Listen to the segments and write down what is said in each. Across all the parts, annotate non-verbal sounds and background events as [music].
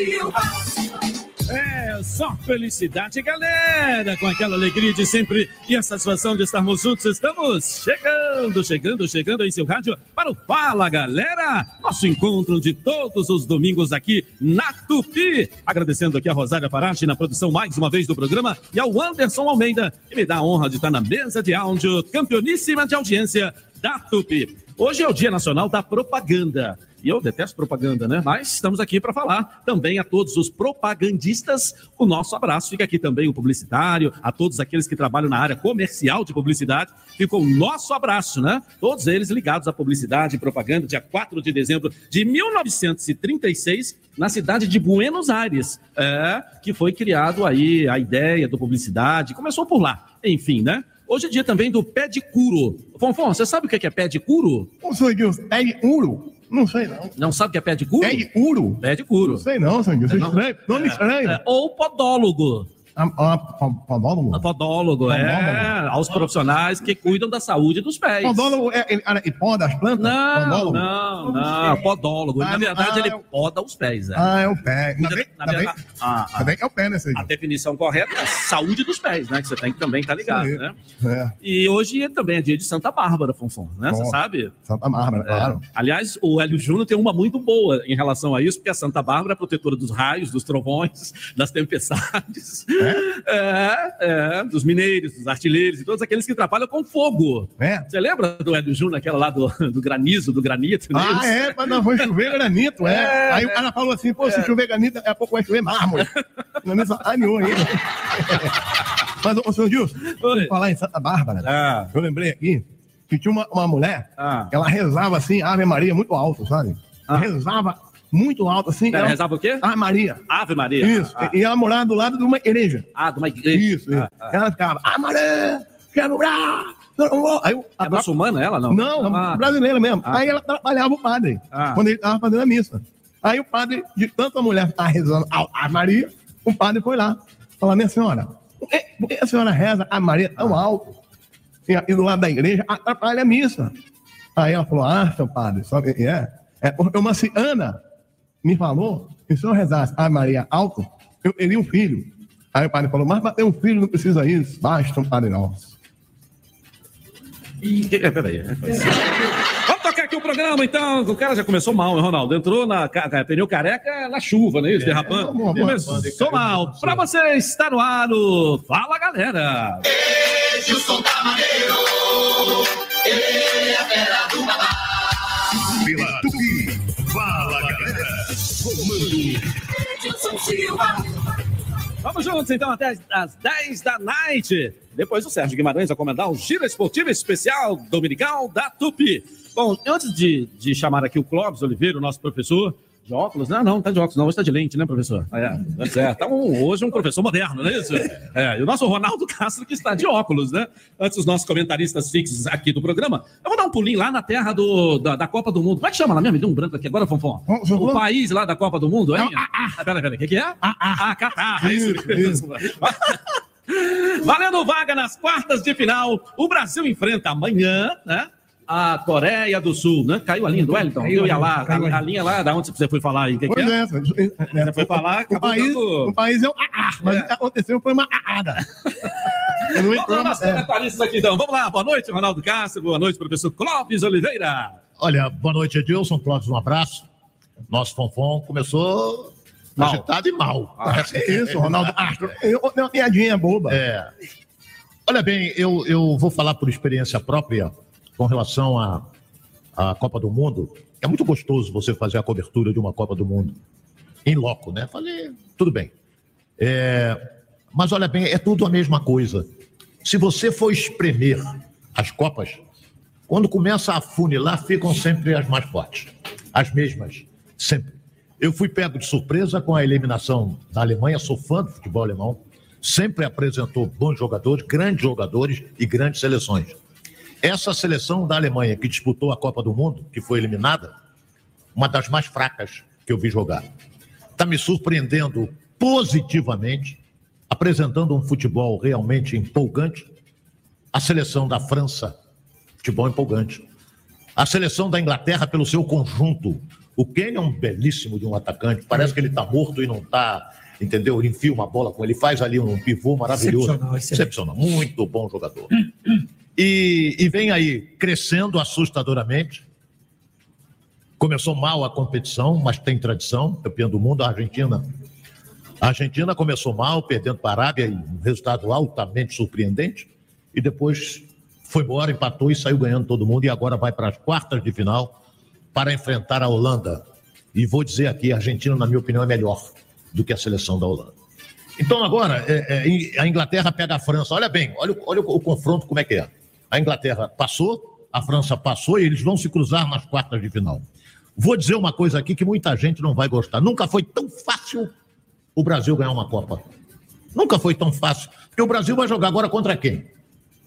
Silva. É, só felicidade, galera! Com aquela alegria de sempre e a satisfação de estarmos juntos, estamos chegando, chegando, chegando em seu rádio para o Fala, galera! Nosso encontro de todos os domingos aqui na Tupi. Agradecendo aqui a Rosária Parachi na produção mais uma vez do programa e ao Anderson Almeida, que me dá a honra de estar na mesa de áudio, campeoníssima de audiência da Tupi. Hoje é o Dia Nacional da Propaganda. E eu detesto propaganda, né? Mas estamos aqui para falar também a todos os propagandistas. O nosso abraço. Fica aqui também o publicitário, a todos aqueles que trabalham na área comercial de publicidade. Fica o nosso abraço, né? Todos eles ligados à publicidade e propaganda, dia 4 de dezembro de 1936, na cidade de Buenos Aires, é, que foi criado aí a ideia do publicidade. Começou por lá. Enfim, né? Hoje é dia também do pé de curo. Fonfon, você sabe o que é pé de curo? Ô, senhor pé de ouro? Não sei não. Não sabe o que é pé de curo? Pé de ouro? Pé de curo. Não sei não, Edilson. Não? Estranho. Nome estranho. É, ou podólogo. Ah, ah, po- Podólogo? Podólogo, é. Podólogo. Aos profissionais que cuidam da saúde dos pés. Podólogo é ele ele poda as plantas? Não, Podólogo? não, não. Podólogo. Ah, Na verdade, ah, ele poda os pés. É. Ah, é o pé. Cuida- bem, na verdade- Ah, que é o pé, né, A definição correta é a saúde dos pés, né? Que você tem que também estar ligado, Isso aí. né? É, E hoje também é dia de Santa Bárbara, Fonfon, né? Você sabe? Santa Bárbara, É. claro. Aliás, o Hélio Júnior tem uma muito boa em relação a isso, porque a Santa Bárbara é protetora dos raios, dos trovões, [laughs] das tempestades, é, é, dos mineiros, dos artilheiros e todos aqueles que trabalham com fogo. É. Você lembra do Hélio Júnior, aquela lá do, do granizo, do granito? né? Ah, é, mas não foi chover granito, é. É, Aí é. o cara falou assim, pô, se chover granito, daqui a pouco vai chover mármore. [laughs] Não me sacaneou ainda. Mas, ô, senhor Gilson, falar em Santa Bárbara, Ah, eu lembrei aqui que tinha uma, uma mulher, ah. ela rezava assim, Ave Maria, muito alto, sabe? Ah. Rezava muito alto, assim. Pera, ela- rezava o quê? Ave Maria. Ave Maria. Isso. Ah, E ela morava do lado de uma igreja. ah, de uma igreja. Isso, isso. Ah, ah. Ela ficava, Ave Maria, quero orar. Aí, o- É muçulmana ela, não? não, Ah, brasileira mesmo. Ah. Aí ela trabalhava o padre, Ah. quando ele estava fazendo a missa. Aí o padre, de tanta mulher estar rezando a, a Maria, o padre foi lá. Falou, minha senhora, por que, que a senhora reza a Maria tão alto? E aqui do lado da igreja atrapalha a missa. Aí ela falou, ah, seu padre, sabe o que é? É porque uma ciana me falou que se eu rezasse a Maria alto, eu teria um filho. Aí o padre falou, mas para ter um filho não precisa isso. Basta um padre nosso. Ih, é, Peraí. Vamos tocar aqui o programa, então. O cara já começou mal, né, Ronaldo? Entrou na pneu careca na chuva, não é isso? Derrapando. vamos, vamos. Começou mal. Pra você estar no ar, no Fala, galera. Edilson tá maneiro. Ele é a fera do babá. Vamos juntos, então, até as 10 da night. Depois o Sérgio Guimarães vai comandar o Giro Esportivo Especial Dominical da Tupi. Bom, antes de, de chamar aqui o Clóvis Oliveira, o nosso professor de óculos, não, não, tá de óculos, não, hoje tá de lente, né, professor? É, tá certo. Tá um- hoje um professor moderno, não é isso? É, e o nosso Ronaldo Castro que está de óculos, né? Antes os nossos comentaristas fixos aqui do programa. Eu vou dar um pulinho lá na terra do, da, da Copa do Mundo. Como é que chama lá mesmo? Me deu um branco aqui agora, Fonfon. O país lá da Copa do Mundo, hein? Não, ah, Ah, pera, pera, o que, que é? Ah, ah, Catar. é isso Isso, mesmo. [laughs] Valendo vaga nas quartas de final. O Brasil enfrenta amanhã, né? A Coreia do Sul, né? Caiu a linha do Wellington. Caiu Eu a ia linha, lá, caiu a a, a linha. lá, da onde você foi falar aí? O que, que Pois é? é. Você foi falar que o país, o país é um ah, mas o que aconteceu foi uma aada. [laughs] Eu Vamos lá, nossos comentaristas aqui, então. Vamos lá, boa noite, Ronaldo Castro. Boa noite, professor Clóvis Oliveira. Olha, boa noite, Edilson. Clóvis, um abraço. Nosso Fonfon começou Mal. agitado e mal. É isso, [laughs] Ronaldo Castro. Eu tenho uma piadinha boba. É. Olha bem, eu, eu vou falar por experiência própria com relação à à Copa do Mundo. É muito gostoso você fazer a cobertura de uma Copa do Mundo em loco, né? Falei, tudo bem. É, mas olha bem, é tudo a mesma coisa. Se você for espremer as Copas, quando começa a funilar, ficam sempre as mais fortes. As mesmas, sempre. Eu fui pego de surpresa com a eliminação da Alemanha, sou fã do futebol alemão, sempre apresentou bons jogadores, grandes jogadores e grandes seleções. Essa seleção da Alemanha que disputou a Copa do Mundo, que foi eliminada, uma das mais fracas que eu vi jogar. Está me surpreendendo positivamente, apresentando um futebol realmente empolgante. A seleção da França, futebol empolgante. A seleção da Inglaterra, pelo seu conjunto. O Kane é um belíssimo de um atacante. Parece que ele está morto e não está. Entendeu? Ele enfia uma bola com ele, faz ali um pivô maravilhoso. Excepcional. Excepcional. Muito bom jogador. [clears throat] E, e vem aí crescendo assustadoramente. Começou mal a competição, mas tem tradição, campeão do mundo, a Argentina. A Argentina começou mal, perdendo para a Arábia, um resultado altamente surpreendente, e depois foi embora, empatou e saiu ganhando todo mundo, e agora vai para as quartas de final para enfrentar a Holanda. E vou dizer aqui, a Argentina, na minha opinião, é melhor do que a seleção da Holanda. Então agora, é, é, a Inglaterra pega a França. Olha bem, olha, olha o, o confronto como é que é. A Inglaterra passou, a França passou e eles vão se cruzar nas quartas de final. Vou dizer uma coisa aqui que muita gente não vai gostar. Nunca foi tão fácil o Brasil ganhar uma Copa. Nunca foi tão fácil. Porque o Brasil vai jogar agora contra quem?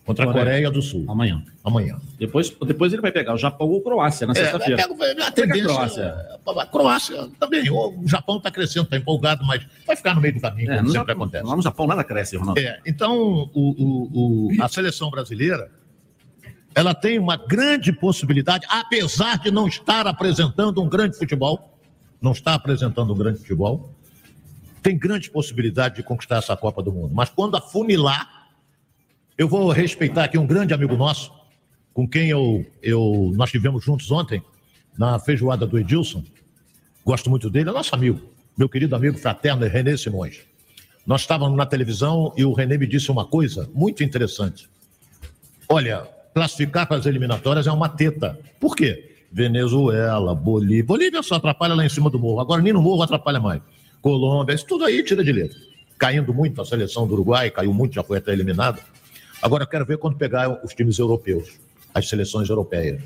Contra a Coreia. Do Sul. Amanhã. Amanhã. Depois, depois ele vai pegar o Japão ou Croácia na É, sexta-feira. pega- a Pega tendência. a Croácia. A Croácia também. O Japão está crescendo, está empolgado, mas vai ficar no meio do caminho, É, como sempre Japão, acontece. lá no Japão nada cresce, Ronaldo. É, então, o- o- o- a seleção brasileira, ela tem uma grande possibilidade, apesar de não estar apresentando um grande futebol, não está apresentando um grande futebol, tem grande possibilidade de conquistar essa Copa do Mundo. Mas quando afunilar, eu vou respeitar aqui um grande amigo nosso, com quem eu, eu, nós estivemos juntos ontem, na feijoada do Edilson. Gosto muito dele, é nosso amigo, meu querido amigo fraterno Renê Simões. Nós estávamos na televisão e o Renê me disse uma coisa muito interessante. Olha, classificar para as eliminatórias é uma teta. Por quê? Venezuela, Bolívia. Bolívia só atrapalha lá em cima do morro. Agora nem no morro atrapalha mais. Colômbia, isso tudo aí tira de letra. Caindo muito a seleção do Uruguai, caiu muito, já foi até eliminada. Agora eu quero ver quando pegar os times europeus, as seleções europeias.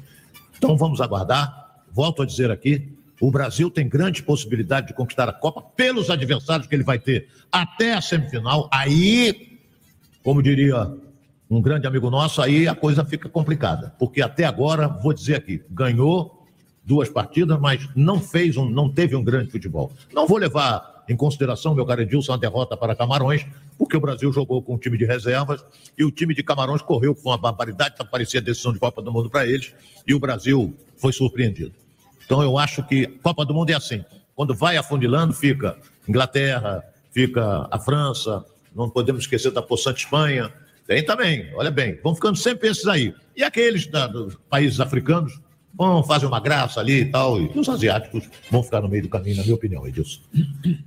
Então vamos aguardar. Volto a dizer aqui, o Brasil tem grande possibilidade de conquistar a Copa pelos adversários que ele vai ter até a semifinal. Aí, como diria um grande amigo nosso, aí a coisa fica complicada. Porque até agora, vou dizer aqui, ganhou duas partidas, mas não fez um, não teve um grande futebol. Não vou levar em consideração, meu caro Edilson, a derrota para Camarões, porque o Brasil jogou com um time de reservas e o time de Camarões correu com uma barbaridade, parecia decisão de Copa do Mundo para eles, e o Brasil foi surpreendido. Então eu acho que Copa do Mundo é assim. Quando vai afundilando, fica Inglaterra, fica a França, não podemos esquecer da possante Espanha. Tem também, olha bem, vão ficando sempre esses aí. E aqueles da- dos países africanos vão fazer uma graça ali e tal, e os asiáticos vão ficar no meio do caminho, na minha opinião, Edilson.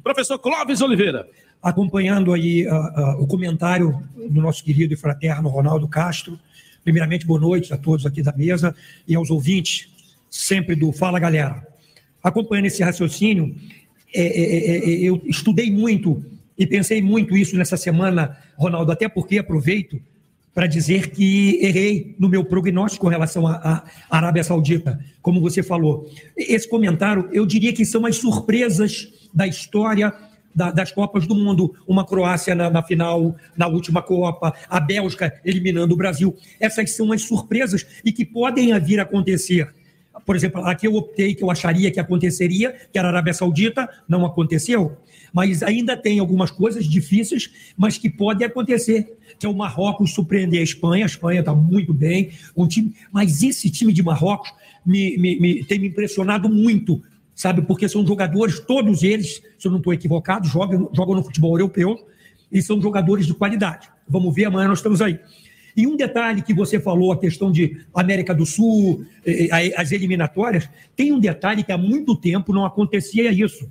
Professor Clóvis Oliveira. acompanhando aí ah, ah, o comentário do nosso querido e fraterno Ronaldo Castro. Primeiramente, boa noite a todos aqui da mesa e aos ouvintes, sempre do Fala Galera. Acompanhando esse raciocínio, é, é, é, é, eu estudei muito e pensei muito isso nessa semana, Ronaldo, até porque aproveito para dizer que errei no meu prognóstico com relação à à Arábia Saudita, como você falou. Esse comentário, eu diria que são as surpresas da história da- das Copas do Mundo. Uma Croácia na, na final, na última Copa, a Bélgica eliminando o Brasil. Essas são as surpresas e que podem vir a acontecer. Por exemplo, aqui eu optei que eu acharia que aconteceria, que era a Arábia Saudita, não aconteceu. Mas ainda tem algumas coisas difíceis, mas que podem acontecer. Que é o Marrocos surpreender a Espanha. A Espanha está muito bem. Um time, mas esse time de Marrocos me, me- me- tem me impressionado muito, sabe? Porque são jogadores, todos eles, se eu não estou equivocado, jogam, jogam no futebol europeu e são jogadores de qualidade. Vamos ver, amanhã nós estamos aí. E um detalhe que você falou, a questão de América do Sul, eh, eh, as eliminatórias, tem um detalhe que há muito tempo não acontecia isso,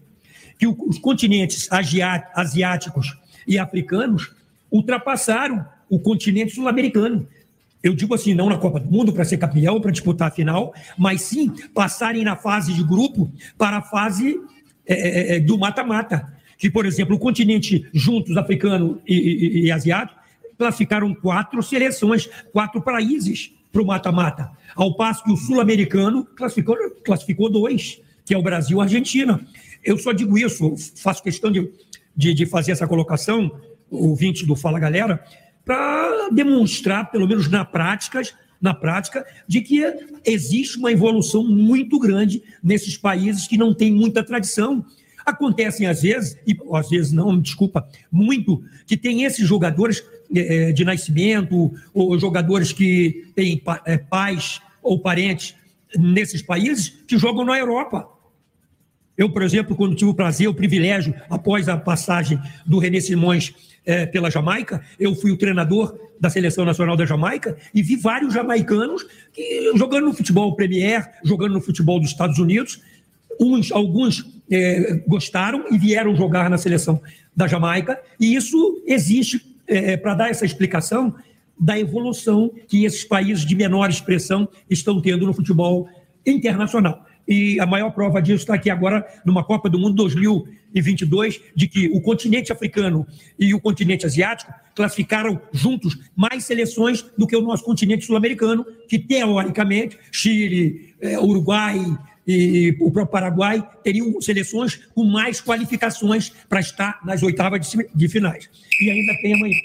que os continentes asiáticos e africanos ultrapassaram o continente sul-americano. Eu digo assim, não na Copa do Mundo para ser campeão, para disputar a final, mas sim passarem na fase de grupo para a fase eh, eh, eh, do mata-mata. Que, por exemplo, o continente juntos, africano e, e- e asiático, classificaram quatro seleções, quatro países para o mata-mata. Ao passo que o sul-americano classificou, classificou dois, que é o Brasil e a Argentina. Eu só digo isso, faço questão de, de, de fazer essa colocação, ouvinte do Fala Galera, para demonstrar, pelo menos na prática, na prática, de que existe uma evolução muito grande nesses países que não têm muita tradição. Acontecem às vezes, e às vezes não, desculpa, muito, que tem esses jogadores eh, eh, de nascimento, ou jogadores que têm eh, pais ou parentes nesses países que jogam na Europa. Eu, por exemplo, quando tive o prazer, o privilégio, após a passagem do René Simões eh, pela Jamaica, eu fui o treinador da Seleção Nacional da Jamaica e vi vários jamaicanos que, jogando no futebol Premier, jogando no futebol dos Estados Unidos. Uns, alguns eh, gostaram e vieram jogar na seleção da Jamaica, e isso existe eh, para dar essa explicação da evolução que esses países de menor expressão estão tendo no futebol internacional. E a maior prova disso está aqui agora numa Copa do Mundo 2022, de que o continente africano e o continente asiático classificaram juntos mais seleções do que o nosso continente sul-americano, que teoricamente Chile, eh, Uruguai e o próprio Paraguai teriam seleções com mais qualificações para estar nas oitavas de, de finais. E ainda tem amanhã.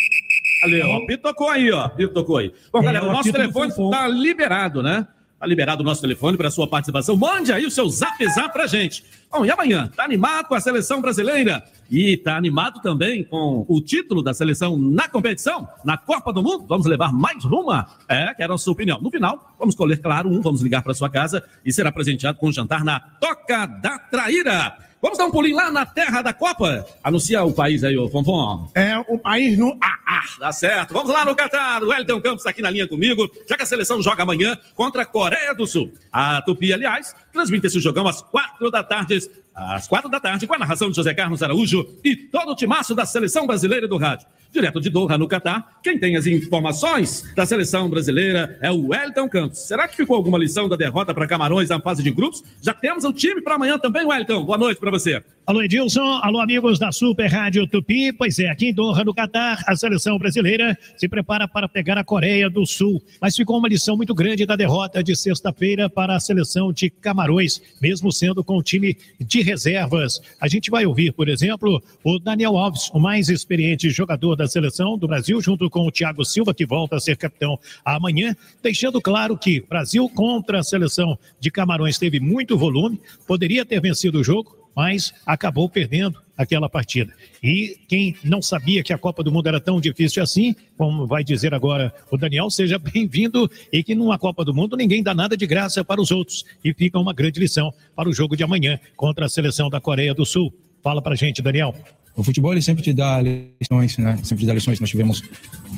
Ali, ó, o Pito tocou aí, ó. Pito tocou aí. Bom, É, galera, o nosso telefone está liberado, né? Tá liberado o nosso telefone para sua participação. Mande aí o seu zap zap pra gente. Bom, e amanhã? Tá animado com a seleção brasileira? E tá animado também com o título da seleção na competição, na Copa do Mundo? Vamos levar mais uma? É, quero a sua opinião. No final, vamos escolher, claro, um, vamos ligar para sua casa e será presenteado com um jantar na Toca da Traíra. Vamos dar um pulinho lá na terra da Copa? Anuncia o país aí, ô Fonfon. É o país no AA. Tá certo. Vamos lá no Catar. O Wellington Campos está aqui na linha comigo, já que a seleção joga amanhã contra a Coreia do Sul. A Tupi, aliás, transmite esse jogão às quatro da tarde. Às quatro da tarde, com a narração de José Carlos Araújo e todo o timaço da seleção brasileira do rádio. Direto de Doha, no Catar, quem tem as informações da seleção brasileira é o Wellington Campos. Será que ficou alguma lição da derrota para Camarões na fase de grupos? Já temos o time para amanhã também, Wellington. Boa noite para você. Alô, Edilson. Alô, amigos da Super Rádio Tupi. Pois é, aqui em Doha, no Catar, a seleção brasileira se prepara para pegar a Coreia do Sul. Mas ficou uma lição muito grande da derrota de sexta-feira para a seleção de Camarões, mesmo sendo com o time de reservas. A gente vai ouvir, por exemplo, o Daniel Alves, o mais experiente jogador da seleção do Brasil, junto com o Thiago Silva, que volta a ser capitão amanhã, deixando claro que Brasil contra a seleção de Camarões teve muito volume, poderia ter vencido o jogo, mas acabou perdendo aquela partida. E quem não sabia que a Copa do Mundo era tão difícil assim, como vai dizer agora o Daniel, seja [laughs] bem-vindo e que numa Copa do Mundo ninguém dá nada de graça para os outros. E fica uma grande lição para o jogo de amanhã contra a seleção da Coreia do Sul. Fala pra gente, Daniel. O futebol ele sempre te dá lições, né? Sempre te dá lições. Nós tivemos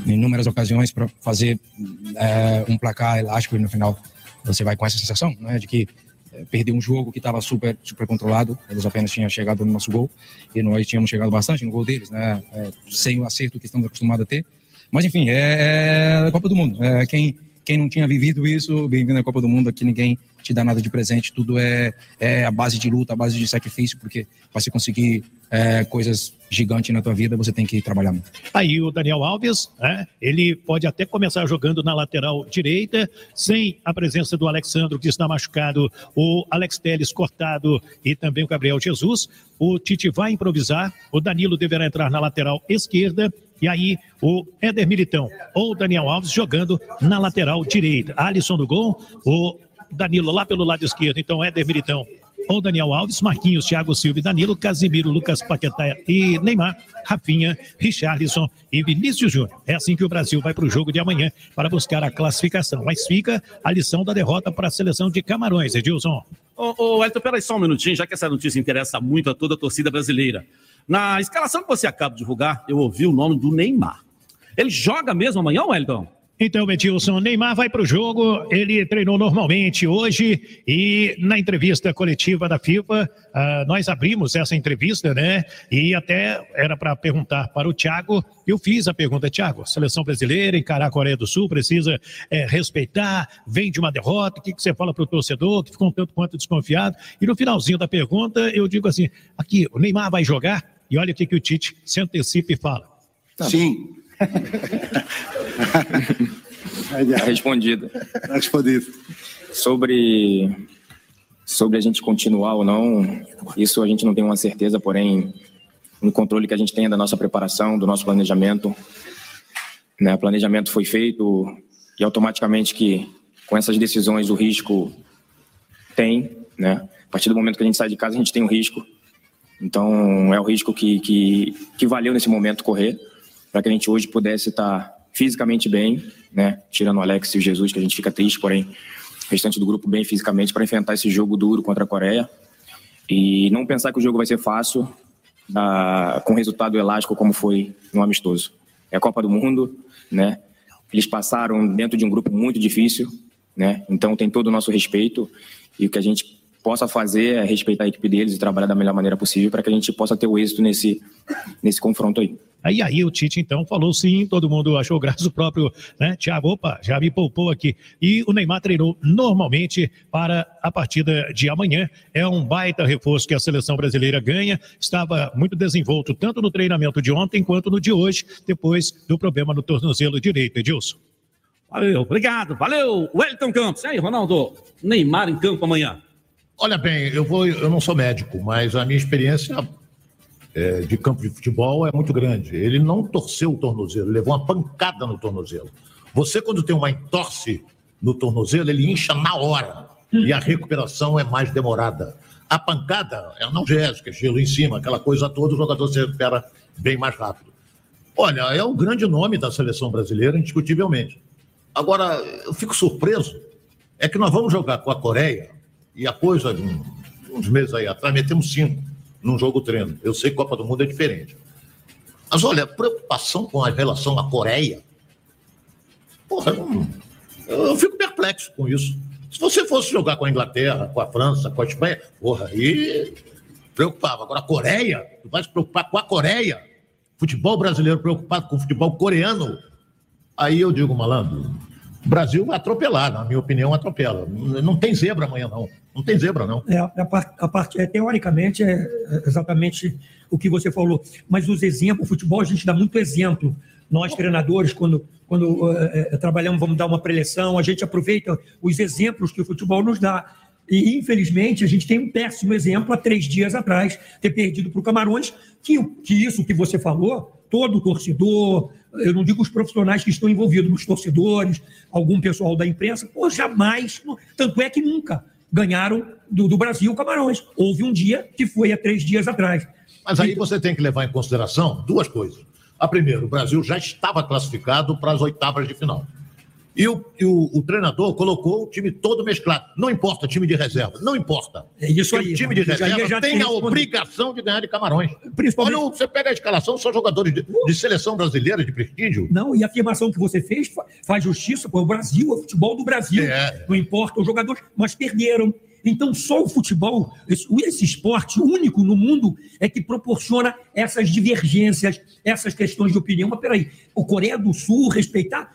inúmeras ocasiões para fazer é, um placar elástico e no final você vai com essa sensação, né? De que perdeu um jogo que estava super super controlado. Eles apenas tinham chegado no nosso gol e nós tínhamos chegado bastante no gol deles, né? É, sem o acerto que estamos acostumados a ter. Mas enfim, é, é Copa do Mundo. É, quem quem não tinha vivido isso, bem-vindo à Copa do Mundo. Aqui ninguém te dá nada de presente, tudo é, é a base de luta, a base de sacrifício, porque para você conseguir é, coisas gigantes na tua vida, você tem que trabalhar muito. Aí o Daniel Alves, né, ele pode até começar jogando na lateral direita, sem a presença do Alexandro, que está machucado, o Alex Teles cortado e também o Gabriel Jesus. O Tite vai improvisar, o Danilo deverá entrar na lateral esquerda, e aí o Éder Militão ou Daniel Alves jogando na lateral direita. Alisson do gol, o Danilo lá pelo lado esquerdo, então Éder Militão ou Daniel Alves, Marquinhos, Thiago Silva e Danilo, Casimiro, Lucas Paquetá e Neymar, Rafinha, Richarlison e Vinícius Júnior. É assim que o Brasil vai para o jogo de amanhã para buscar a classificação. Mas fica a lição da derrota para a seleção de Camarões, Edilson. Ô, ô Elton, peraí só um minutinho, já que essa notícia interessa muito a toda a torcida brasileira. Na escalação que você acaba de divulgar, eu ouvi o nome do Neymar. Ele joga mesmo amanhã, Wellington? Então, Edilson, Neymar vai para o jogo. Ele treinou normalmente hoje e na entrevista coletiva da FIFA, ah, nós abrimos essa entrevista, né? E até era para perguntar para o Thiago. Eu fiz a pergunta, Thiago, seleção brasileira, encarar a Coreia do Sul, precisa eh, respeitar, vem de uma derrota. O que, que você fala para o torcedor que ficou um tanto quanto desconfiado? E no finalzinho da pergunta, eu digo assim: aqui, o Neymar vai jogar? E olha o que, que o Tite se antecipa e fala. Sim. Respondido. Tá respondido. Sobre, sobre a gente continuar ou não, isso a gente não tem uma certeza, porém, no controle que a gente tem da nossa preparação, do nosso planejamento, né, o planejamento foi feito e automaticamente que com essas decisões o risco tem, né? A partir do momento que a gente sai de casa, a gente tem um risco. Então, é o risco que, que, que valeu nesse momento correr, para que a gente hoje pudesse estar fisicamente bem, né? Tirando o Alex e o Jesus, que a gente fica triste, porém, restante do grupo bem fisicamente para enfrentar esse jogo duro contra a Coreia. E não pensar que o jogo vai ser fácil, com resultado elástico como foi no amistoso. É a Copa do Mundo, né? Eles passaram dentro de um grupo muito difícil, né? Então tem todo o nosso respeito e o que a gente possa fazer é respeitar a equipe deles e trabalhar da melhor maneira possível para que a gente possa ter o êxito nesse nesse confronto aí. Aí aí o Tite então falou sim, todo mundo achou graça o próprio, né? Thiago, opa, já me poupou aqui. E o Neymar treinou normalmente para a partida de amanhã. É um baita reforço que a seleção brasileira ganha. Estava muito desenvolto tanto no treinamento de ontem quanto no de hoje, depois do problema no tornozelo direito, Edilson. Valeu, obrigado, valeu, Wellington Campos. E aí, Ronaldo, Neymar em campo amanhã. Olha bem, eu vou, eu não sou médico, mas a minha experiência é, de campo de futebol é muito grande. Ele não torceu o tornozelo, levou uma pancada no tornozelo. Você, quando tem uma entorse no tornozelo, ele incha na hora e a recuperação é mais demorada. A pancada é analgésica, gelo em cima, aquela coisa toda, o jogador se recupera bem mais rápido. Olha, é um grande nome da seleção brasileira, indiscutivelmente. Agora, eu fico surpreso, é que nós vamos jogar com a Coreia, e um- uns meses aí atrás, metemos cinco num jogo treino. Eu sei que Copa do Mundo é diferente. Mas olha, preocupação com a relação à Coreia, porra, eu- eu fico perplexo com isso. Se você fosse jogar com a Inglaterra, com a França, com a Espanha, porra, aí preocupava. Agora, a Coreia, tu vai se preocupar com a Coreia? Futebol brasileiro preocupado com o futebol coreano? Aí eu digo, malandro, o Brasil vai atropelar, na minha opinião, atropela. Não tem zebra amanhã, não. Não tem zebra, não. É, a par- a parte, é, teoricamente, é exatamente o que você falou. Mas os exemplos, o futebol, a gente dá muito exemplo. Nós, treinadores, quando, quando eh, eh, trabalhamos, vamos dar uma preleção, a gente aproveita os exemplos que o futebol nos dá. E, infelizmente, a gente tem um péssimo exemplo há três dias atrás, ter perdido para o Camarões, que, que isso que você falou, todo torcedor, eu não digo os profissionais que estão envolvidos, os torcedores, algum pessoal da imprensa, pô, jamais, tanto é que nunca ganharam do, do Brasil Camarões. Houve um dia que foi há três dias atrás. Mas aí você tem que levar em consideração duas coisas. A primeira, o Brasil já estava classificado para as oitavas de final. E o, e o- o treinador colocou o time todo mesclado. Não importa time de reserva, não importa. É isso aí. O time de reserva já te tem a obrigação de ganhar de Camarões. Principalmente- Olha, você pega a escalação, são jogadores de, de seleção brasileira de prestígio. Não, e a afirmação que você fez fa- faz justiça para o Brasil, é o futebol do Brasil. É. Não importa os jogadores, mas perderam. Então, só o futebol, esse, esse esporte único no mundo, é que proporciona essas divergências, essas questões de opinião. Mas peraí, o Coreia do Sul respeitar,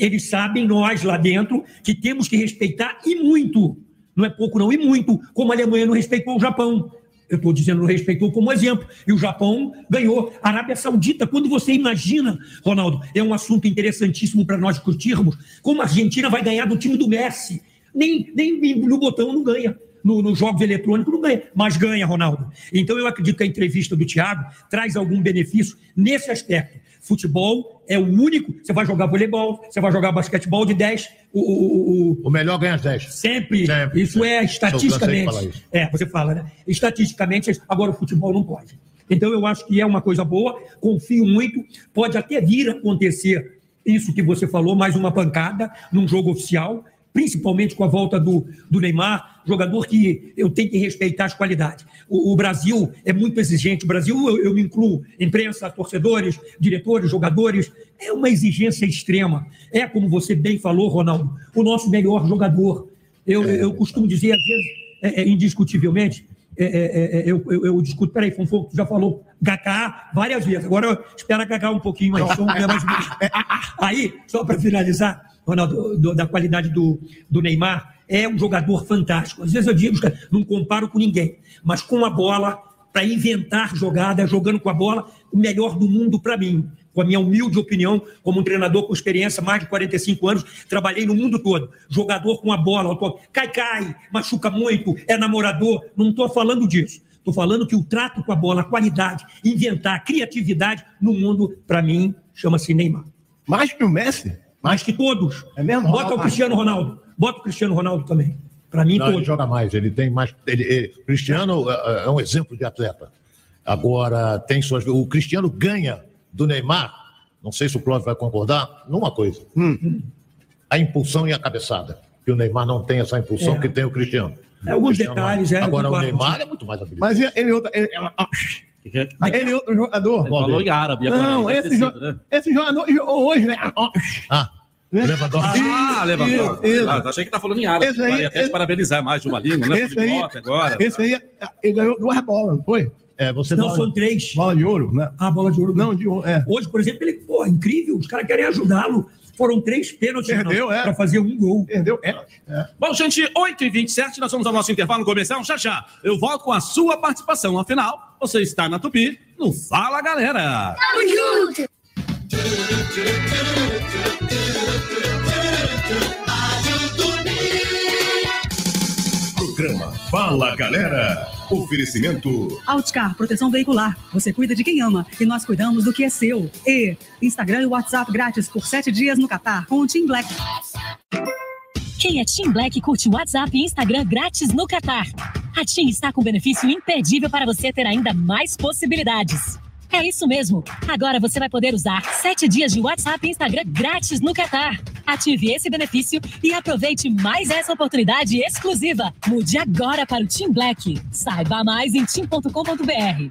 eles sabem, nós lá dentro, que temos que respeitar e muito. Não é pouco, não, e muito, como a Alemanha não respeitou o Japão. Eu estou dizendo, não respeitou como exemplo. E o Japão ganhou. A Arábia Saudita, quando você imagina, Ronaldo, é um assunto interessantíssimo para nós discutirmos, como a Argentina vai ganhar do time do Messi. Nem, nem no botão não ganha. No, nos jogos eletrônicos não ganha, mas ganha, Ronaldo. Então eu acredito que a entrevista do Thiago traz algum benefício nesse aspecto. Futebol é o único. Você vai jogar voleibol, você vai jogar basquetebol de 10. O, o, o, O melhor ganha as 10. Sempre. Sempre, Isso é sempre. De estatisticamente. isso. É, você fala, né? Estatisticamente, agora o futebol não pode. Então eu acho que é uma coisa boa, confio muito, pode até vir a acontecer isso que você falou, mais uma pancada num jogo oficial, principalmente com a volta do, do Neymar, jogador que eu tenho que respeitar as qualidades. O, o Brasil é muito exigente, o Brasil, eu, eu me incluo, imprensa, torcedores, diretores, jogadores, é uma exigência extrema. É, como você bem falou, Ronaldo, o nosso melhor jogador. Eu, eu costumo dizer, às vezes, é, é, indiscutivelmente, é, é, é, eu, eu, eu discuto, peraí, Fonfon, tu já falou Kaká várias vezes, agora espera Kaká um pouquinho mais, só um mais. [laughs] Aí, só para finalizar, Ronaldo, do- da qualidade do, do Neymar, é um jogador fantástico. Às vezes eu digo, não comparo com ninguém, mas com a bola, para inventar jogada, jogando com a bola, o melhor do mundo para mim. Com a minha humilde opinião, como um treinador com experiência, mais de 45 anos, trabalhei no mundo todo. Jogador com a bola, cai, cai, machuca muito, é namorador. Não estou falando disso. Estou falando que o trato com a bola, a qualidade, inventar, criatividade no mundo, para mim, chama-se Neymar. Mais que o Messi? Mais que todos. É mesmo? Bota o Cristiano Ronaldo. Bota o Cristiano Ronaldo também. Para mim, Não, ele todos. joga mais, ele tem mais. Ele, ele- Cristiano é, é um exemplo de atleta. Agora, tem suas. O Cristiano ganha do Neymar, não sei se o Clóvis vai concordar, numa coisa: a impulsão e a cabeçada. que o Neymar não tem essa impulsão É. que tem o Cristiano. É, alguns Cristiano detalhes, é, Agora o Neymar é muito mais habilidoso. Mas ele outro. Ele, ó, aquele outro jogador. Falou em árabe. Não, esse, jo sido, né? esse jogador jogou hoje, né? Ah, né? Lewandowski. Ah, levantou. Isso, isso. Ah, achei que tá falando em árabe. Esse aí- até te esse- parabenizar mais de uma língua, né? Esse aí, agora. esse aí, ele ganhou duas bolas, não foi? É, você Não, não. são três. Bola de ouro, né? Ah, bola de ouro. Não, de ouro, é. Hoje, por exemplo, ele, pô, incrível, os caras querem ajudá-lo. Foram três pênaltis Perdeu, é. para fazer um gol. Entendeu? É. é. Bom, gente, 8h27, nós vamos ao nosso intervalo comercial. Já já, eu volto com a sua participação. Afinal, você está na Tupi, no Fala Galera. Tamo junto! Programa Fala Galera. Oferecimento Outcar, proteção veicular. Você cuida de quem ama e nós cuidamos do que é seu. E Instagram e WhatsApp grátis por sete dias no Catar com o Team Black. Quem é Team Black curte WhatsApp e Instagram grátis no Catar. A Team está com benefício imperdível para você ter ainda mais possibilidades. É isso mesmo. Agora você vai poder usar sete dias de WhatsApp e Instagram grátis no Catar. Ative esse benefício e aproveite mais essa oportunidade exclusiva. Mude agora para o Team Black. Saiba mais em team.com.br.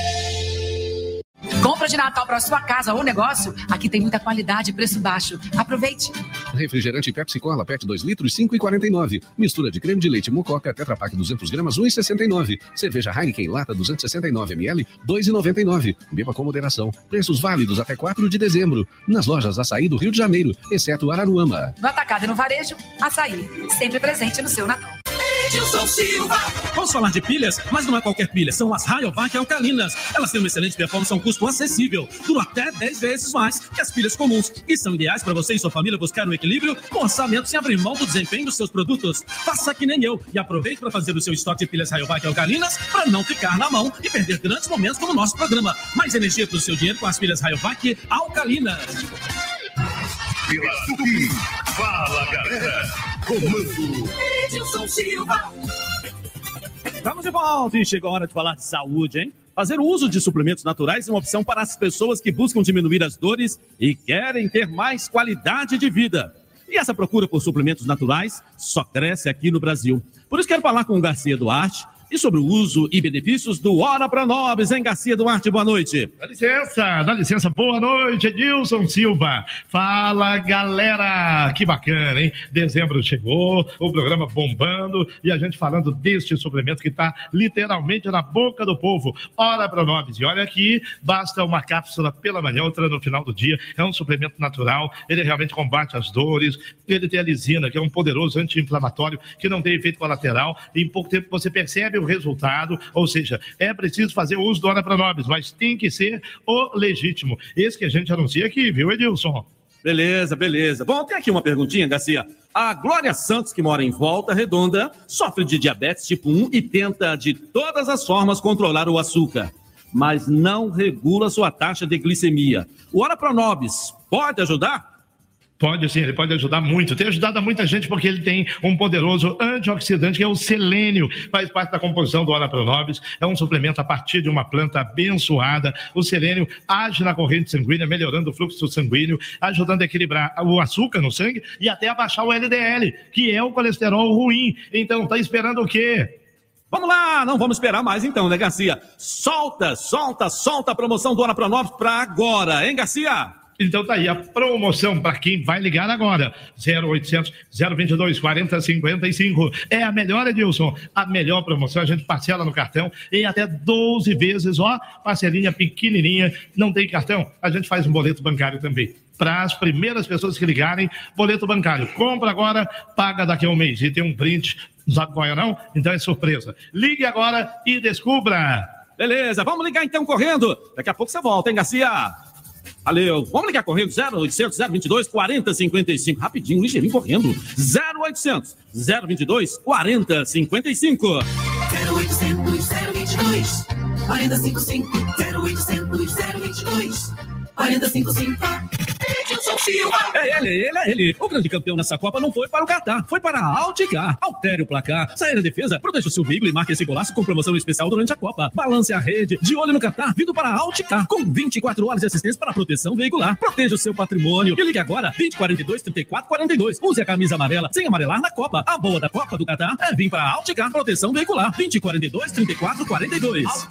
Compra de Natal para sua casa ou negócio? Aqui tem muita qualidade e preço baixo. Aproveite. Refrigerante Pepsi Cola PET 2 litros 5,49. Mistura de creme de leite Mococa Tetra Pak 200 gramas 1,69. Cerveja Heineken Lata 269 ml 2,99. Beba com moderação. Preços válidos até 4 de dezembro. Nas lojas Açaí do Rio de Janeiro, exceto Araruama. No atacado e no varejo, açaí. Sempre presente no seu Natal. Vamos falar de pilhas, mas não é qualquer pilha, são as Rayovac alcalinas. Elas têm uma excelente performance a um custo acessível, duram até 10 vezes mais que as pilhas comuns e são ideais para você e sua família buscar um equilíbrio com orçamento sem abrir mão do desempenho dos seus produtos. Faça que nem eu e aproveite para fazer o seu estoque de pilhas Rayovac alcalinas para não ficar na mão e perder grandes momentos como o nosso programa. Mais energia para o seu dinheiro com as pilhas Rayovac alcalinas. Pela Tupi. Fala Galera. Comando Edilson Silva. Estamos de volta e chegou a hora de falar de saúde, hein? Fazer o uso de suplementos naturais é uma opção para as pessoas que buscam diminuir as dores e querem ter mais qualidade de vida. E essa procura por suplementos naturais só cresce aqui no Brasil. Por isso quero falar com o Garcia Duarte e sobre o uso e benefícios do Hora para Nobres, hein, Garcia Duarte? Boa noite. Dá licença, dá licença. Boa noite, Edilson Silva. Fala, galera. Que bacana, hein? Dezembro chegou, o programa bombando e a gente falando deste suplemento que está literalmente na boca do povo. Hora Pronobis. E olha aqui, basta uma cápsula pela manhã, outra no final do dia. É um suplemento natural, ele realmente combate as dores. Ele tem a lisina, que é um poderoso anti-inflamatório que não tem efeito colateral. Em pouco tempo você percebe o resultado, ou seja, é preciso fazer uso do Hora Pronobis, mas tem que ser o legítimo. Esse que a gente anuncia aqui, viu, Edilson? Beleza, beleza. Bom, tem aqui uma perguntinha, Garcia. A Glória Santos, que mora em Volta Redonda, sofre de diabetes tipo 1 e tenta de todas as formas controlar o açúcar, mas não regula sua taxa de glicemia. O Hora Pronobis pode ajudar? Pode sim, ele pode ajudar muito. Tem ajudado a muita gente porque ele tem um poderoso antioxidante que é o selênio. Faz parte da composição do Ora Pronobis. É um suplemento a partir de uma planta abençoada. O selênio age na corrente sanguínea, melhorando o fluxo sanguíneo, ajudando a equilibrar o açúcar no sangue e até a baixar o LDL, que é o colesterol ruim. Então, tá esperando o quê? Vamos lá, não vamos esperar mais então, né, Garcia? Solta, solta, solta a promoção do Hora Pronobis para agora, hein, Garcia? Então tá aí a promoção para quem vai ligar agora. 0800 022 4055. É a melhor, Edilson. A melhor promoção. A gente parcela no cartão em até 12 vezes, ó. Parcelinha pequenininha. Não tem cartão? A gente faz um boleto bancário também. Para as primeiras pessoas que ligarem, boleto bancário. Compra agora, paga daqui a um mês. E tem um print. Não sabe qual é, não? Então é surpresa. Ligue agora e descubra. Beleza, vamos ligar então correndo. Daqui a pouco você volta, hein, Garcia? Valeu. Vamos ligar correndo 0800 022 4055. Rapidinho, ligeirinho correndo. 0800 022 4055. 0800 022 4055 0800 022 4055 Edilson Silva. É ele, ele, é ele. O grande campeão nessa Copa não foi para o Catar, foi para a Alticar. Altere o placar, saia da defesa, proteja o seu veículo e marque esse golaço com promoção especial durante a Copa. Balance a rede, de olho no Catar, vindo para a Alticar, com 24 horas de assistência para proteção veicular. Proteja o seu patrimônio e ligue agora, 2042 34 42. Use a camisa amarela sem amarelar na Copa. A boa da Copa do Catar é vir para a Alticar Proteção Veicular, 2042 34 42.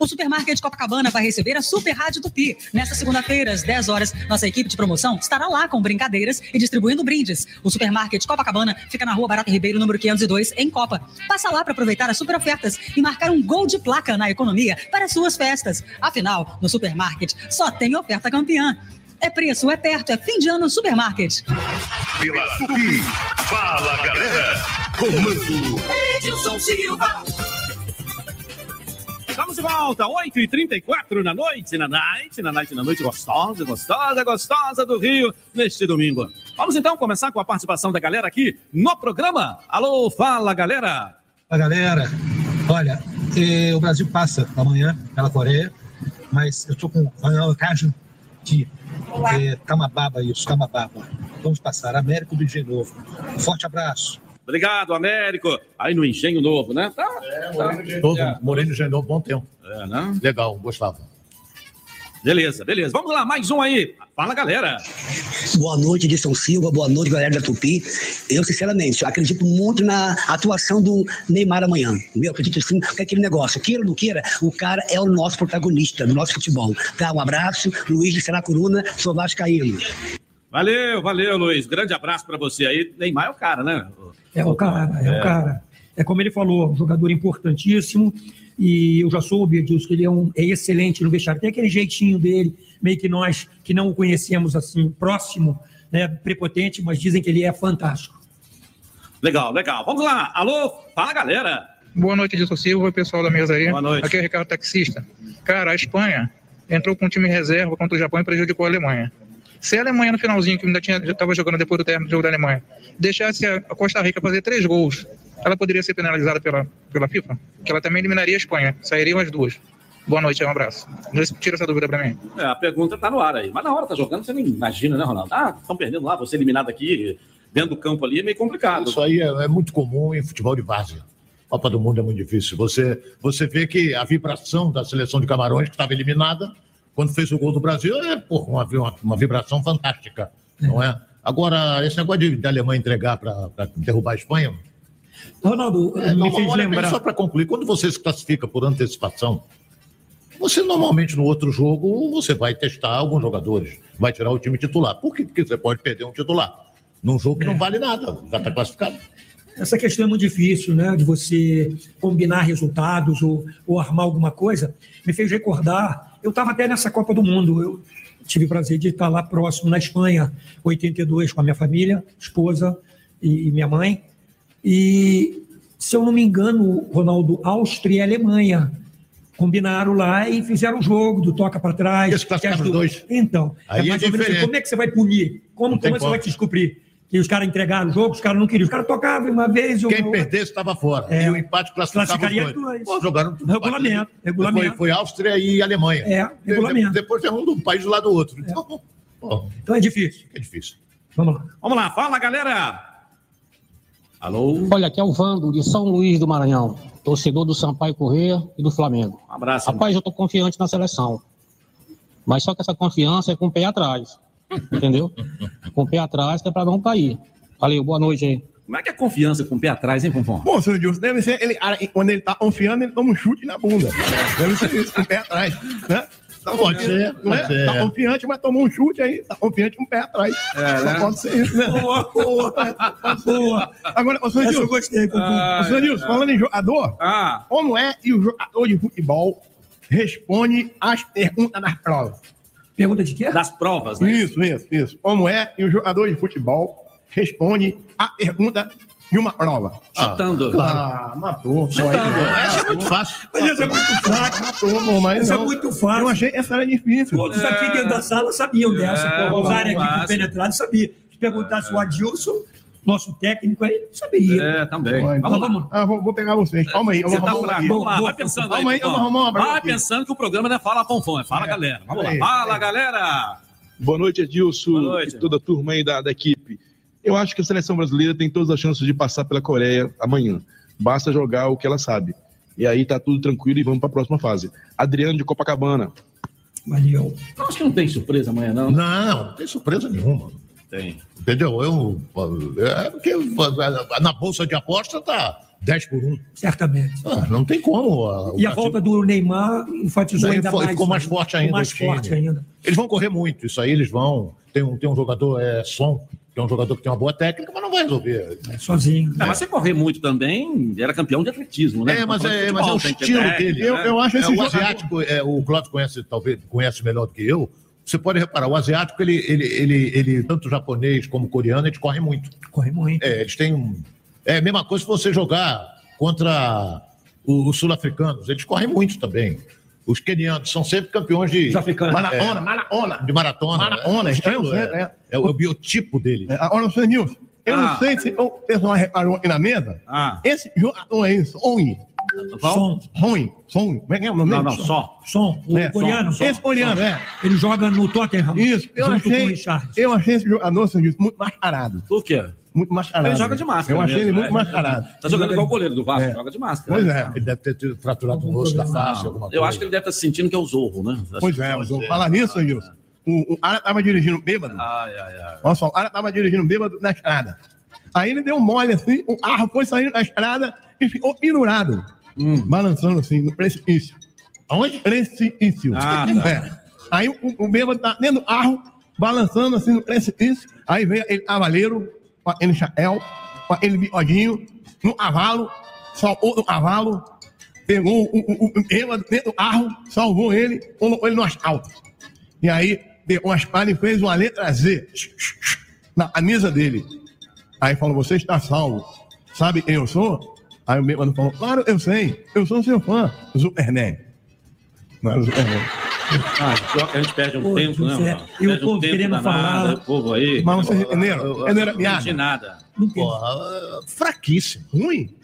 O Supermarket Copacabana vai receber a Super Rádio Tupi. Nesta segunda-feira, às 10 horas, nossa equipe de promoção estará lá com brincadeiras e distribuindo brindes. O Supermarket Copacabana fica na rua Barata Ribeiro, número 502, em Copa. Passa lá para aproveitar as super ofertas e marcar um gol de placa na economia para suas festas. Afinal, no Supermarket só tem oferta campeã. É preço, é perto, é fim de ano no Supermarket. Pela Tupi. Fala, galera. Comando. Edilson Silva. Estamos de volta, 8h34 na noite, na night, na night, na noite gostosa, gostosa, gostosa do Rio, neste domingo. Vamos então começar com a participação da galera aqui no programa. Alô, fala galera! Fala galera, olha, eh, o Brasil passa amanhã pela Coreia, mas eu estou com o caso de eh, Tamababa, isso, Tamababa. Vamos passar, Américo do Engenho Novo. Um forte abraço. Obrigado, Américo. Aí no Engenho Novo, né? Tá, tá. Todo Moreno Gendon, bom tempo. É, né? Legal, gostava. Beleza, beleza. Vamos lá, mais um aí. Fala, galera. Boa noite, Edson Silva. Boa noite, galera da Tupi. Eu, sinceramente, acredito muito na atuação do Neymar amanhã. Eu acredito sim, que é aquele negócio, queira ou não queira, o cara é o nosso protagonista do nosso futebol. Tá? Um abraço, Luiz de Seracuruna, sou Vascaíno. Valeu, valeu, Luiz. Grande abraço pra você aí. Neymar é o cara, né? É o cara, é, o cara. É como ele falou, um jogador importantíssimo. E eu já soube disso, que ele é, um, é excelente no vestiário. Tem aquele jeitinho dele, meio que nós que não o conhecemos assim, próximo, né, prepotente, mas dizem que ele é fantástico. Legal, legal. Vamos lá. Alô, fala, galera. Boa noite, Edson Silva pessoal da mesa aí. Boa noite. Aqui é o Ricardo Taxista. Cara, a Espanha entrou com um time reserva contra o Japão e prejudicou a Alemanha. Se a Alemanha no finalzinho, que ainda estava jogando depois do término do jogo da Alemanha, deixasse a a Costa Rica fazer três gols, ela poderia ser penalizada pela, pela FIFA? Que ela também eliminaria a Espanha. Sairiam as duas. Boa noite, um abraço. Tira essa dúvida para mim. É, a pergunta tá no ar aí. Mas na hora tá jogando, você nem imagina, né, Ronaldo? Ah, estão perdendo lá, você eliminado aqui, dentro do campo ali, é meio complicado. Isso aí é, é muito comum em futebol de várzea. Copa do Mundo é muito difícil. Você, você vê que a vibração da seleção de Camarões, que estava eliminada, quando fez o gol do Brasil, é pô, uma, uma, vibração fantástica, não é? Agora, esse negócio de, de Alemanha entregar para derrubar a Espanha. Ronaldo, É, me fez olha, lembrar. Só para concluir, quando você se classifica por antecipação, você normalmente no outro jogo você vai testar alguns jogadores, vai tirar o time titular. Por quê? Porque você pode perder um titular num jogo que não vale nada, já está classificado. Essa questão é muito difícil, né? De você combinar resultados ou, ou armar alguma coisa. Me fez recordar. Eu estava até nessa Copa do Mundo. Eu tive o prazer de estar lá próximo, na Espanha, 82, com a minha família, esposa e, e minha mãe. E, se eu não me engano, Ronaldo, Áustria e Alemanha combinaram lá e fizeram o jogo do toca para trás. que as du- Então, Aí é mais ou menos assim, como é que você vai punir? Como, Não tem como você como. vai descobrir? Que os caras entregaram o jogo, os caras não queriam. Os caras tocavam uma vez. Quem uma- perdesse estava fora. É. E o empate classificava os Classificaria dois. dois. Pô, jogaram tudo Regulamento, regulamento. Foi, foi Áustria e Alemanha. É, regulamento. De- Depois é um do país do lado do outro. Então, pô, Então é difícil. é difícil. Vamos lá. Vamos lá, fala, galera. Alô? Olha, aqui é o Vando, de São Luís do Maranhão, torcedor do Sampaio Corrêa e do Flamengo. Um abraço. Rapaz, eu tô confiante na seleção. Mas só que essa confiança é com o pé atrás. Entendeu? com o pé atrás, que é pra não cair. Valeu, boa noite aí. Como é que é confiança com o pé atrás, hein, Fonfon? Bom, senhor Dilson, deve ser ele, ah, quando ele tá confiando, ele toma um chute na bunda. Deve ser isso, com o pé atrás. Né? Tá Pode confiante, ser, não é? pode ser. Tá confiante, mas tomou um chute aí. Tá confiante com o pé atrás. É, Só né? pode ser isso, né? Boa, boa, boa. Agora, ô, senhor Essa Dilson, eu gostei, ô, senhor Dilson, falando em jogador, Ah, como é que o jogador de futebol responde às perguntas das provas? Pergunta de quê? das provas, né? Isso, isso, isso. Como é que o jogador de futebol responde a pergunta de uma prova? Chutando. Ah, matou. pô, aí, Essa é muito fácil. Mas isso é muito fraco. Matou, pô, mas Isso é não. muito fácil. Eu achei essa era difícil. Todos aqui dentro da sala sabiam dessa. É, pô. Os áreas aqui fácil. penetrados sabiam. Se perguntasse o Adilson, nosso técnico aí saberia. É, também. Vai, Vamos lá. vamos. Ah, vou, vou pegar vocês. Calma aí, eu vou tá arrumar um fraco. Vamos lá, vai pensando aí. Calma aí, eu vou arrumar Vai aqui. pensando que o programa não é Fala Fonfon, é Fala Galera. Vamos lá. É. Fala, galera. Boa noite, Edilson e toda a turma aí da, da equipe. Eu acho que a seleção brasileira tem todas as chances de passar pela Coreia amanhã. Basta jogar o que ela sabe. E aí tá tudo tranquilo e vamos para a próxima fase. Adriano de Copacabana. Valeu. Eu acho que não tem surpresa amanhã, não. Não, não tem surpresa nenhuma. Tem. Entendeu? Eu, é porque na bolsa de aposta tá 10 por 1. Certamente. Ah, não tem como. a- o E a volta do Neymar enfatizou Daí ainda foi- mais. ficou mais né? forte ainda. Mais forte ainda. Eles vão correr muito, isso aí eles vão. Tem um, tem um jogador, é Som, que é um jogador que tem uma boa técnica, mas não vai resolver. sozinho. Não, mas você correr muito também, era campeão de atletismo, né? É, mas é, mas é o futebol, estilo técnica, dele. né? é, o jogador- asiático, é, o Cláudio conhece, talvez conhece melhor do que eu. Você pode reparar, o asiático, ele, ele, ele, ele tanto japonês como coreano, eles correm muito. Corre muito. É, eles têm um. É a mesma coisa se você jogar contra o- os sul-africanos, eles correm muito também. Os quenianos são sempre campeões de. Maratona, É, maratona. de maratona. Maratona, é, o estilo, sei, é, é. é o biotipo dele. É, Agora, senhor Nilson, eu Ah. não sei se o pessoal reparou aqui na mesa. Ah. Esse jogador aí, Sonho. Som. Sonho. Sonho. Como é que é o nome Não, não, só. Som. O É, coreano. som. Esse coreano, é. Ele joga no Tottenham. Isso, eu junto com o achei, Richard. eu achei esse jogador, senhor Nilson, muito mascarado. Por quê? Muito mascarado. Ele joga de máscara. Eu achei ele mesmo, muito né? mascarado. Tá jogando igual o goleiro do Vasco, É. joga de máscara. Pois né? é. Ele deve ter tido fraturado o osso da face, alguma coisa. Eu acho que ele deve estar se sentindo que é o Zorro, né? Pois é, mas vou falar nisso, senhor Nilson. O, o Ara tava dirigindo bêbado. Ai, ai, ai. Olha só, o Ara tava dirigindo bêbado na estrada. Aí ele deu um mole assim, o carro foi saindo da estrada e ficou pendurado. Balançando assim, no precipício. Aonde? Precipício. Ah, tá. É. Aí o, o bêbado tá dentro do carro, balançando assim no precipício. Aí veio aquele cavaleiro, com aquele chapéu, com aquele bigodinho, no cavalo, salvou do cavalo, pegou o, o, o bêbado dentro do carro, salvou ele, colocou ele no asfalto. E aí pegou a espada e fez uma letra Z na camisa dele. Aí falou, você está salvo. Sabe quem eu sou? Aí o bêbado falou, claro, eu sei. Eu sou seu fã, Superman. Não era o Superman. Ah, que a gente perde um Pô, tempo, né? Mano? e o um povo querendo falar. O povo aí. Mas vocês entenderam? Eu- eu- Entenderam a não piada? entendi nada. Porra, fraquíssimo. Ruim?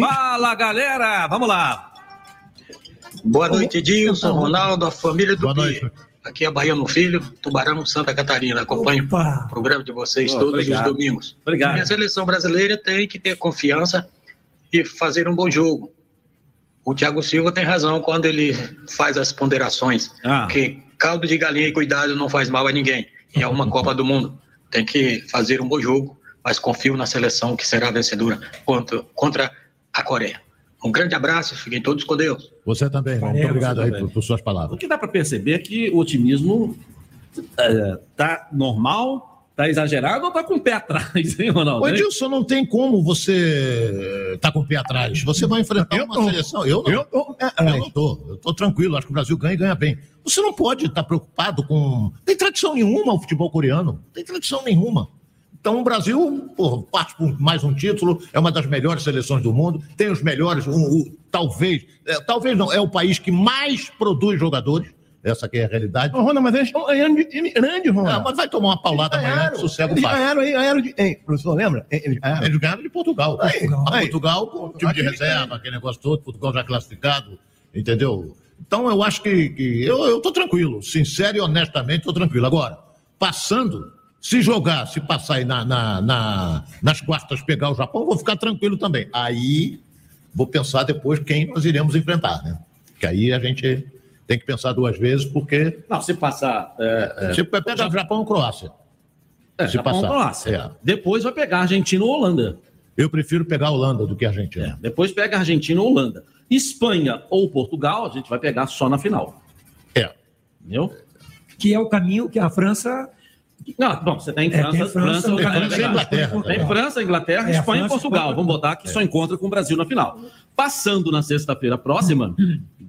Fala, galera! Vamos lá. Boa noite, Edilson, Ronaldo, a família do Boa noite. Aqui é Baiano Filho, Tubarão, Santa Catarina. Acompanho Opa. o programa de vocês todos obrigado. os domingos. Obrigado. E a seleção brasileira tem que ter confiança e fazer um bom jogo. O Thiago Silva tem razão quando ele faz as ponderações, Ah. que caldo de galinha e cuidado não faz mal a ninguém. E é uma [laughs] Copa do Mundo. Tem que fazer um bom jogo, mas confio na seleção que será vencedora contra, contra a Coreia. Um grande abraço, fiquem todos com Deus. Você também, irmão. Muito obrigado aí por, por suas O palavras. que dá para perceber é que o otimismo é, tá normal, tá exagerado ou tá com o pé atrás, [laughs] hein, Ronaldo? Ô, Hein? Edilson, não tem como você estar com o pé atrás. Você vai enfrentar Eu uma tô. seleção. Eu não. Eu tô. é, Eu é. não tô. Eu tô tranquilo. Acho que o Brasil ganha e ganha bem. Você não pode estar preocupado com. Não tem tradição nenhuma o futebol coreano. Não tem tradição nenhuma. Então o Brasil, pô, parte por mais um título, é uma das melhores seleções do mundo, tem os melhores, o, o- talvez, é, talvez não, é o país que mais produz jogadores, essa aqui é a realidade. Ô, Ronaldo, mas eles estão ganhando de time grande, Ah, Ronaldo. mas vai tomar uma paulada Eles amanhã, ganharam. sossego Eles ganharam aí, ganharam de. Ei, professor, lembra? Eles ganharam. Eles ganharam de Portugal. Aí. Portugal com o time de reserva, aquele negócio todo, Portugal já classificado, entendeu? Então eu acho que, que eu, eu tô tranquilo, sincero e honestamente tô tranquilo. Agora, passando, se jogar, se passar aí na, na- na- nas quartas pegar o Japão, vou ficar tranquilo também. Aí vou pensar depois quem nós iremos enfrentar, né? Que aí a gente tem que pensar duas vezes, porque Não, se passar. É, é, se pega o Japão ou Croácia. é, se Japão, passar. Croácia. É. Depois vai pegar Argentina ou Holanda. Eu prefiro pegar a Holanda do que a Argentina. É, depois pega Argentina ou Holanda. Espanha ou Portugal, a gente vai pegar só na final. É. Entendeu? Que é o caminho que a França. Não, bom, você tem É, França, tem a França, França, tem Inglaterra, França Inglaterra. Tem França, Inglaterra, É, Espanha e França, Portugal. Portugal. Vamos botar que só encontra com o Brasil na final. Passando na sexta-feira próxima,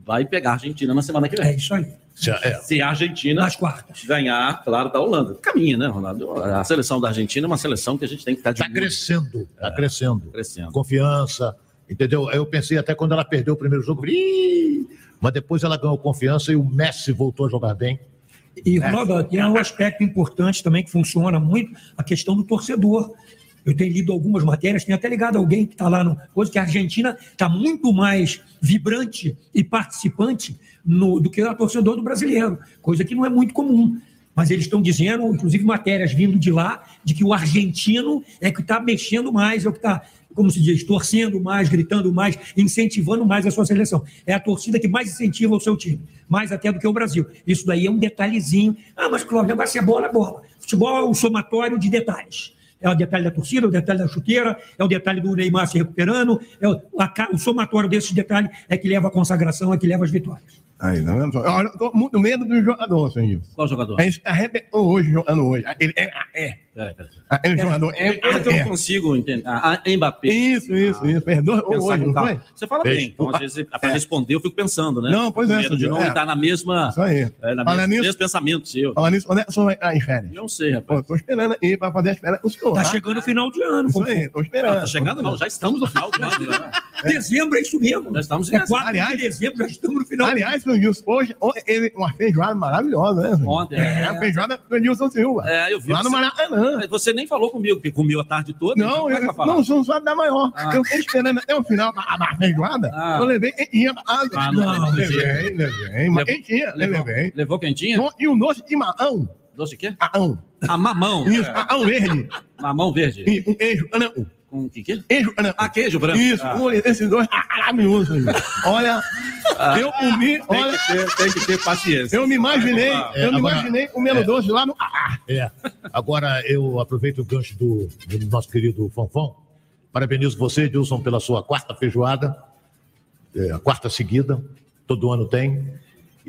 vai pegar a Argentina na semana que É vem. isso aí. Se- é. Se a Argentina Nas quartas. ganhar, claro, da Holanda. Caminha, né, Ronaldo? A seleção da Argentina é uma seleção que a gente tem que estar de Está crescendo, está crescendo. crescendo. Confiança, entendeu? Eu pensei até quando ela perdeu o primeiro jogo, mas depois ela ganhou confiança e o Messi voltou a jogar bem. E, Ronaldo, tem um aspecto importante também que funciona muito, a questão do torcedor. Eu tenho lido algumas matérias, tenho até ligado alguém que está lá no. Coisa que a Argentina está muito mais vibrante e participante no- do que o torcedor do brasileiro, coisa que não é muito comum. Mas eles estão dizendo, inclusive matérias vindo de lá, de que o argentino é que está mexendo mais, é o que está, como se diz, torcendo mais, gritando mais, incentivando mais a sua seleção. É a torcida que mais incentiva o seu time, mais até do que o Brasil. Isso daí é um detalhezinho. Ah, mas Cláudio, vai ser bola, é bola. Futebol é um somatório de detalhes. É o detalhe da torcida, é o detalhe da chuteira, é o detalhe do Neymar se recuperando, é o, a o somatório desses detalhes é que leva à consagração, é que leva às vitórias. Aí, tá vendo? Olha, eu tô muito medo do jogador, senhor. Qual jogador? Ele arrebentou hoje, jogando hoje. Ele é. é. Peraí. Aquele jogador é. Que eu é. não consigo entender. Ah, ah, Mbappé. Isso, isso, isso. Perdoa hoje, não calma. foi? Você fala Beijo. bem. Então, às vezes, para É. responder, eu fico pensando, né? Não, pois é, medo de Sandro, não é. estar na mesma. Isso aí. É, na Fala mesma, nisso. mesmo pensamento seu. Falar nisso, quando é que o senhor vai em férias? Não sei, rapaz. Tô esperando aí pra fazer a espera do senhor. Tá chegando o final de ano. Isso aí, tô esperando. Tá chegando? Não, já estamos no final do ano. né? [laughs] Dezembro é isso mesmo. Já estamos É 4 Aliás- de dezembro, já estamos no final. Aliás, senhor Gilson, hoje, hoje ele, uma feijoada maravilhosa, né? Ontem. É, a feijoada do Gilson Silva. É, eu vi. Lá no você- Maracanã. Você nem falou comigo, porque comeu a tarde toda. então Não, que eu, não, o senhor não sabe da maior. Ah. Eu fiquei esperando até o final da, da feijoada. Ah. Eu levei quentinha pra casa. Ah, não, não, levei, levei. Mas quentinha, Levou, levei. levou quentinha? E um doce de mamão. Doce de quê? Mamão. Ah, mamão. Isso, É. mamão verde. Mamão verde. E um queijo, não. Com que quê? Queijo, não. Ah, queijo branco. Isso, Ah. um desses dois, ah, maravilhoso. senhor. Olha, Ah. eu comi, Tem olha, que, ter, tem que ter paciência. eu me imaginei, É, eu me agora- imaginei comendo é. doce lá no... Ah, É. Agora eu aproveito o gancho do, do nosso querido Fonfon. Parabenizo você, Edilson, pela sua quarta feijoada, é, a quarta seguida, todo ano tem.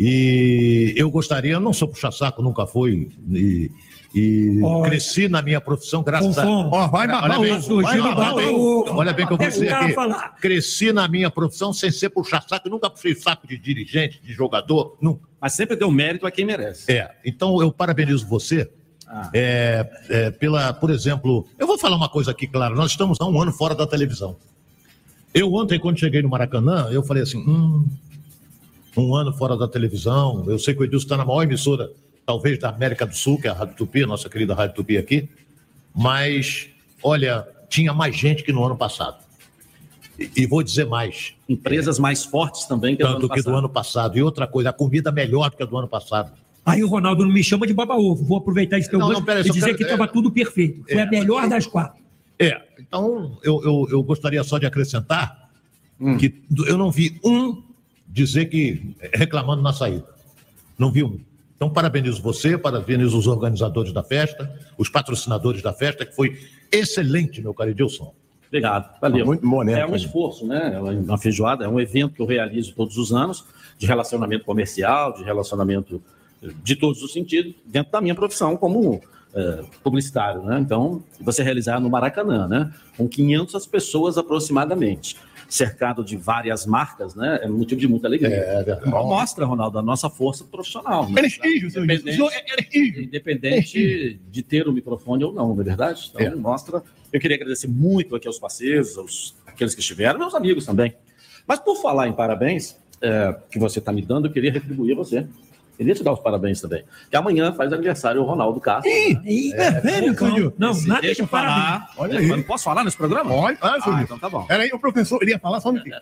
E eu gostaria, eu não sou puxa-saco, nunca fui, e, e Olha. cresci na minha profissão graças a. Fonfon, Ó, vai Olha babar bem, vai ovo. Olha bem que eu vou [laughs] dizer aqui. falar. Cresci na minha profissão sem ser puxa-saco, eu nunca puxei saco de dirigente, de jogador, nunca. Mas sempre deu mérito a quem merece. É, então eu parabenizo você Ah. é, é, pela, por exemplo, eu vou falar uma coisa aqui, claro, nós estamos há um ano fora da televisão. Eu ontem, quando cheguei no Maracanã, eu falei assim, hum, um ano fora da televisão, eu sei que o Edilson está na maior emissora, talvez da América do Sul, que é a Rádio Tupi, a nossa querida Rádio Tupi aqui, mas, olha, tinha mais gente que no ano passado. E, e vou dizer mais, Empresas mais fortes também que do tanto ano que do passado. ano passado. E outra coisa, a comida melhor do que a do ano passado. Aí o Ronaldo não me chama de baba-ovo. Vou aproveitar esse teu Não, não, pera e dizer quero- que estava é. tudo perfeito. Foi É. a melhor das quatro. É, então eu, eu, eu gostaria só de acrescentar Hum. que do- eu não vi um dizer que reclamando na saída. Não vi um. Então, parabenizo você, parabenizo os organizadores da festa, os patrocinadores da festa, que foi excelente, meu caro Edilson. Obrigado, valeu. Muito bom, né, É um esforço, né? Uma feijoada é um evento que eu realizo todos os anos, de relacionamento comercial, de relacionamento eh, de todos os sentidos, dentro da minha profissão como eh, publicitário, né? Então, você realizar no Maracanã, né? Com 500 pessoas aproximadamente, cercado de várias marcas, né? É motivo de muita alegria. É. Então, mostra, Ronaldo, a nossa força profissional. né? Prestígio, senhor é prestígio. Independente de ter o microfone ou não, não é verdade? Então, É. mostra. Eu queria agradecer muito aqui aos parceiros, aos, aqueles que estiveram, meus amigos também. Mas por falar em parabéns, é, que você está me dando, eu queria retribuir a você. Queria te dar os parabéns também. Que amanhã faz aniversário o Ronaldo Castro. né? Ih, é, velho, Gilson. Não, Esse- nada deixa de eu falar. parabéns. Olha Eu aí. não posso falar nesse programa? Senhor Ah, Gilson. então tá bom. Peraí, o professor iria falar só um minutinho.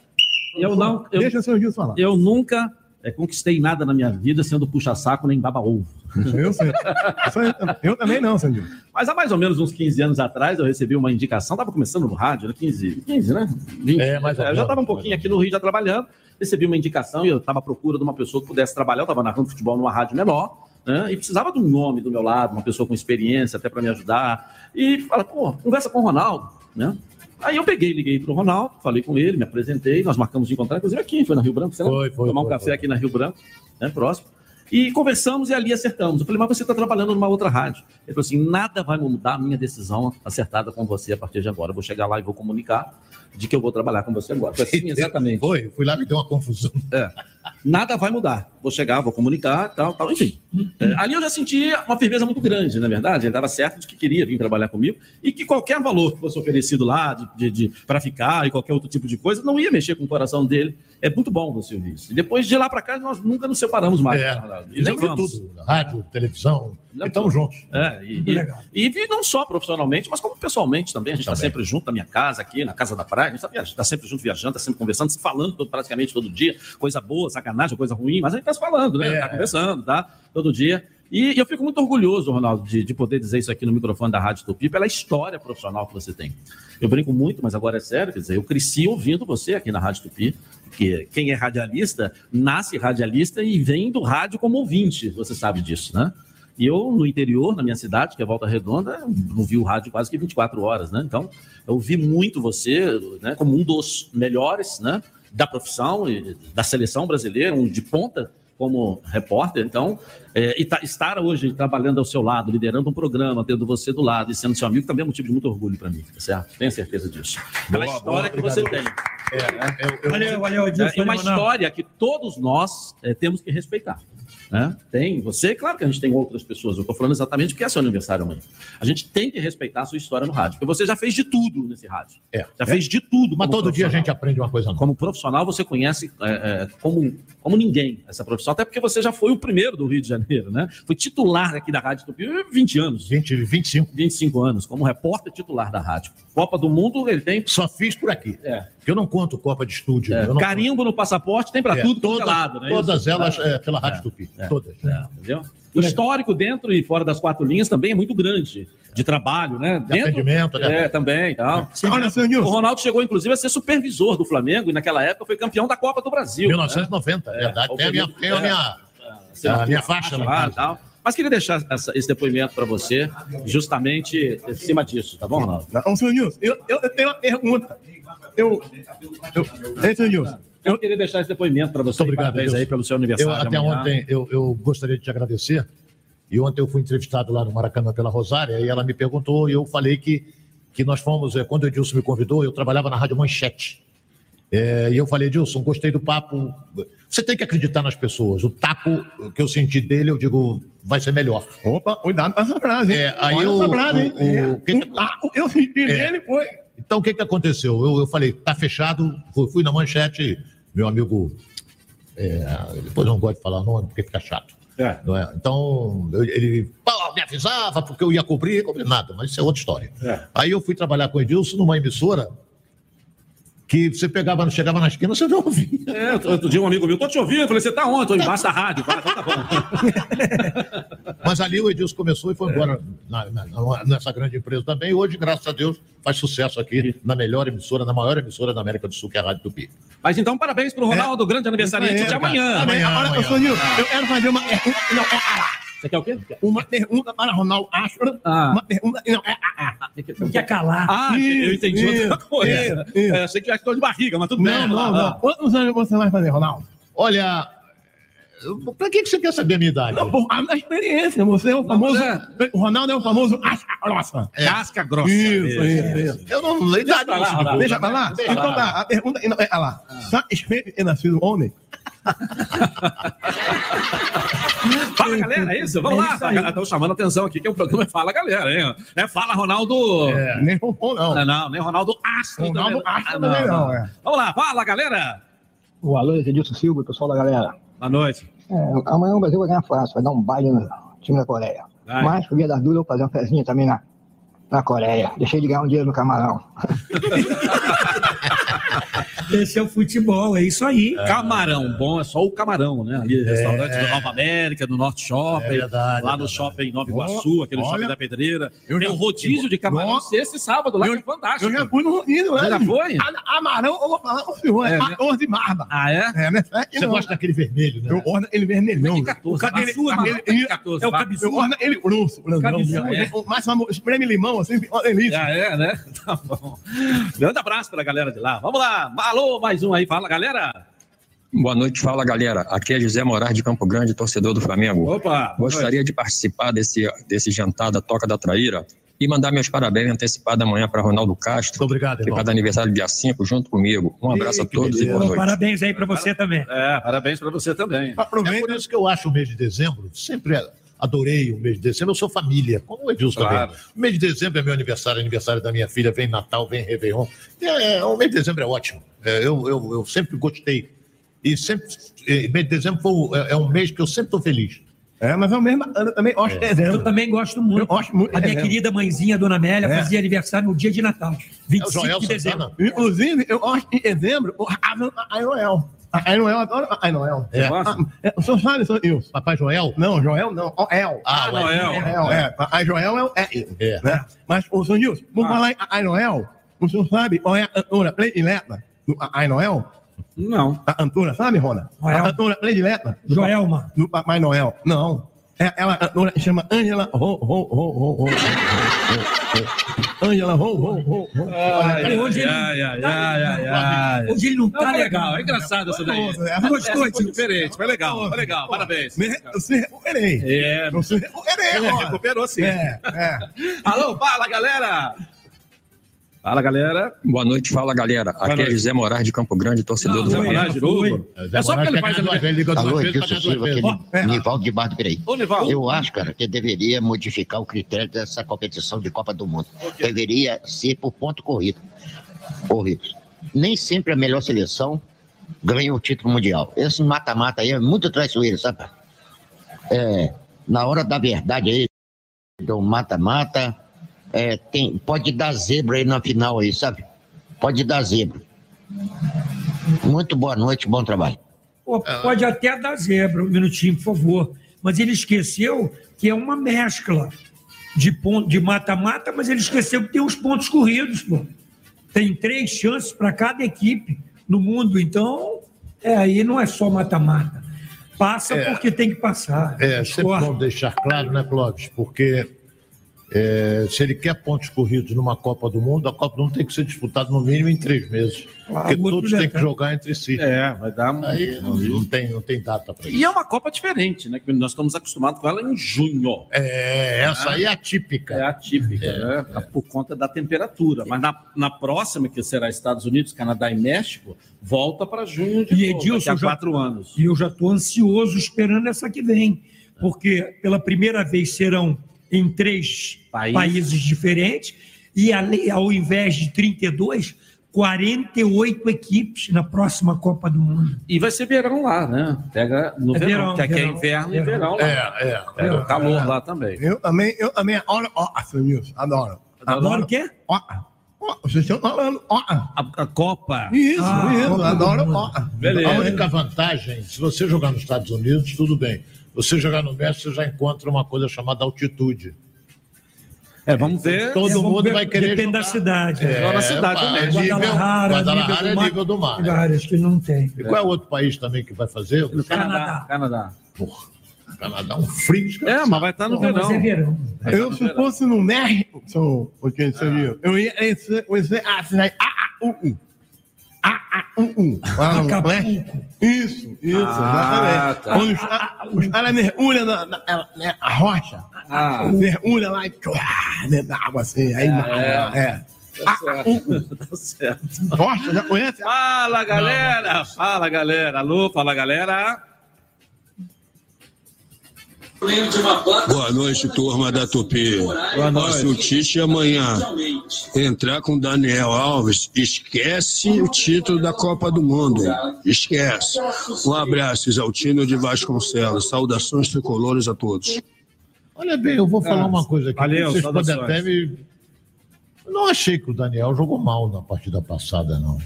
Eu não, eu, Deixa o senhor Gilson falar. eu nunca é, conquistei nada na minha vida sendo puxa-saco nem baba-ovo. Eu, sei. Aí, eu também não, Gilson. Mas há mais ou menos uns 15 anos atrás eu recebi uma indicação, estava começando no rádio, né? 15, 15 né? 20. É, mais ou eu já menos. estava um pouquinho aqui no Rio já trabalhando, recebi uma indicação e eu estava à procura de uma pessoa que pudesse trabalhar, eu estava narrando futebol numa rádio menor, né? E precisava de um nome do meu lado, uma pessoa com experiência até para me ajudar. E fala, pô, conversa com o Ronaldo, né? Aí eu peguei, liguei para o Ronaldo, falei com ele, me apresentei, nós marcamos de encontrar, inclusive aqui, foi na Rio Branco, você? Foi, foi, Tomar um foi, café foi. aqui na Rio Branco, né, próximo. E conversamos e ali acertamos. Eu falei, mas você está trabalhando numa outra rádio. Ele falou assim: nada vai mudar a minha decisão acertada com você a partir de agora. Eu vou chegar lá e vou comunicar de que eu vou trabalhar com você agora. Foi assim, exatamente. Foi, fui lá me deu uma confusão. É. nada vai mudar. Vou chegar, vou comunicar, tal, tal, enfim. É, ali eu já senti uma firmeza muito grande, na verdade. Ele estava certo de que queria vir trabalhar comigo e que qualquer valor que fosse oferecido lá de, de, de para ficar e qualquer outro tipo de coisa não ia mexer com o coração dele. É muito bom você ouvir isso. E depois de lá para cá, nós nunca nos separamos mais. É. E nem vamos. tudo, rádio, televisão, e estamos juntos. É, e, e, e não só profissionalmente, mas como pessoalmente também. A gente está sempre junto na minha casa, aqui, na casa da praia. A gente está tá sempre junto viajando, está sempre conversando, falando todo- praticamente todo dia. Coisa boa, sacanagem, coisa ruim, mas a gente está se falando, né? Está conversando, tá? Todo dia. E, e eu fico muito orgulhoso, Ronaldo, de, de poder dizer isso aqui no microfone da Rádio Tupi, pela história profissional que você tem. Eu brinco muito, mas agora é sério, quer dizer, eu cresci ouvindo você aqui na Rádio Tupi, porque quem é radialista, nasce radialista e vem do rádio como ouvinte, você sabe disso, né? E eu, no interior, na minha cidade, que é Volta Redonda, não vi o rádio quase que 24 horas, né? Então, eu ouvi muito você, né, como um dos melhores, né, da profissão e da seleção brasileira, um de ponta como repórter. Então, é, e tá- estar hoje trabalhando ao seu lado, liderando um programa, tendo você do lado e sendo seu amigo, também é motivo de muito orgulho para mim, tá certo? Tenho certeza disso. Pela Boa, história boa, que você tem. É, Valeu, valeu, Edilson, É uma história que todos nós é, temos que respeitar. Né? Tem você, claro que a gente tem outras pessoas. Eu estou falando exatamente porque é seu aniversário amanhã. A gente tem que respeitar a sua história no rádio, porque você já fez de tudo nesse rádio. É. Já fez de tudo. Mas todo dia a gente aprende uma coisa nova. Como profissional, você conhece é, é, como, como ninguém essa profissão, até porque você já foi o primeiro do Rio de Janeiro, né? Foi titular aqui da Rádio Tupi há 20 anos. 20, 25. 25 anos, como repórter titular da rádio. Copa do Mundo, ele tem. Só fiz por aqui. É. Porque eu não conto Copa de Estúdio. É, Carimbo no passaporte tem para É, tudo, todas- todo lado, né? todas Isso? elas É. é, pela Rádio Tupi. Todas. Entendeu? O histórico dentro e fora das quatro linhas também é muito grande de trabalho, né? De atendimento, né? É, também, tal. Olha, senhor Nilson. O Ronaldo chegou, inclusive, a ser supervisor do Flamengo e naquela época foi campeão da Copa do Brasil. 1990, né? verdade. É, Tem a minha, tem a minha, Tem a minha faixa lá. em lá e tal. Mas queria deixar essa- esse depoimento para você, justamente em cima disso, tá bom, Ronaldo? Não, senhor Nilson, eu, eu, eu tenho uma pergunta. Eu. eu Nilson. Eu queria deixar esse depoimento para você. Muito obrigado, Parabéns Deus. aí pelo seu Eu, aniversário. até amanhã. ontem eu, eu gostaria de te agradecer. E ontem eu fui entrevistado lá no Maracanã pela Rosária e ela me perguntou e eu falei que, que nós fomos, eh, quando o Edilson me convidou, eu trabalhava na Rádio Manchete. Eh, e eu falei, Edilson, gostei do papo. Você tem que acreditar nas pessoas. O taco que eu senti dele, eu digo, vai ser melhor. Opa, cuidado com essa frase. É, aí Olha o, essa frase, hein? o, o, que que- Ah, eu senti É. dele, foi. Então, o que, que aconteceu? Eu, eu falei, tá fechado, fui, fui na manchete, meu amigo. é, depois eu não gosto de falar o nome, porque fica chato. É. Não é? Então, eu- ele pô, me avisava porque eu ia cobrir, cobrir nada, mas isso é outra história. É. Aí eu fui trabalhar com o Edilson numa emissora que você pegava, chegava na esquina, você não ouvia. É, outro dia um amigo meu, tô te ouvindo, eu falei, você tá onde? Tô embaixo da rádio. Fala, então tá bom. [laughs] Mas ali o Edilson começou e foi embora na- na- na- nessa grande empresa também. E hoje, graças a Deus, faz sucesso aqui na melhor emissora, na maior emissora da América do Sul, que é a Rádio Tupi. Mas então, parabéns pro Ronaldo, grande aniversariante de amanhã. Amanhã, Olha, amanhã. senhor Nilson, eu quero fazer uma. [laughs] Não, é. Você quer o quê? Uma pergunta para Ronaldo Ashford. Ah. Uma pergunta. Não, é ah, ah. Não quer calar. Ah, eu Isso, entendi outra isso, coisa. isso, isso. É, achei que já estou de barriga, mas tudo bem. Não, vamos não, lá. não. Quantos anos você vai fazer, Ronaldo? Olha, pra que, que você quer saber a minha idade? Não, por causa da experiência. Você é o famoso. O Ronaldo é o famoso Asca Grossa. Casca grossa. Isso, isso, isso. Eu não leio Deixa idade. pra lá. Deixa pra lá. Deixa Então lá. tá, a pergunta não, é ah lá. Satisfeito em nascido homem? [laughs] Fala, galera, é isso? Vamos lá. Estão chamando a atenção aqui, que é o programa Fala, galera, hein? Não é Fala, Ronaldo. É, nem rompou, não. Não, não, nem Ronaldo Astro. Ronaldo também. Astro Ah, também não, é. Vamos lá, fala, galera. Boa noite, Edilson Silva, pessoal da galera. Boa noite. É, amanhã o Brasil vai ganhar fácil, vai dar um baile no time da Coreia. Vai. Mas, por via das dúvidas, eu vou fazer uma fezinha também na, na Coreia. Deixei de ganhar um dinheiro no camarão. [laughs] Esse é o futebol, é isso aí. Camarão, bom, é só o camarão, né? Ali, restaurante da Nova América, do Norte Shopping, É verdade, lá é no verdade. shopping Nova Iguaçu, aquele Olha, shopping da Pedreira. eu Tem um rodízio de camarão Nossa. esse sábado lá, que é fantástico. Eu já fui no rodízio, Você já foi? Amarão, eu vou falar senhor, é É, né? 14 barba. Ah, é? É, né? É Você gosta daquele vermelho, né? Eu orno ele vermelhão. 14, Aquele- na sua, aquele- mano, ele- 14, É o cabeçudo. Eu orno ele grosso, grandão. Né? é. Mais famoso, espreme limão, assim, delícia. Já é, né? [laughs] Tá bom. Grande abraço pra galera de lá. Vamos lá. Alô, mais um aí. Fala, galera. Boa noite, fala galera. Aqui é José Moraes de Campo Grande, torcedor do Flamengo. Opa. Gostaria de participar desse, desse jantar da Toca da Traíra E mandar meus parabéns antecipados amanhã para Ronaldo Castro. obrigado, Que irmão. faz aniversário dia 5 junto comigo. Um abraço a todos e boa noite. Parabéns aí para você também. É, parabéns para você também. É por isso que eu acho o mês de dezembro, sempre adorei o mês de dezembro, eu sou família, como o Edilson Claro. também. O mês de dezembro é meu aniversário, aniversário da minha filha, vem Natal, vem Réveillon. É, o mês de dezembro é ótimo. É, eu, eu, eu sempre gostei. E sempre, mês de dezembro foi, é, é um mês que eu sempre estou feliz. É, mas eu mesmo eu também gosto de dezembro. Eu também gosto muito. Eu gosto muito A minha dezembro. querida mãezinha, Dona Amélia, É. fazia aniversário no dia de Natal, 25 de dezembro. Inclusive, eu gosto de dezembro, Ai Noel. Ai Noel, adoro Ai Noel. É. Ah, é, O senhor sabe, senhor Ilson? Papai Joel? Não, Joel não. O El. Ah, Noel. Noel. é. A Joel é o é. É. né? Mas, o senhor Nilson, por falar em Ai Noel, o senhor sabe qual é a cantora predileta do Ai Noel? Não. A cantora, sabe, Rona? Noel. A cantora predileta. Joelma. Do Papai Noel. Não. É, ela, a cantora chama Angela Ho, Ho, Ho, Ho, Ho. Ho, Ho, Ho. Ai, Hoje ele- ai, ai, ai, ai, ai. Hoje ele não Não, tá foi legal. é engraçado essa daí. Gostou, foi diferente, foi legal, foi legal, parabéns. Me- Você recuperei. É, recuperei, é, ó. recuperou sim. É, é. Alô, fala galera! Fala galera. Boa noite, fala galera. Aqui é noite. José Moraes de Campo Grande, torcedor do Zé Flamengo. Moraes de novo? É só porque ele faz aniversário. Alô, Edilson Silva, aquele Nivaldo de Barra do Piraí. Ô, Nivaldo. Eu acho, cara, que deveria modificar o critério dessa competição de Copa do Mundo. Deveria ser por ponto corrido. Corrido. Nem sempre a melhor seleção ganha o título mundial. Esse mata-mata aí é muito traiçoeiro, sabe? É, na hora da verdade aí, do mata-mata, é, tem, pode dar zebra aí na final aí, sabe? Pode dar zebra. Muito boa noite, bom trabalho. Pô, pode até dar zebra, um minutinho, por favor. Mas ele esqueceu que é uma mescla de ponto de mata-mata, mas ele esqueceu que tem os pontos corridos, pô. Tem três chances para cada equipe no mundo, então é aí não é só mata-mata. Passa É. porque tem que passar. É, sempre bom deixar claro, né, Clóvis? Porque é, se ele quer pontos corridos numa Copa do Mundo, a Copa do Mundo tem que ser disputada no mínimo em três meses. porque outro todos têm que detalhe. jogar entre si. É, vai dar um- Aí não, não tem, não tem data para isso. E é uma Copa diferente, né? Que nós estamos acostumados com ela em junho. É, essa aí é atípica. É atípica, né? Por conta da temperatura. Mas na, na próxima, que será Estados Unidos, Canadá e México, volta para junho de E novo, Edilson, daqui a já- quatro anos. E eu já estou ansioso esperando essa que vem, porque pela primeira vez serão em três País. países diferentes, e ale- ao invés de 32, 48 equipes na próxima Copa do Mundo. E vai ser verão lá, né? Pega no É verão, verão, que aqui é verão. inverno e Verão. verão lá. É, é. Pega É. o calor lá também. Eu também, eu também adoro Nilson, adoro. Adoro o quê? Ó, ó, vocês estão falando, ó. A, a Copa. Isso, Ah, isso, Copa do adoro, ó. Beleza. A única vantagem, se você jogar nos Estados Unidos, tudo bem. Você jogar no México, você já encontra uma coisa chamada altitude. É, vamos ver. Todo É, vamos mundo ver, vai querer Depende jogar. da cidade. É, Só na cidade também. é nível- Guadalajara, Guadalajara nível é do mar. nível do mar. Lugares que não tem. E qual é o outro país também que vai fazer? No Canadá. Canadá. Porra, Canadá, um frio. É, mas vai estar no é verão. verão. Eu, se fosse no México, o que seu Nilson, eu ia esse- esse- assinar A, A, U, U. A, A, U, U. Lá no Acapulco. Isso, isso, Ah, exatamente. tá. Quando os, a- os caras mergulham na, na, na- na rocha, Ah. mergulha lá e ah, dentro da água assim, aí é. é. Tá certo. [laughs] Tá certo. Rocha, já conhece? Fala, galera! Fala, galera! Alô, fala, galera! Boa noite, turma da Tupi. Boa noite. Se o Tite amanhã entrar com Daniel Alves, esquece o título da Copa do Mundo. Esquece. Um abraço, Exaltino de Vasconcelos. Saudações tricolores a todos. Olha bem, eu vou falar uma coisa aqui. valeu, Vocês podem até me... Eu não achei que o Daniel jogou mal na partida passada, não.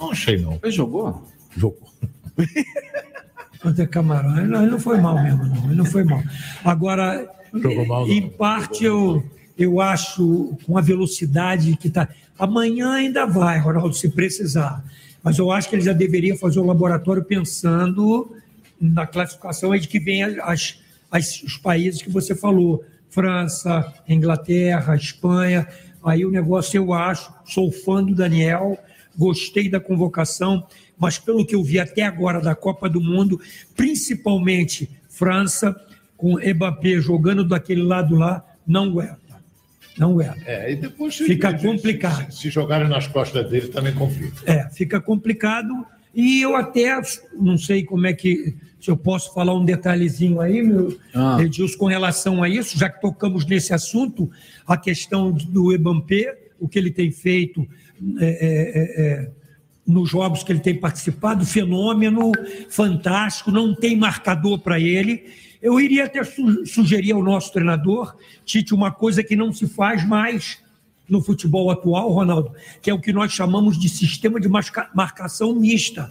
Não achei, não. Ele jogou? Jogou. [laughs] Contra Camarão. Ele não, ele não foi mal mesmo, não. Ele não foi mal. Agora, mal, em parte, eu, eu acho com a velocidade que está. Amanhã ainda vai, Ronaldo, se precisar. Mas eu acho que ele já deveria fazer o laboratório pensando na classificação de que vem as, as- os países que você falou: França, Inglaterra, Espanha. Aí o negócio eu acho, sou fã do Daniel, gostei da convocação, mas pelo que eu vi até agora da Copa do Mundo, principalmente França, com Mbappé jogando daquele lado lá, não aguenta. Não é. É, e depois se, Fica se- complicado. Se, se jogarem nas costas dele, também complica. É, fica complicado. E eu até não sei como é que. Se eu posso falar um detalhezinho aí, meu Ah. Edilson, com relação a isso, já que tocamos nesse assunto, a questão do Ebampé, o que ele tem feito é, é, é, nos jogos que ele tem participado, fenômeno fantástico, não tem marcador para ele. Eu iria até su- sugerir ao nosso treinador, Tite, uma coisa que não se faz mais no futebol atual, Ronaldo, que é o que nós chamamos de sistema de marcação mista.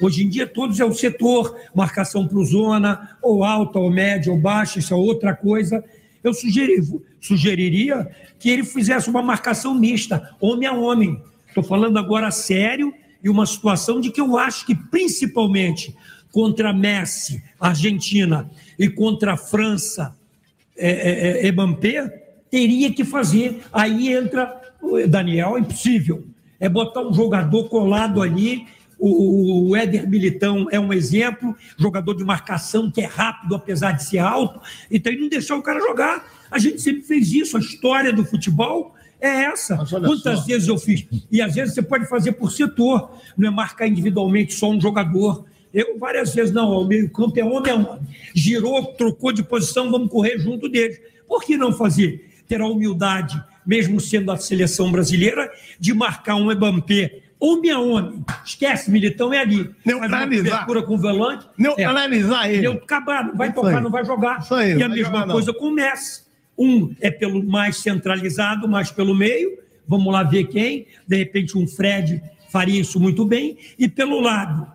Hoje em dia, todos é o setor, marcação para zona, ou alta, ou média, ou baixa, isso é outra coisa. Eu sugeri- sugeriria que ele fizesse uma marcação mista, homem a homem. Estou falando agora sério e uma situação de que eu acho que, principalmente contra Messi, Argentina, e contra a França, é, é, é, Mbappé, teria que fazer. Aí entra Daniel, é impossível. É botar um jogador colado ali. O, o Éder Militão é um exemplo, jogador de marcação que é rápido, apesar de ser alto, então ele não deixar o cara jogar. A gente sempre fez isso, a história do futebol é essa. Quantas vezes eu fiz? E às vezes você pode fazer por setor, não é marcar individualmente só um jogador. Eu várias vezes, não, o meio campo é homem a homem. Girou, trocou de posição, vamos correr junto deles. Por que não fazer? Ter a humildade, mesmo sendo a seleção brasileira, de marcar um Ebampé homem a homem. Esquece, Militão, é ali. Faz uma Neutralizar. cobertura com o volante. Neutralizar ele. Neu- Acabar, não vai Isso tocar, aí. não vai jogar. Isso aí, e não a vai mesma jogar, não. coisa com o Messi. Um é pelo mais centralizado, mais pelo meio. Vamos lá ver quem. De repente, um Fred faria isso muito bem. E pelo lado,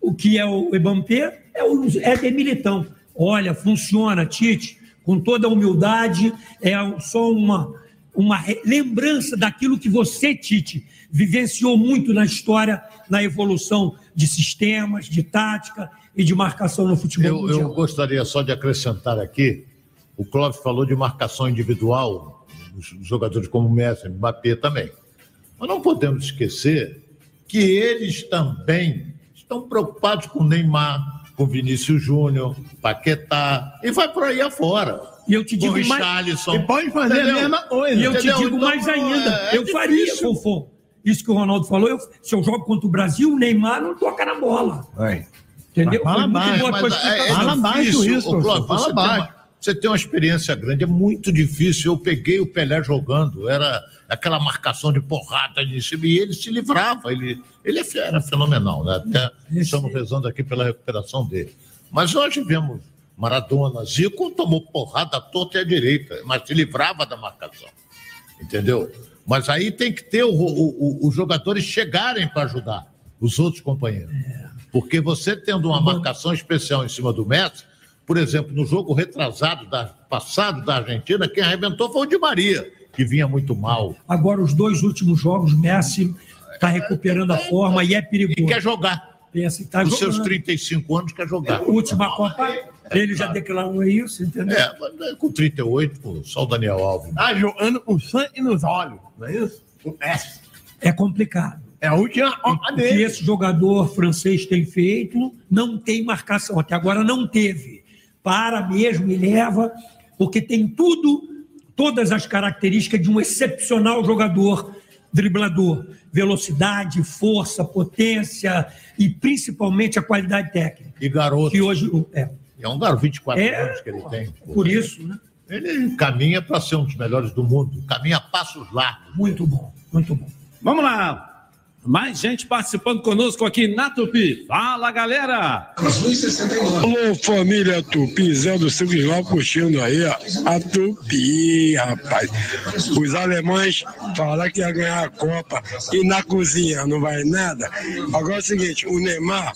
o que é o Ebampé é o Éder Militão. Olha, funciona, Tite, com toda a humildade, é só uma, uma lembrança daquilo que você, Tite, vivenciou muito na história, na evolução de sistemas, de tática e de marcação no futebol Eu, eu gostaria só de acrescentar aqui, o Clóvis falou de marcação individual, os jogadores como Messi, Mbappé também. Mas não podemos esquecer que eles também estão preocupados com Neymar, com Vinícius Júnior, Paquetá, e vai por aí afora. E eu te Com digo mais- Richarlison. E pode fazer a Entendeu? mesma coisa. E eu te Entendeu? digo Então, mais ainda. é- é eu faria, difícil. Fofão. Isso que o Ronaldo falou, eu- se eu jogo contra o Brasil, o Neymar não toca na bola. Entendeu? Fala baixo, a mas é- é difícil, ô, Clóvis, você, tem uma, você tem uma experiência grande, é muito difícil. Eu peguei o Pelé jogando, era aquela marcação de porrada de cima, e ele se livrava. Ele, ele é era fenomenal, né? Até estamos rezando aqui pela recuperação dele. Mas hoje vemos Maradona, Zico tomou porrada torta e à direita, mas se livrava da marcação. Entendeu? Mas aí tem que ter o- o- o- os jogadores chegarem para ajudar os outros companheiros. Porque você tendo uma marcação especial em cima do Messi, por exemplo, no jogo retrasado da, passado da Argentina, quem arrebentou foi o Di Maria, que vinha muito mal. Agora, os dois últimos jogos, Messi está recuperando a forma e é perigoso. E quer jogar. Pensa tá Os seus jogando. 35 anos quer jogar. Última Copa, ele já declarou isso, entendeu? É, com 38, pô, só o Daniel Alves. Tá jogando com sangue nos olhos, não é isso? O Messi. É complicado. É a última Copa O que esse jogador francês tem feito não tem marcação. Até agora não teve. Para mesmo e leva, porque tem tudo, todas as características de um excepcional jogador driblador. Velocidade, força, potência e principalmente a qualidade técnica. E garoto. Que hoje é. É um garoto, 24 É, anos que ele tem. Por isso, né? Ele caminha para ser um dos melhores do mundo. Caminha a passos largos. Muito bom, muito bom. Vamos lá. Mais gente participando conosco aqui na Tupi. Fala, galera! Alô, família Tupi, Zé do Silvio João puxando aí, ó, a Tupi, rapaz. Os alemães falaram que ia ganhar a Copa e na cozinha não vai nada. Agora é o seguinte, o Neymar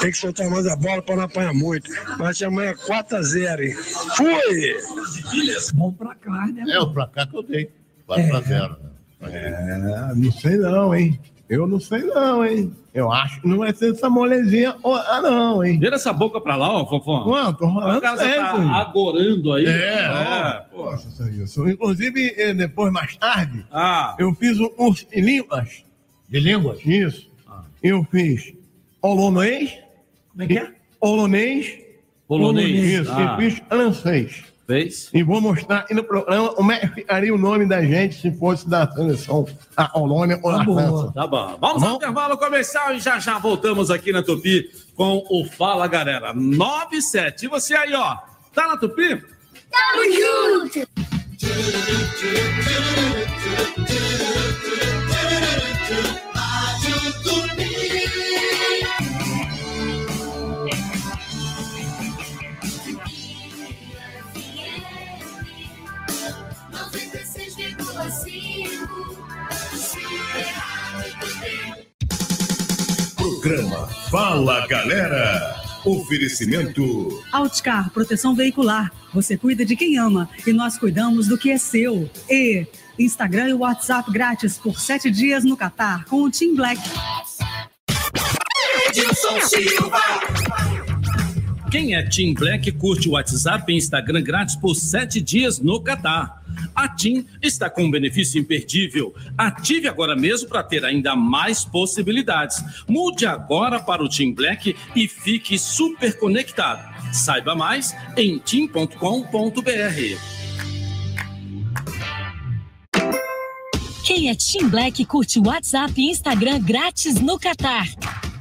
tem que soltar mais a bola para não apanhar muito. Mas amanhã é 4x0, hein? Fui! Bom placar, né? É o placar que eu dei. 4 a 0. É, não sei não, hein? Eu não sei não, hein? Eu acho que não vai ser essa molezinha. ó, Ah, não, hein? Vira essa boca pra lá, ó, Fofão. Não, tô falando O cara já sério, tá agorando aí. É. Nossa, isso. Inclusive, eh, depois, mais tarde, Ah. eu fiz um curso de línguas. De línguas? Isso. Eu fiz polonês. Como é que é? Polonês. Polonês. Isso. Ah. E fiz francês. Fez. E vou mostrar aqui no programa como é que ficaria o nome da gente se fosse da seleção da Polônia ou da França. Tá bom. Vamos ao intervalo comercial e já já voltamos aqui na Tupi com o Fala Galera. 97. E você aí, ó, tá na Tupi? Tamo junto! Programa Fala Galera. Oferecimento Outcar, proteção veicular. Você cuida de quem ama e nós cuidamos do que é seu. E Instagram e WhatsApp grátis por sete dias no Catar com o Team Black. Edilson Silva. Quem é Team Black curte o WhatsApp e Instagram grátis por sete dias no Catar. A TIM está com um benefício imperdível. Ative agora mesmo para ter ainda mais possibilidades. Mude agora para o Team Black e fique super conectado. Saiba mais em tim.com.br. Quem é Team Black curte WhatsApp e Instagram grátis no Catar.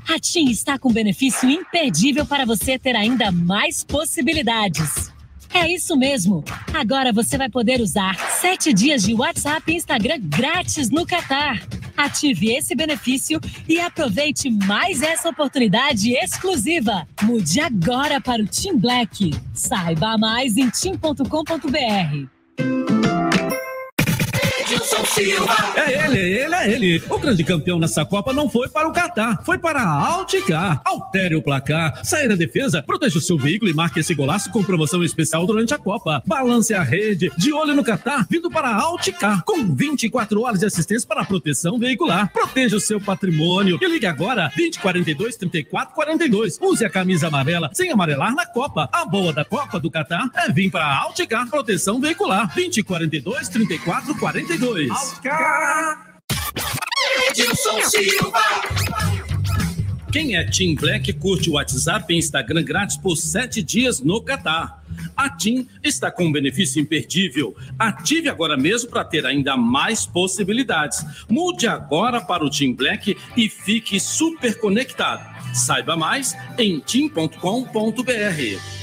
A TIM está com benefício imperdível para você ter ainda mais possibilidades. É isso mesmo. Agora você vai poder usar sete dias de WhatsApp e Instagram grátis no Catar. Ative esse benefício e aproveite mais essa oportunidade exclusiva. Mude agora para o Team Black. Saiba mais em tim.com.br. Edilson Silva. É ele, ele, é ele. O grande campeão nessa Copa não foi para o Catar, foi para a Alticar. Altere o placar, saia da defesa, proteja o seu veículo e marque esse golaço com promoção especial durante a Copa. Balance a rede, de olho no Catar, vindo para a Alticar, com 24 horas de assistência para proteção veicular. Proteja o seu patrimônio e ligue agora 2042 34 42. Use a camisa amarela sem amarelar na Copa. A boa da Copa do Catar é vir para a Alticar Proteção Veicular 2042 34 42. Edilson Silva. Quem é Team Black curte o WhatsApp e Instagram grátis por sete dias no Catar. A TIM está com um benefício imperdível. Ative agora mesmo para ter ainda mais possibilidades. Mude agora para o Team Black e fique super conectado. Saiba mais em tim.com.br.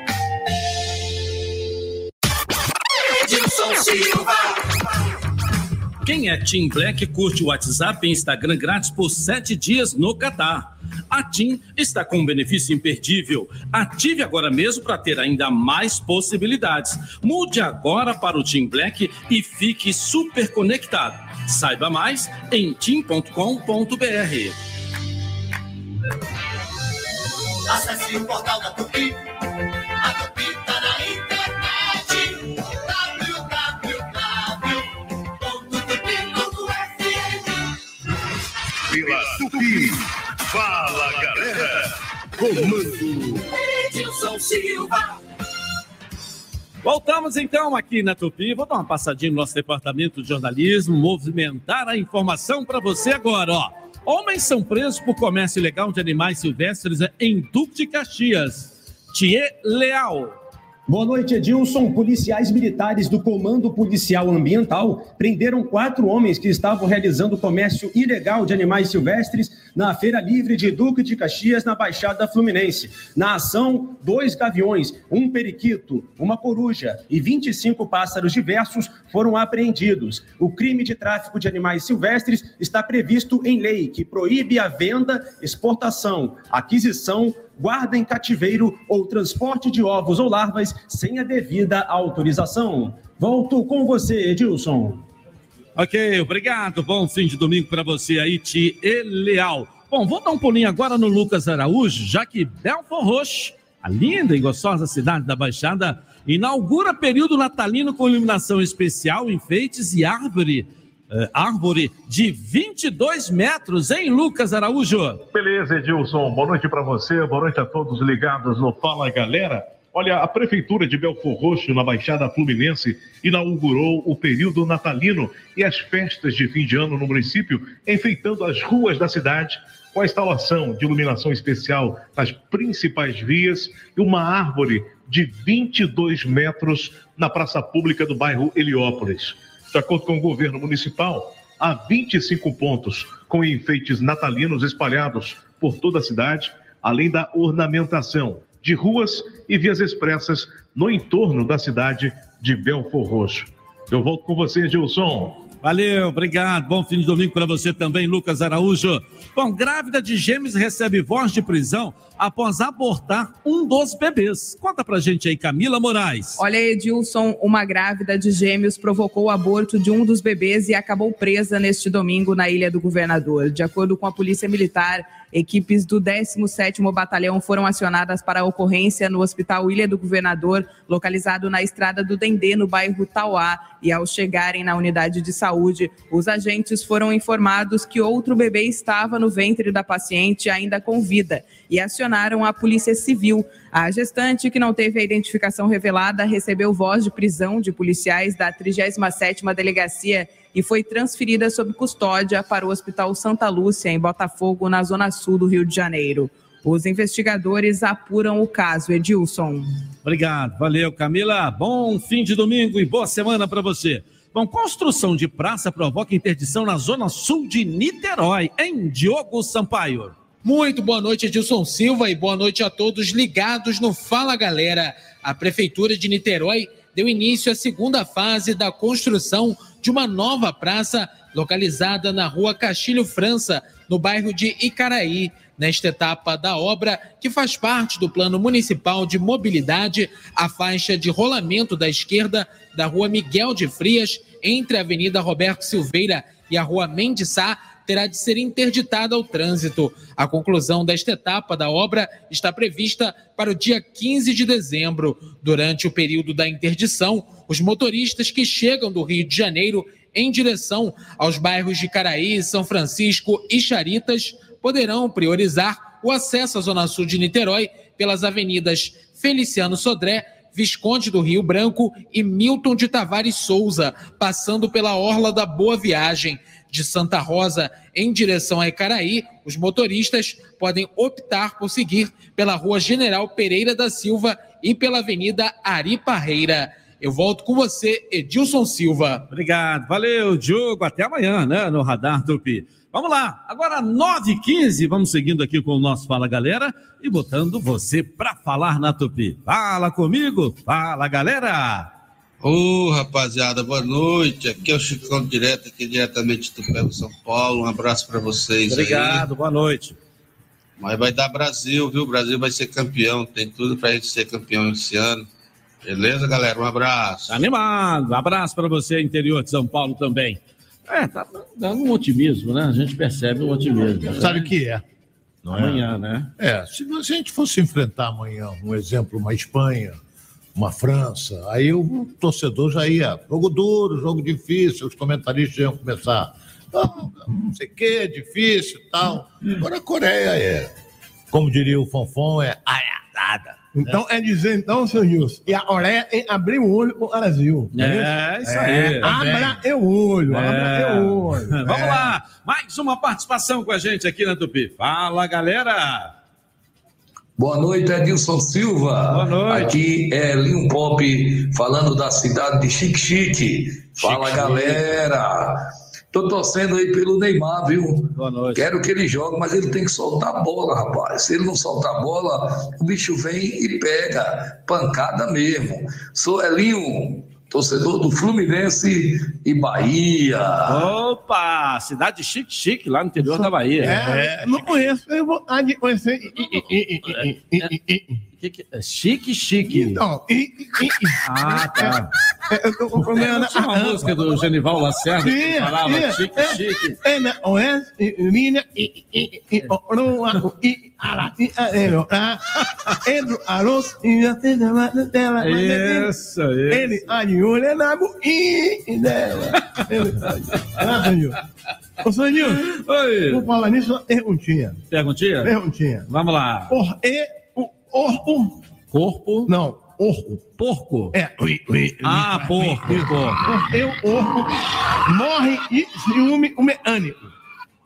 Quem é Team Black curte o WhatsApp e Instagram grátis por sete dias no Catar. A TIM está com um benefício imperdível. Ative agora mesmo para ter ainda mais possibilidades. Mude agora para o Team Black e fique super conectado. Saiba mais em tim.com.br. Acesse o portal da Tupi. A Tupi pela Tupi. Fala Galera. Comando Edilson Silva. Voltamos então aqui na Tupi. Vou dar uma passadinha no nosso departamento de jornalismo, movimentar a informação para você agora, ó. Homens são presos por comércio ilegal de animais silvestres em Duque de Caxias. Thier Leal. Boa noite, Edilson. Policiais militares do Comando Policial Ambiental prenderam quatro homens que estavam realizando comércio ilegal de animais silvestres na Feira Livre de Duque de Caxias, na Baixada Fluminense. Na ação, dois gaviões, um periquito, uma coruja e 25 pássaros diversos foram apreendidos. O crime de tráfico de animais silvestres está previsto em lei que proíbe a venda, exportação, aquisição, guarda em cativeiro ou transporte de ovos ou larvas sem a devida autorização. Volto com você, Edilson. Ok, obrigado. Bom fim de domingo para você aí, Thier Leal. Bom, vou dar um pulinho agora no Lucas Araújo, já que Belfor Roxo, a linda e gostosa cidade da Baixada, inaugura período natalino com iluminação especial, enfeites e árvore, eh, árvore de 22 metros, hein, Lucas Araújo? Beleza, Edilson. Boa noite para você, boa noite a todos ligados no Fala Galera. Olha, a Prefeitura de Belfor Roxo, na Baixada Fluminense, inaugurou o período natalino e as festas de fim de ano no município, enfeitando as ruas da cidade com a instalação de iluminação especial nas principais vias e uma árvore de 22 metros na praça pública do bairro Heliópolis. De acordo com o governo municipal, há 25 pontos com enfeites natalinos espalhados por toda a cidade, além da ornamentação de ruas e vias expressas no entorno da cidade de Belfor Roxo. Eu volto com você, Gilson. Valeu, obrigado. Bom fim de domingo para você também, Lucas Araújo. Bom, grávida de gêmeos recebe voz de prisão após abortar um dos bebês. Conta pra gente aí, Camila Moraes. Olha, Edilson, uma grávida de gêmeos provocou o aborto de um dos bebês e acabou presa neste domingo na Ilha do Governador. De acordo com a Polícia Militar, equipes do 17º Batalhão foram acionadas para a ocorrência no Hospital Ilha do Governador, localizado na Estrada do Dendê, no bairro Tauá. E ao chegarem na unidade de saúde, os agentes foram informados que outro bebê estava no ventre da paciente ainda com vida e acionaram a Polícia Civil. A gestante, que não teve a identificação revelada, recebeu voz de prisão de policiais da 37ª Delegacia e foi transferida sob custódia para o Hospital Santa Lúcia, em Botafogo, na zona sul do Rio de Janeiro. Os investigadores apuram o caso, Edilson. Obrigado, valeu, Camila. Bom fim de domingo e boa semana para você. Bom, construção de praça provoca interdição na zona sul de Niterói, em Diogo Sampaio. Muito boa noite, Edilson Silva, e boa noite a todos ligados no Fala Galera. A Prefeitura de Niterói deu início à segunda fase da construção de uma nova praça localizada na rua Castilho França, no bairro de Icaraí. Nesta etapa da obra, que faz parte do Plano Municipal de Mobilidade, a faixa de rolamento da esquerda da rua Miguel de Frias, entre a Avenida Roberto Silveira e a rua Mendes Sá, terá de ser interditada ao trânsito. A conclusão desta etapa da obra está prevista para o dia 15 de dezembro. Durante o período da interdição, os motoristas que chegam do Rio de Janeiro em direção aos bairros de Caraí, São Francisco e Charitas poderão priorizar o acesso à Zona Sul de Niterói pelas avenidas Feliciano Sodré, Visconde do Rio Branco e Milton de Tavares Souza, passando pela Orla da Boa Viagem de Santa Rosa em direção a Icaraí, os motoristas podem optar por seguir pela Rua General Pereira da Silva e pela Avenida Ari Parreira. Eu volto com você, Edilson Silva. Obrigado, valeu, Diogo. Até amanhã, né, no Radar Tupi. Vamos lá, agora 9h15, vamos seguindo aqui com o nosso Fala Galera e botando você para falar na Tupi. Fala comigo, fala galera! Ô, rapaziada, boa noite. Aqui é o Chicão direto, aqui diretamente do Pego São Paulo. Um abraço para vocês. Obrigado, aí. boa noite. Mas vai dar Brasil, viu? O Brasil vai ser campeão. Tem tudo para gente ser campeão esse ano. Beleza, galera? Um abraço. Animado. Um abraço para você, interior de São Paulo também. É, tá dando um otimismo, né? A gente percebe o otimismo. né? Sabe o que é? Não é? Amanhã, né? É, se a gente fosse enfrentar amanhã, um exemplo, uma Espanha, uma França, aí o torcedor já ia, jogo duro, jogo difícil, os comentaristas iam começar, não, não sei o que, difícil e tal. Agora a Coreia é, como diria o Fonfon, é aiadada. Então é dizer, então, seu Gilson, e a Coreia em abrir o olho o Brasil. É, isso aí. abra o olho, abra o olho. [laughs] Vamos É. lá, mais uma participação com a gente aqui na Tupi. Fala, galera! Boa noite, Edilson Silva. Boa noite. Aqui é Linho Pop falando da cidade de Chique Chique. Fala, Chique. galera. Tô torcendo aí pelo Neymar, viu? Boa noite. Quero que ele jogue, mas ele tem que soltar a bola, rapaz. Se ele não soltar a bola, o bicho vem e pega. Pancada mesmo. Sou Elinho, torcedor do Fluminense e Bahia. Opa, cidade chique, chique, lá no interior da Bahia. É, Não conheço, eu vou ah, de conhecer. Que que é? Chique, chique. Então, I, I. Ah, tá. Eu tô com problema na Tinha uma música do Genival Lacerda que falava tinha, chique, é. chique. É, na oeste, e- e e- e- e- e- oroa, e- e- a- e- a- arroz e a tela. ele- Isso, isso. Ele alinhou, ele na buí dela. Ah, Sanil. Ô, Sanil, Oi. vou falar nisso, uma perguntinha. Perguntinha? Perguntinha. Vamos lá. Por e orco. Corpo? Não, orco. Porco? É, ui, ui. Ah, porco, porco. O orco morre de ciúme o mecânico.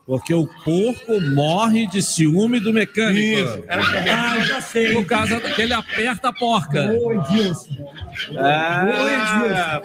Porque o porco morre de ciúme do mecânico. Isso. Ah, já sei. Por causa que ele aperta a porca. Oi, Dilson. Ah,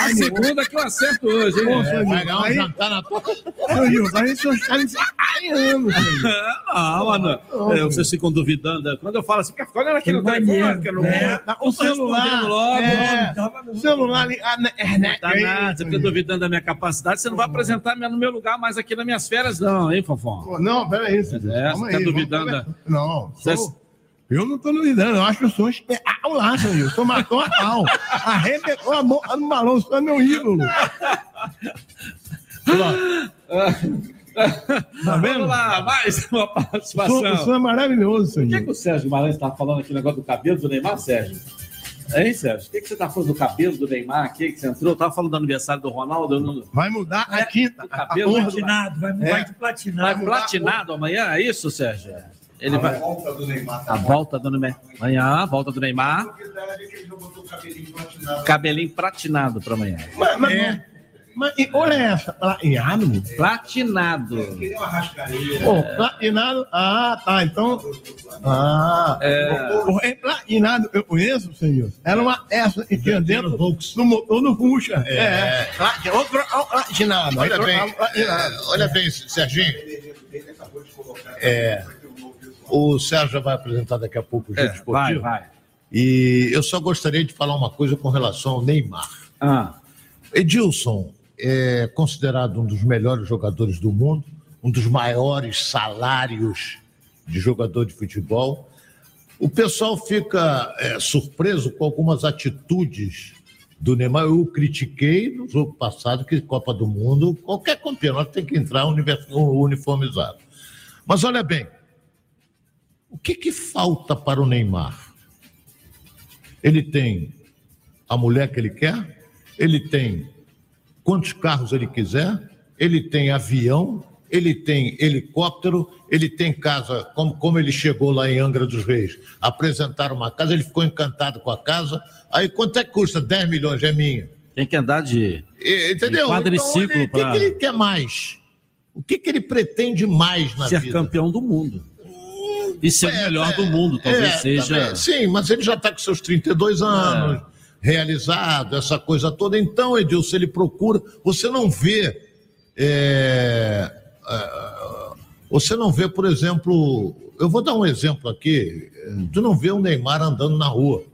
a segunda que eu acerto hoje, hein? Ô, Sanil, Vai ganhar um aí- jantar na tua. Sanil, aí seus caras se apanhando, Sanil. Ah, mano. É, vocês ficam duvidando. Quando eu falo assim, fica olhando aqui no telefone, que eu não É, vou. o celular, logo. é, o celular ligado na internet. Tá nada, você fica duvidando da minha capacidade, você não vai apresentar no meu lugar mais aqui nas minhas férias, não, hein, Fofão? Não, peraí. Sanil, É, você tá aí, duvidando vamos- da- Não, Você- sou- eu não tô duvidando, eu acho que eu sou um espetal lá, Sanil. Sou matou a pau. Arrebentou a boca no balão, você é meu ídolo. Tá vendo? Vamos lá, mais uma participação. sou maravilhoso, O que, que o Sérgio Guimarães está falando aqui no negócio do cabelo do Neymar, Sérgio? Hein, Sérgio? O que, que você está falando do cabelo do Neymar aqui que você entrou? Eu tava falando do aniversário do Ronaldo. não- Vai mudar a quinta. O cabelo vai Platinado, vai, É. vai de platinado. Vai platinado amanhã, é isso, Sérgio? Ele vai. volta do Neymar. A volta do Neymar. Amanhã, a volta do Neymar. Cabelinho platinado para amanhã. Mas, mas, mas e olha essa, platinado. Platinado. Pô, platinado. Ah, tá. Então. Ah. O é platinado, eu conheço, senhor. Era uma essa que tinha dentro do motor do Fuxa. É. Plati- Outro outro platinado. Olha bem, é, olha bem, Serginho. É, o Sérgio já vai apresentar daqui a pouco o É, Giro Esportivo. vai, vai. E eu só gostaria de falar uma coisa com relação ao Neymar. Ah. Edilson é considerado um dos melhores jogadores do mundo, um dos maiores salários de jogador de futebol. O pessoal fica é, surpreso com algumas atitudes do Neymar. Eu critiquei no jogo passado, que Copa do Mundo, qualquer campeonato tem que entrar uniformizado. Mas olha bem, o que, que falta para o Neymar? Ele tem a mulher que ele quer, ele tem quantos carros ele quiser, ele tem avião, ele tem helicóptero, ele tem casa, como, como ele chegou lá em Angra dos Reis, apresentaram uma casa, ele ficou encantado com a casa. Aí quanto é que custa? 10 milhões, é minha. Tem que andar de. E- Entendeu? de quadriciclo Então, ele- o que, pra- que ele quer mais? O que, que ele pretende mais na ser vida? campeão do mundo. E ser o melhor do mundo, talvez É, seja. também, sim, mas ele já está com seus 32 anos, realizado, essa coisa toda. Então, Edilson, ele procura. Você não vê. é, é, você não vê, por exemplo. Eu vou dar um exemplo aqui. Tu não vê o Neymar andando na rua.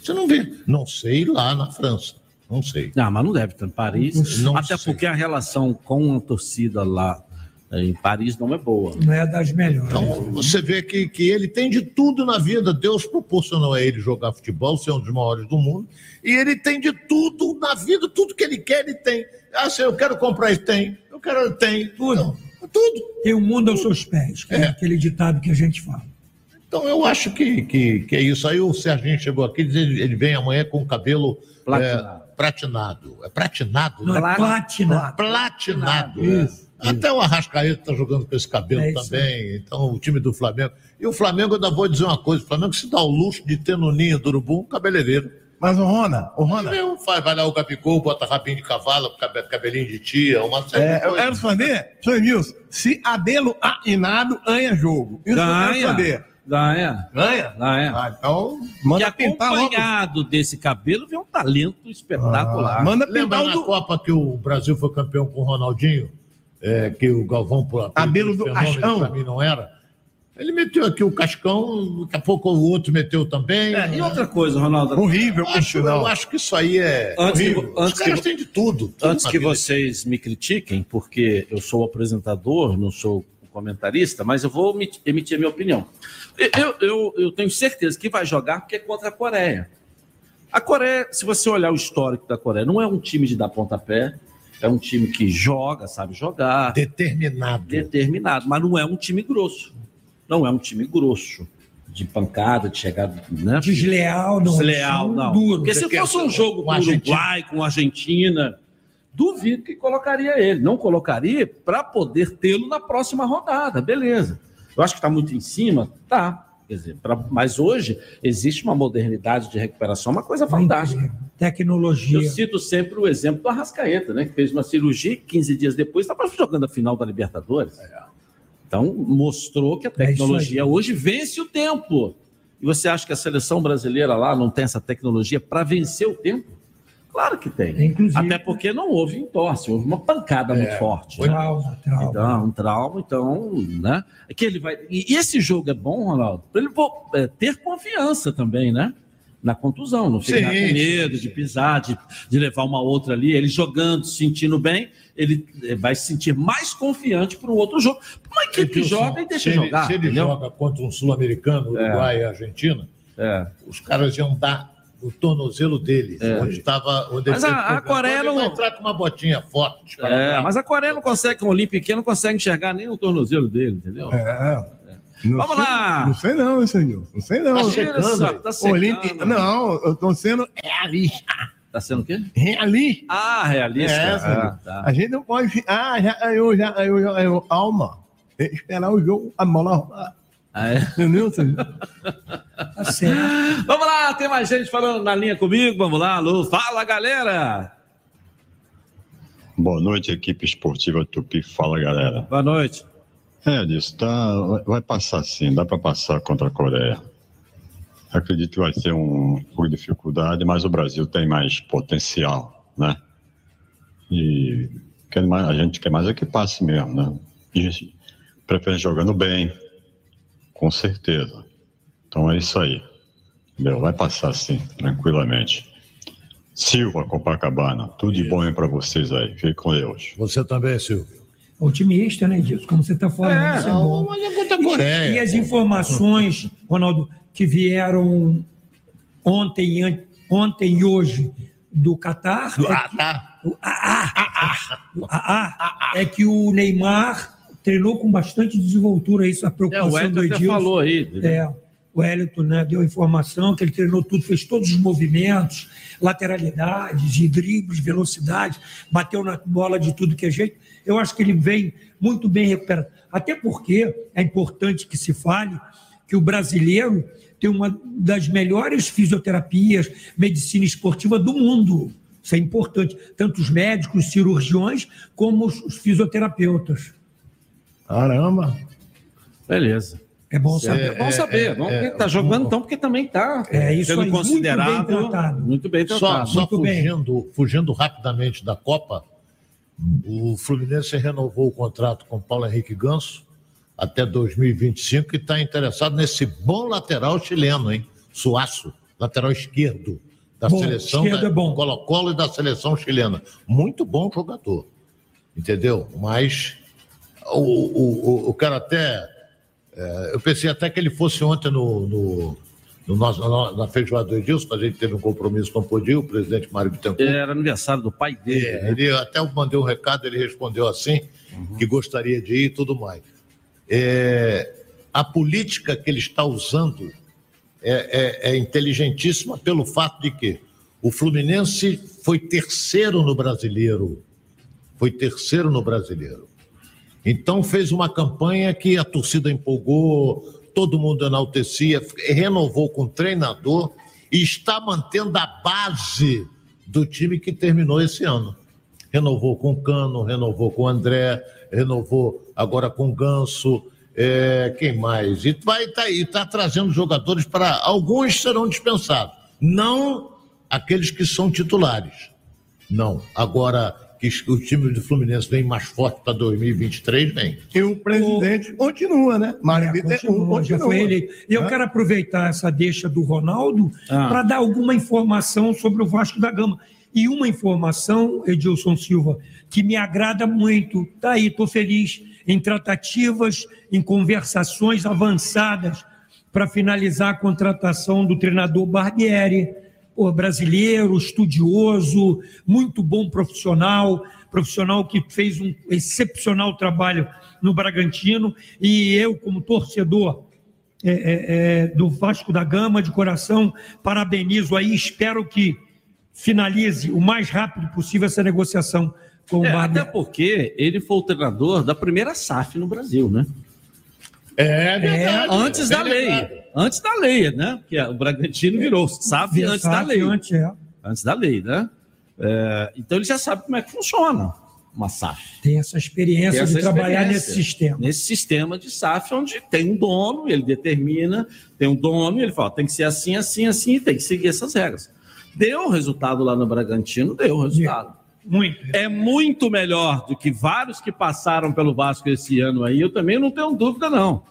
Você não vê. Não sei lá na França. Não sei. Não, mas não deve estar em Paris. Não até sei. porque a relação com a torcida lá em Paris não é boa. Não é das melhores. Então, você vê que, que ele tem de tudo na vida. Deus proporcionou a ele jogar futebol, ser um dos maiores do mundo. E ele tem de tudo na vida, tudo que ele quer, ele tem. Ah, se eu quero comprar, ele tem. Eu quero, ele tem. Tudo. Tudo. Tem o mundo aos seus pés, que é, É. aquele ditado que a gente fala. Então, eu acho que, que, que é isso. Aí o Serginho chegou aqui, diz, ele, ele vem amanhã com o cabelo Platinado. é, pratinado. É pratinado? Não, é né? platinado. Platinado. é. Até o Arrascaeta está jogando com esse cabelo É isso também. Então, o time do Flamengo. E o Flamengo, eu ainda vou dizer uma coisa: o Flamengo se dá o luxo de ter no ninho do urubu um cabeleireiro. Mas o Rona, o Rona. Não, faz, vai lá o Gabigol, bota rabinho de cavalo, cabe- cabelinho de tia, uma série É, de eu coisas. quero saber, senhor se Abelo Ainado ganha jogo. Isso eu quero Ganha. saber. Ganha. Ganha? Ganha. Ah, então, E manda pintar logo. acompanhado desse cabelo vem um talento espetacular. Ah, manda Lembra pintar o na do... Copa que o Brasil foi campeão com o Ronaldinho? É, que o Galvão, por Cabelo do Cascão. pra mim não era. Ele meteu aqui o Cascão, daqui a pouco o outro meteu também. É, e outra coisa, Ronaldo. Horrível, Eu acho, eu acho que isso aí é Antes que horrível. vo- antes Os caras que têm de tudo. tudo Antes que vida. vocês me critiquem, porque eu sou o apresentador, não sou o comentarista, mas eu vou emi- emitir a minha opinião. Eu, eu, eu tenho certeza que vai jogar porque é contra a Coreia. A Coreia, se você olhar o histórico da Coreia, não é um time de dar pontapé, é um time que joga, sabe jogar. Determinado. Determinado, mas não é um time grosso. Não é um time grosso. De pancada, de chegar. Né? Desleal, não. Desleal, Time não. Duro. Porque se fosse um jogo com o. Uruguai, com a Argentina, duvido que colocaria ele. Não colocaria para poder tê-lo na próxima rodada, beleza. Eu acho que está muito em cima, tá. Quer dizer, pra- mas hoje existe uma modernidade de recuperação, uma coisa fantástica. Tecnologia. Eu cito sempre o exemplo do Arrascaeta, né? Que fez uma cirurgia e 15 dias depois estava jogando a final da Libertadores. Então, mostrou que a tecnologia hoje vence o tempo. E você acha que a seleção brasileira lá não tem essa tecnologia para vencer o tempo? Claro que tem. Até porque não houve entorse, houve uma pancada muito forte. né? Trauma, trauma. Então, um trauma, então, né? É que ele vai. E esse jogo é bom, Ronaldo, para ele é, ter confiança também, né? Na contusão, não ficar com medo de pisar, de, de levar uma outra ali. Ele jogando, se sentindo bem, ele vai se sentir mais confiante para o outro jogo. Uma equipe que joga e deixa se ele, jogar. Se ele entendeu? joga contra um sul-americano, Uruguai e Argentina, os caras iam dar o tornozelo dele, É. onde estava. Onde Mas a- a. Coreia Ele não- entrar com uma botinha forte. É, mas a Coreia não consegue, com o pequeno, não consegue enxergar nem o tornozelo dele, entendeu? É. Não Vamos sei- lá. Não sei não, senhor. Não sei não. Tá checando, tá secando. Olímpico- Não, eu tô sendo realista. Tá sendo o quê? Realista. Ah, realista. É, Ah, tá. A gente não pode. Ah, já ganhou, já ganhou, já ganhou. Calma. Tem que esperar o jogo, a bola rolar. Ah, é? Senhor? Tá certo. Vamos lá, tem mais gente falando na linha comigo. Vamos lá, Lu. Fala, galera. Boa noite, equipe esportiva Tupi. Fala, galera. Boa noite. É, disso, tá, vai passar sim, dá para passar contra a Coreia. Acredito que vai ser um pouco de dificuldade, mas o Brasil tem mais potencial, né? E quer mais, a gente quer mais é que passe mesmo, né? E prefere jogando bem, com certeza. Então é isso aí. Entendeu? Vai passar sim, tranquilamente. Silva, Copacabana, tudo de bom aí para vocês aí. Fique com Deus. Você também, Silvio. Otimista, né, disso? Como você está falando, É, isso é bom. mas é contra a Coreia. E, e as informações, Ronaldo, que vieram ontem, e ontem e hoje do Catar. Do é que- o AA, o AA, é que o Neymar treinou com bastante desenvoltura, isso a É, o preocupação do Edilson. falou aí. É, o Wellington né, deu a informação que ele treinou tudo, fez todos os movimentos, lateralidades, dribles, velocidade, bateu na bola de tudo que é jeito. Eu acho que ele vem muito bem recuperado. Até porque é importante que se fale que o brasileiro tem uma das melhores fisioterapias, medicina esportiva do mundo. Isso é importante. Tanto os médicos, os cirurgiões, como os fisioterapeutas. Caramba. Beleza. É bom É, saber. é bom saber. Bom, porque tá jogando então, porque também tá É isso sendo aí, muito considerado bem tratado. muito bem Só, tratado. só Muito bem. fugindo, fugindo rapidamente da Copa, o Fluminense renovou o contrato com Paulo Henrique Ganso até 2025 e está interessado nesse bom lateral chileno, hein? Suaço, lateral esquerdo da Bom, seleção esquerdo da é bom. Colo-Colo e da seleção chilena. Muito bom jogador, entendeu? Mas o, o, o, cara até. é, eu pensei até que ele fosse ontem no, no, no nosso, na, na feijoada do Edilson, mas a gente teve um compromisso, não podia, o presidente Mário Bittencourt. Era aniversário do pai dele. É, né? ele até mandei um recado, ele respondeu assim, que gostaria de ir e tudo mais. É, a política que ele está usando é, é- é inteligentíssima pelo fato de que o Fluminense foi terceiro no brasileiro. Foi terceiro no brasileiro. Então fez uma campanha que a torcida empolgou, todo mundo enaltecia, renovou com o treinador e está mantendo a base do time que terminou esse ano. Renovou com o Cano, renovou com o André, renovou agora com o Ganso, é, quem mais? E vai tá, tá trazendo jogadores para. Alguns serão dispensados, não aqueles que são titulares. Não. Agora que o time do Fluminense vem mais forte para 2023, vem. E o presidente continua, né? Mário Bittencourt Continua, continua. eleito. E eu Né? quero aproveitar essa deixa do Ronaldo Ah. para dar alguma informação sobre o Vasco da Gama. E uma informação, Edilson Silva, que me agrada muito. Tá aí, estou feliz em tratativas, em conversações avançadas para finalizar a contratação do treinador Barbieri. Brasileiro, estudioso, muito bom profissional, profissional que fez um excepcional trabalho no Bragantino. E eu, como torcedor é, é, é, do Vasco da Gama, de coração, parabenizo aí, espero que finalize o mais rápido possível essa negociação com o É, até porque ele foi o treinador da primeira SAF no Brasil, né? É verdade. Antes Bem da lei. lembrado. Antes da lei, né? Que o Bragantino virou SAF Vira antes da lei. antes, é. Antes da lei, né? É, então ele já sabe como é que funciona uma SAF. Tem essa experiência Tem essa de trabalhar experiência. nesse sistema. Nesse sistema de SAF, onde tem um dono, ele determina, tem um dono, e ele fala, tem que ser assim, assim, assim, e tem que seguir essas regras. Deu resultado lá no Bragantino, deu resultado. Muito. É muito melhor do que vários que passaram pelo Vasco esse ano aí, eu também não tenho dúvida, não.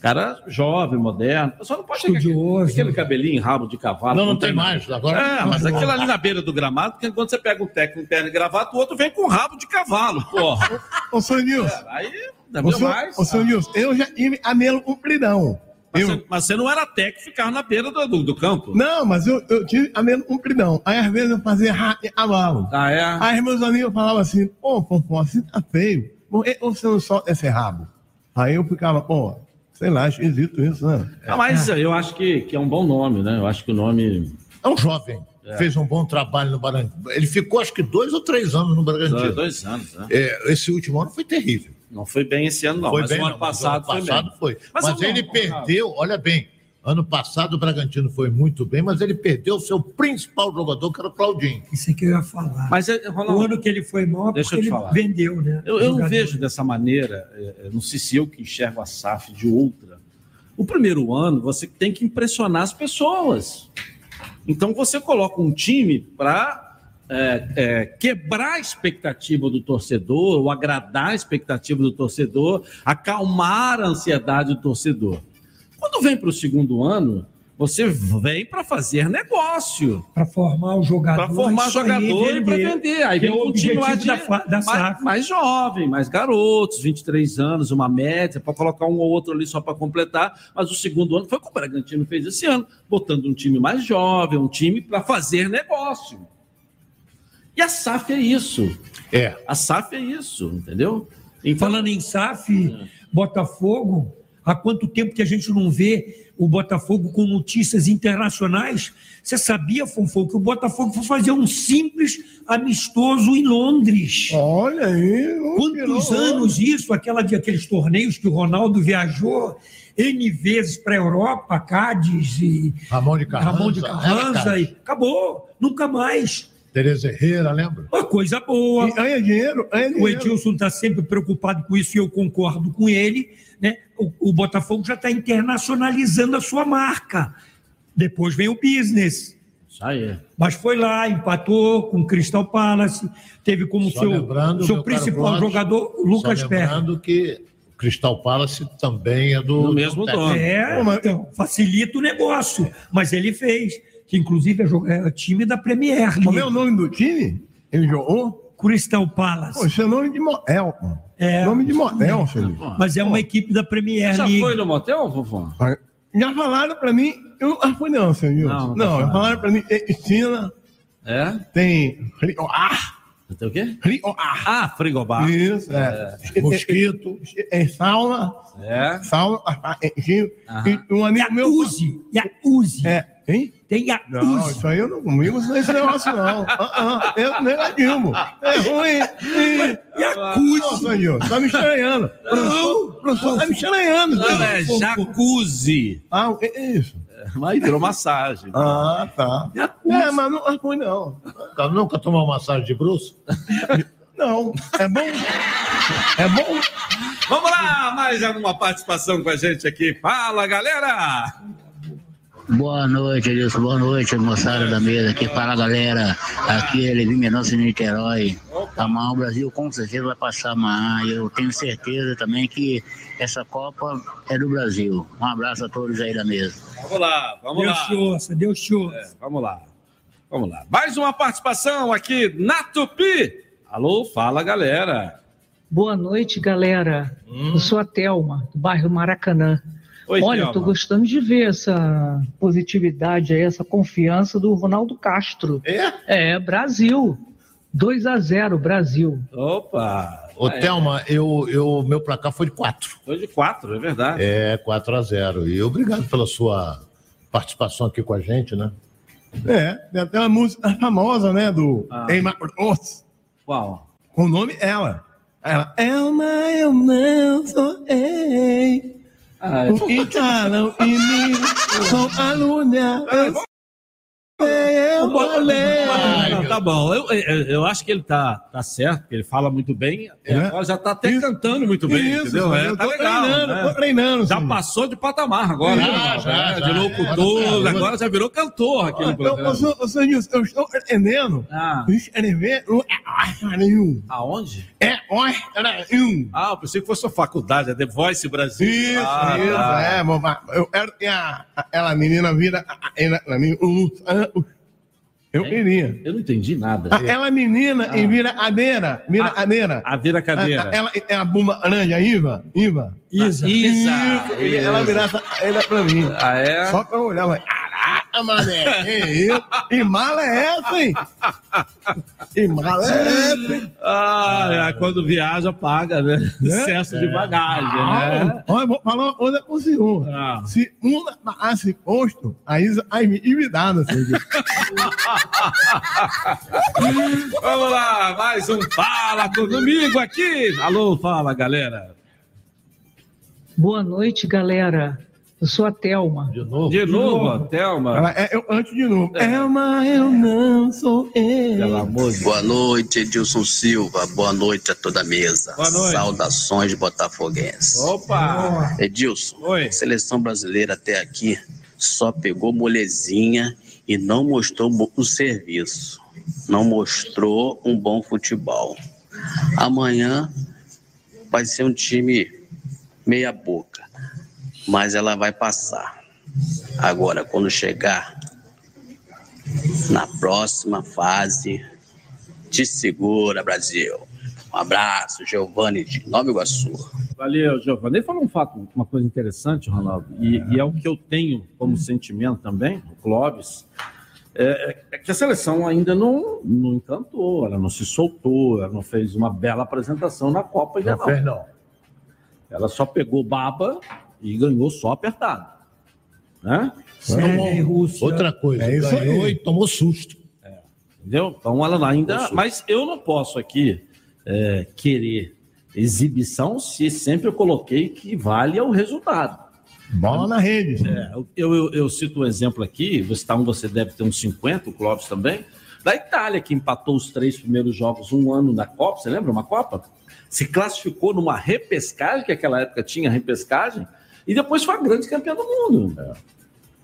Cara jovem, moderno, só não pode ter aquele, aquele cabelinho rabo de cavalo. Não, não tem mais, agora- É, mas aquilo ali na beira do gramado, porque quando você pega um técnico terno e gravata, o outro vem com rabo de cavalo, porra. Ô, senhor Nilson. Aí, Ô, deu senhor, mais. ô, senhor Nilson, eu já tive a compridão. Mas, você, mas você não era técnico e ficava na beira do, do, do campo. Não, mas eu, eu tive a melo compridão. Aí às vezes eu fazia cavalo. Ah, é? Aí meus amigos falavam assim, pô, Popó, você tá feio. Por que você não solta esse rabo? Aí eu ficava, pô, sei lá, esquisito isso, né? Ah, mas eu acho que, que é um bom nome, né? Eu acho que o nome. É um jovem. É. Fez um bom trabalho no Bragantino. Ele ficou, acho que, dois ou três anos no Bragantino. Dois, dois anos, né? É, esse último ano foi terrível. Não foi bem esse ano, não. foi mas bem, o ano não, mas passado, ano passado foi. bem. Mas, vamos- ele vamos- perdeu, olha bem, ano passado o Bragantino foi muito bem, mas ele perdeu o seu principal jogador, que era o Claudinho. Isso é que eu ia falar. Mas, é, o ano que ele foi mal, Deixa porque eu te ele falar. vendeu, né? Eu, eu não vejo dessa maneira, é, é, não sei se eu que enxergo a SAF de outra. O primeiro ano você tem que impressionar as pessoas. Então você coloca um time para quebrar a expectativa do torcedor, ou agradar a expectativa do torcedor, acalmar a ansiedade do torcedor. Quando vem para o segundo ano, você vem para fazer negócio. Para formar o jogador. Para formar jogador e para vender. Aí vem é o um time lá objetivo de, da, da mais, mais jovem, mais garotos, 23 anos, uma média, para colocar um ou outro ali só para completar. Mas o segundo ano foi o que o Bragantino fez esse ano, botando um time mais jovem, um time para fazer negócio. E a SAF é isso. É. A SAF é isso, entendeu? Falando em SAF, Botafogo, há quanto tempo que a gente não vê o Botafogo com notícias internacionais? Você sabia, Fonfon, que o Botafogo foi fazer um simples amistoso em Londres? Olha aí. Quantos anos isso? Aquela de aqueles torneios que o Ronaldo viajou N vezes para a Europa, Cádiz e Ramon de Carranza. Ramon de Carranza e acabou, nunca mais. Tereza Herrera, lembra? Uma coisa boa. ganha dinheiro, ganha O dinheiro. Edilson está sempre preocupado com isso e eu concordo com ele. Né? O, o Botafogo já está internacionalizando a sua marca. Depois vem o business. Isso aí. Mas foi lá, empatou com o Crystal Palace, teve como Só seu, seu principal jogador Lucas Perry. lembrando que o Crystal Palace também é do, Do mesmo dono. É, então, facilita o negócio. Mas ele fez, que inclusive é, é time da Premier League. Como é o nome do time? Ele jogou? Crystal Palace. Pô, isso é nome de motel, pô. É. Nome de motel, Felipe. Mas é uma equipe da Premier Já League. foi no motel, vovô? Já falaram pra mim, eu não fui não, senhor Nilson. Não, Não, não tá já falaram pra mim, tem piscina, É? tem Rioar. Tem o quê? Rioar. Ah, frigobar. Isso, é. Mosquito. É, sauna. É. Sauna, ah, é. E um amigo meu. Jacuzzi. Jacuzzi. É, hein? Tem jacuzzi. Não, isso aí eu não comigo, isso não é esse negócio, não. Ah, ah, eu negativo. É ruim. Jacuzzi. Não, senhor Nilson, tá me estranhando. Professor, professor, tá me estranhando. Não, é jacuzzi. Ah, o que é isso? Uma hidromassagem. Ah, tá. É, mas não é ruim, não. Nunca, nunca tomou massagem de bruxo? Não, é bom. É bom. Vamos lá, mais alguma participação com a gente aqui. Fala, galera! Boa noite, Edilson. Boa noite, moçada da mesa. Aqui fala galera. Aqui é Levi Mendonça de Niterói. Amanhã o Brasil com certeza vai passar amanhã. Eu tenho certeza também que essa Copa é do Brasil. Um abraço a todos aí da mesa. Vamos lá, vamos Deus lá. te ouça, Deus te ouça. É, vamos lá. Vamos lá. Mais uma participação aqui na Tupi. Alô, fala, galera. Boa noite, galera. Eu sou a Thelma, do bairro Maracanã. Oi, Olha, estou gostando de ver essa positividade aí, essa confiança do Ronaldo Castro. É? É, Brasil. 2 a 0 Brasil. Opa! Ô, É. Thelma, eu, eu, meu placar foi de 4. Foi de 4, é verdade. É, 4 a 0. E obrigado pela sua participação aqui com a gente, né? É, tem até uma música famosa, né, do Ah. Emma Ross. Qual? Com o nome ela. Ela, Elma, eu não sou ei. Ai. O que falam em mim sou aluna. Sei, eu falei. Não, tá bom. Eu, eu, eu acho que ele tá, tá certo, que ele fala muito bem. e Agora já tá até cantando muito bem, Isso, entendeu? É, tá legal. treinando, né? tô treinando, Já sim. passou de patamar agora. Já, né? já, É, já. de locutor, É. agora já virou cantor aqui no Eu, programa. eu, sou- eu, estou entendendo. Ah. Escrever no nenhum. Aonde? É, oi, era um. Ah, eu pensei que fosse sua faculdade, é The Voice Brasil. Isso, Ah, isso, tá. é. Eu quero que a, a- ela, a menina, vira. a- a- ela, a menina, ah, eu queria. Eu não entendi nada. Ela menina e vira cadeira. Vira cadeira. A vira cadeira. A- a- Ela é a bumba laranja, a Iva. Iva. Isa. Isa. e Ela virasse ela pra mim. Ah, é? Só pra eu olhar, mas. Mané. Que isso? Que mala é essa, hein? Que mala é essa, hein? Ah, é, quando viaja, paga, né? Excesso de bagagem, né? Olha, vou falar uma coisa pro senhor. Ah. Se uma pagasse posto, a Isa ai, me envidada, senhor. [laughs] Vamos lá, mais um Fala comigo aqui. Alô, fala, galera. Boa noite, galera. Eu sou a Thelma. De novo? De novo, a Thelma. Ela é, eu, antes de novo. Elma, eu não sou eu. Pelo amor de Boa noite, Edilson Silva. Boa noite a toda a mesa. Boa noite. Saudações botafoguenses. Opa! Edilson, Oi. seleção brasileira até aqui só pegou molezinha e não mostrou o serviço. Não mostrou um bom futebol. Amanhã vai ser um time meia boca, mas ela vai passar. Agora, quando chegar na próxima fase, te segura, Brasil. Um abraço, Giovanni de Nova Iguaçu. Valeu, Giovanni. Ele falou um fato, uma coisa interessante, Ronaldo, e, e é o que eu tenho como sentimento também, o Clóvis, é, é que a seleção ainda não, não encantou, ela não se soltou, ela não fez uma bela apresentação na Copa ainda Não fez, não. Ela só pegou baba e ganhou só apertado. Né? Rússia. Outra coisa, É isso ganhou aí. e tomou susto. Entendeu? Então ela ainda. Mas eu não posso aqui é, querer exibição se sempre eu coloquei que vale é o resultado. Bola na rede. É, eu, eu, eu cito um exemplo aqui, você, tá, um, você deve ter uns 50, o Clóvis também, da Itália, que empatou os três primeiros jogos um ano na Copa, você lembra? Uma Copa? Se classificou numa repescagem, que naquela época tinha repescagem, e depois foi a grande campeã do mundo.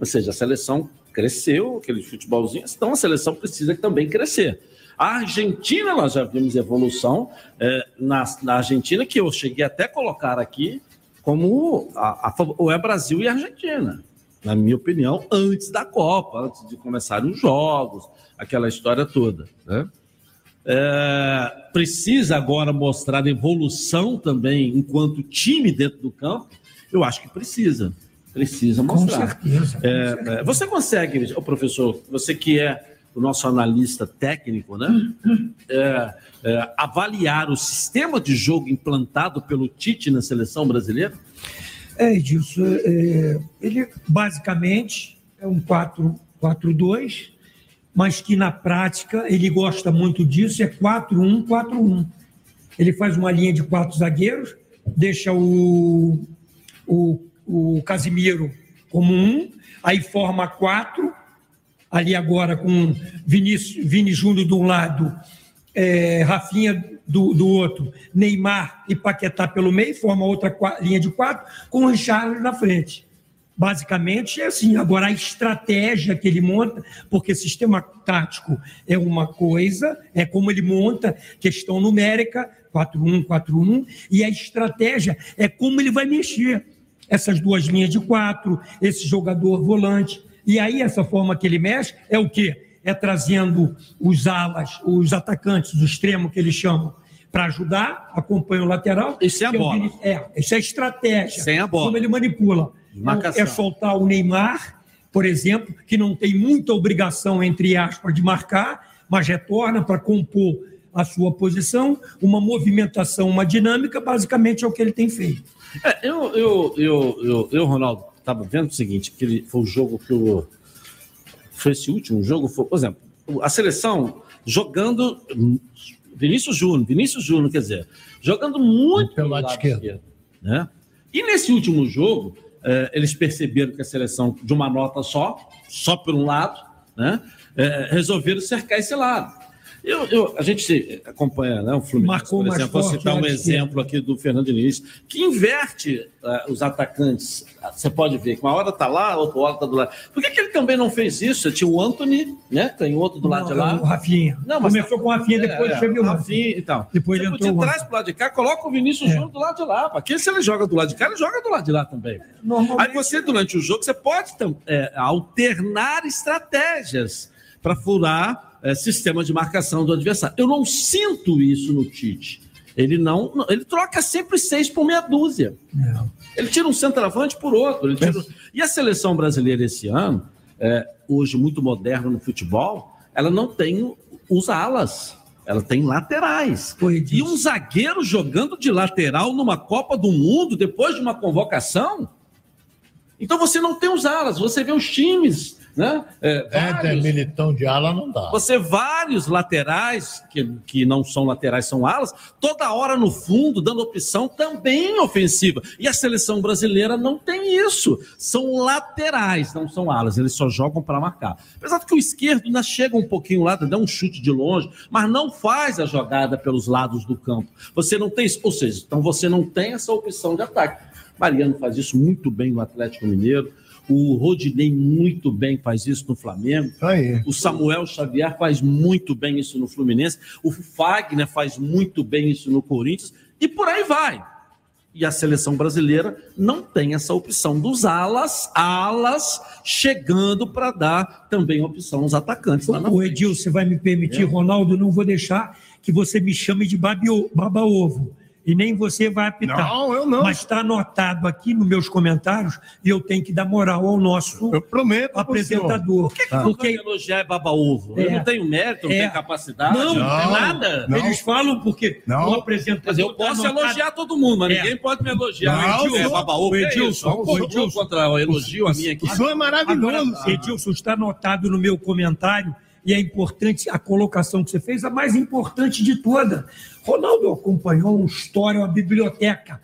Ou seja, a seleção cresceu, aquele futebolzinho, então a seleção precisa também crescer. A Argentina, nós já vimos evolução é, na, na Argentina, que eu cheguei até a colocar aqui como a, a, ou é Brasil e Argentina, na minha opinião, antes da Copa, antes de começarem os jogos, aquela história toda. Né? É, precisa agora mostrar evolução também enquanto time dentro do campo? Eu acho que precisa. Precisa mostrar. certeza, com É, é, você consegue, ô professor, você que é o nosso analista técnico, né? É, é, avaliar o sistema de jogo implantado pelo Tite na seleção brasileira? É, Edilson, é, ele basicamente é um 4-4-2, mas que na prática ele gosta muito disso, é 4-1-4-1. Ele faz uma linha de quatro zagueiros, deixa o, o, o Casimiro como um, aí forma quatro, ali agora com Vinícius, Vini Júnior de um lado, é, Rafinha do, do outro, Neymar e Paquetá pelo meio, forma outra linha de quatro, com o Richard na frente. Basicamente é assim. Agora, a estratégia que ele monta, porque sistema tático é uma coisa, é como ele monta, questão numérica, 4-1, 4-1, e a estratégia é como ele vai mexer essas duas linhas de quatro, esse jogador volante. E aí, essa forma que ele mexe é o quê? É trazendo os alas, os atacantes, o extremo que eles chamam, para ajudar, acompanha o lateral. Isso é a o bola. Vini- É, isso é estratégia. Sem a bola. Como ele manipula. Marcação. É soltar o Neymar, por exemplo, que não tem muita obrigação, entre aspas, de marcar, mas retorna para compor a sua posição, uma movimentação, uma dinâmica, basicamente é o que ele tem feito. É, eu, eu, eu, eu, eu, Ronaldo, estava vendo o seguinte, que ele, foi o jogo que o. Foi esse último jogo, foi, por exemplo, a seleção jogando. Vinícius Júnior, Vinícius Júnior, quer dizer, jogando muito pelo lado, esquerdo. né? E nesse último jogo, eh, eles perceberam que a seleção, de uma nota só, só por um lado, né? eh, resolveram cercar esse lado. Eu, eu, a gente acompanha né, o Fluminense, Marcou por mais exemplo, vou citar um de exemplo aqui do Fernando Diniz, que inverte ah, os atacantes. Você pode ver que uma hora está lá, outra hora está do lado. Por que, que ele também não fez isso? Tinha o Anthony, né? Tem outro do lado de lá. O Rafinha. Não, mas Começou com o Rafinha, depois é, teve o Rafinha e tal. Depois Você entrou o traz para o lado de cá, coloca o Vinícius Júnior do lado de lá. Porque se ele joga do lado de cá, ele joga do lado de lá também. Aí você, durante o jogo, você pode é, alternar estratégias para furar é, sistema de marcação do adversário. Eu não sinto isso no Tite. Ele não, ele troca sempre seis por meia dúzia. Ele tira um centroavante por outro. tira- E a seleção brasileira esse ano, é, hoje muito moderna no futebol, ela não tem os alas. Ela tem laterais. E um zagueiro jogando de lateral numa Copa do Mundo depois de uma convocação. Então você não tem os alas, você vê os times, né? É, Éder, vários- militão de ala não dá. você vários laterais, que, que não são laterais, são alas, toda hora no fundo, dando opção também ofensiva. E a seleção brasileira não tem isso. São laterais, não são alas. Eles só jogam para marcar. Apesar de que o esquerdo ainda chega um pouquinho lá, dá um chute de longe, mas não faz a jogada pelos lados do campo. Você não tem isso. Ou seja, então você não tem essa opção de ataque. Mariano faz isso muito bem no Atlético Mineiro. O Rodinei muito bem faz isso no Flamengo. O Samuel Xavier faz muito bem isso no Fluminense. O Fagner faz muito bem isso no Corinthians. E por aí vai. E a seleção brasileira não tem essa opção dos alas, alas chegando para dar também opção aos atacantes. lá na O Edil, você vai me permitir, Ronaldo, não vou deixar que você me chame de baba-ovo. E nem você vai apitar. Não, eu não. Mas está anotado aqui nos meus comentários e eu tenho que dar moral ao nosso apresentador. Por que, que porque elogiar é baba-ovo? Eu É. não tenho mérito, não É. tenho capacidade, Não, não, tenho nada. Eles falam porque Não. o apresentador. Mas eu posso tá anotado- elogiar todo mundo, mas É. ninguém pode me elogiar. Não, Edilson, é baba-ovo. o é Edilson, o Edilson. contra o elogio a mim aqui. Agora, Edilson, está anotado no meu comentário e é importante a colocação que você fez, a mais importante de toda. Ronaldo acompanhou uma história, uma biblioteca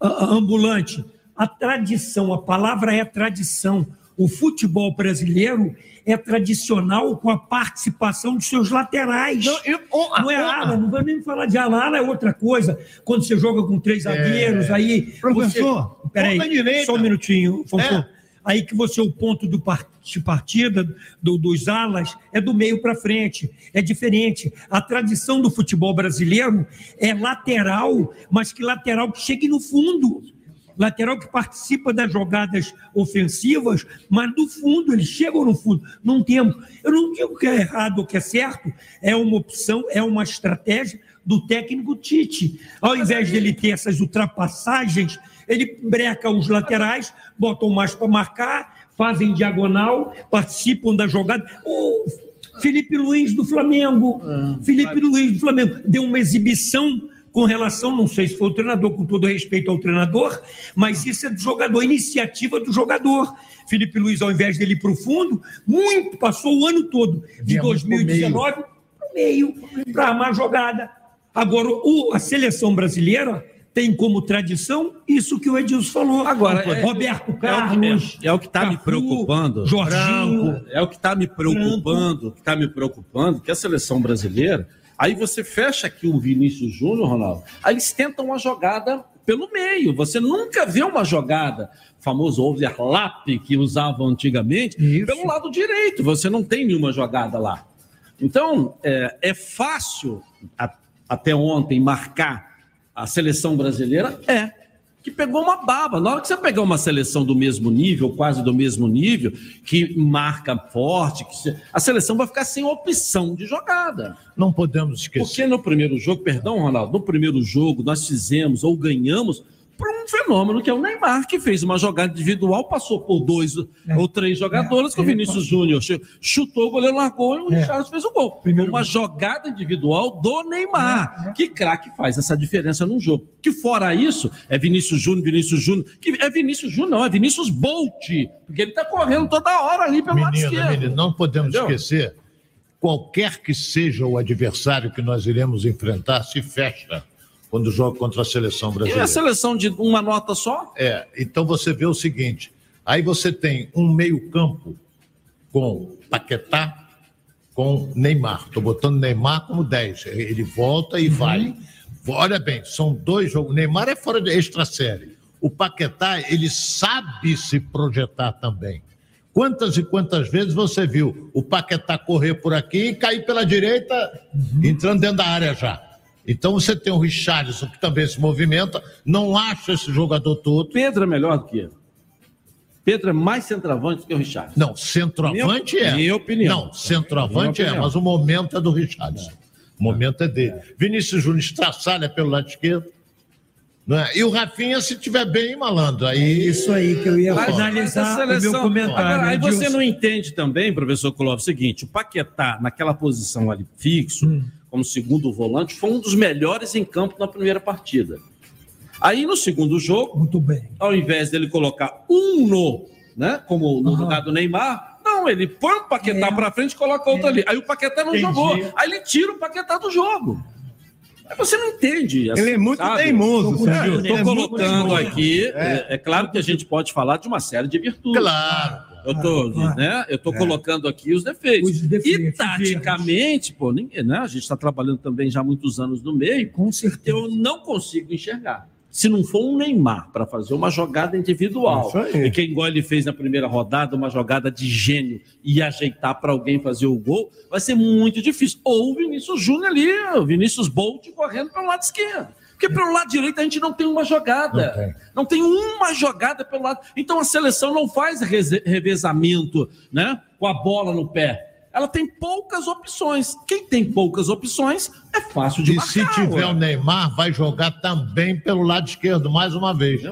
ambulante. A tradição, a palavra é tradição. O futebol brasileiro é tradicional com a participação dos seus laterais. Não, é ala, não vou nem falar de ala, ala é outra coisa. Quando você joga com três zagueiros, aí. Professor, você... peraí, direita. só um minutinho, Fonfon. É. Aí que você, o ponto do par- de partida do- dos alas é do meio para frente. É diferente. A tradição do futebol brasileiro é lateral, mas que lateral que chegue no fundo. Lateral que participa das jogadas ofensivas, mas do fundo, eles chegam no fundo. Não temos. Eu não digo que é errado ou que é certo, é uma opção, é uma estratégia do técnico Tite. Ao invés dele ter essas ultrapassagens, ele breca os laterais, botam mais para marcar, fazem diagonal, participam da jogada. O Felipe Luiz do Flamengo. Felipe Luiz do Flamengo deu uma exibição com relação, não sei se foi o treinador, com todo respeito ao treinador, mas isso é do jogador, iniciativa do jogador. Felipe Luiz, ao invés dele ir para o fundo, muito, passou o ano todo, de Vinha muito pro 2019 para o meio, para armar a jogada. Agora, o- a seleção brasileira tem como tradição isso que o Edilson falou. Agora, é- Roberto É o que- Carlos. É, o que está me preocupando. Jorginho. Branco, é o que está me preocupando, que está me preocupando, que a seleção brasileira. Aí você fecha aqui o Vinícius Júnior, Ronaldo. Aí eles tentam uma jogada pelo meio. Você nunca vê uma jogada, famoso overlap que usavam antigamente, pelo lado direito. Você não tem nenhuma jogada lá. Então, é, é fácil, a- até ontem, marcar a seleção brasileira? É. Que pegou uma baba. Na hora que você pegar uma seleção do mesmo nível, quase do mesmo nível, que marca forte, que a seleção vai ficar sem opção de jogada. Não podemos esquecer. Porque no primeiro jogo, perdão, Ronaldo, no primeiro jogo nós fizemos ou ganhamos por um fenômeno que é o Neymar, que fez uma jogada individual, passou por dois ou três jogadores, que o Vinícius Júnior chu- chutou, o goleiro largou e o É. Richarlison fez o gol. Uma jogada individual do Neymar. Que craque faz essa diferença num jogo. Que fora isso, é Vinícius Júnior, Vinícius Júnior, que é Vinícius Júnior, não, é Vinícius Bolt, porque ele tá correndo toda hora ali pelo lado Menino, esquerdo. menino, não podemos Entendeu? esquecer, qualquer que seja o adversário que nós iremos enfrentar, se fecha quando joga contra a seleção E brasileira. a seleção de uma nota só? É, então você vê o seguinte: aí você tem um meio-campo com Paquetá, com Neymar. Estou botando Neymar como 10. Ele volta e vai. Olha bem, são dois jogos. Neymar é fora de extra série. O Paquetá, ele sabe se projetar também. Quantas e quantas vezes você viu o Paquetá correr por aqui e cair pela direita, entrando dentro da área já? Então você tem o Richarlison, que também se movimenta, não acha esse jogador todo. Pedro é melhor do que ele. Pedro é mais centroavante do que o Richard. Não, centroavante Minha- é. minha opinião. Não, centroavante é, mas o momento é do Richardson. O momento é dele. Vinícius Júnior estraçalha pelo lado esquerdo. Não é? E o Rafinha, se tiver bem, malandro. Aí... Isso aí que eu ia Mas- finalizar a o meu seleção- comentário. Agora, aí você não entende também, professor Clóvis, o seguinte: o Paquetá, naquela posição ali fixo, Hum. Como segundo volante, foi um dos melhores em campo na primeira partida. Aí no segundo jogo, Muito bem. ao invés dele colocar um no, né, como no lugar do Neymar, não, ele põe o Paquetá pra frente e coloca outro ali. Aí o Paquetá não Entendi. jogou. Aí ele tira o Paquetá do jogo. Aí você não entende. Ele é muito teimoso, Sérgio. Eu Ele estou é colocando teimoso. aqui, É. é, é claro que a gente pode falar de uma série de virtudes. Claro. Eu tô, né, eu tô colocando aqui os defeitos. e taticamente, pô, ninguém, né, a gente está trabalhando também já há muitos anos no meio. Com certeza. Eu não consigo enxergar. Se não for um Neymar para fazer uma jogada individual, e que igual ele fez na primeira rodada, uma jogada de gênio e ajeitar para alguém fazer o gol, vai ser muito difícil. Ou o Vinícius Júnior ali, o Vinícius Bolt correndo pelo lado esquerdo. Porque pelo lado direito a gente não tem uma jogada. Não tem, uma jogada pelo lado. Então a seleção não faz revezamento né, com a bola no pé. Ela tem poucas opções. Quem tem poucas opções é fácil de E marcar. se tiver ué. o Neymar, vai jogar também pelo lado esquerdo, mais uma vez.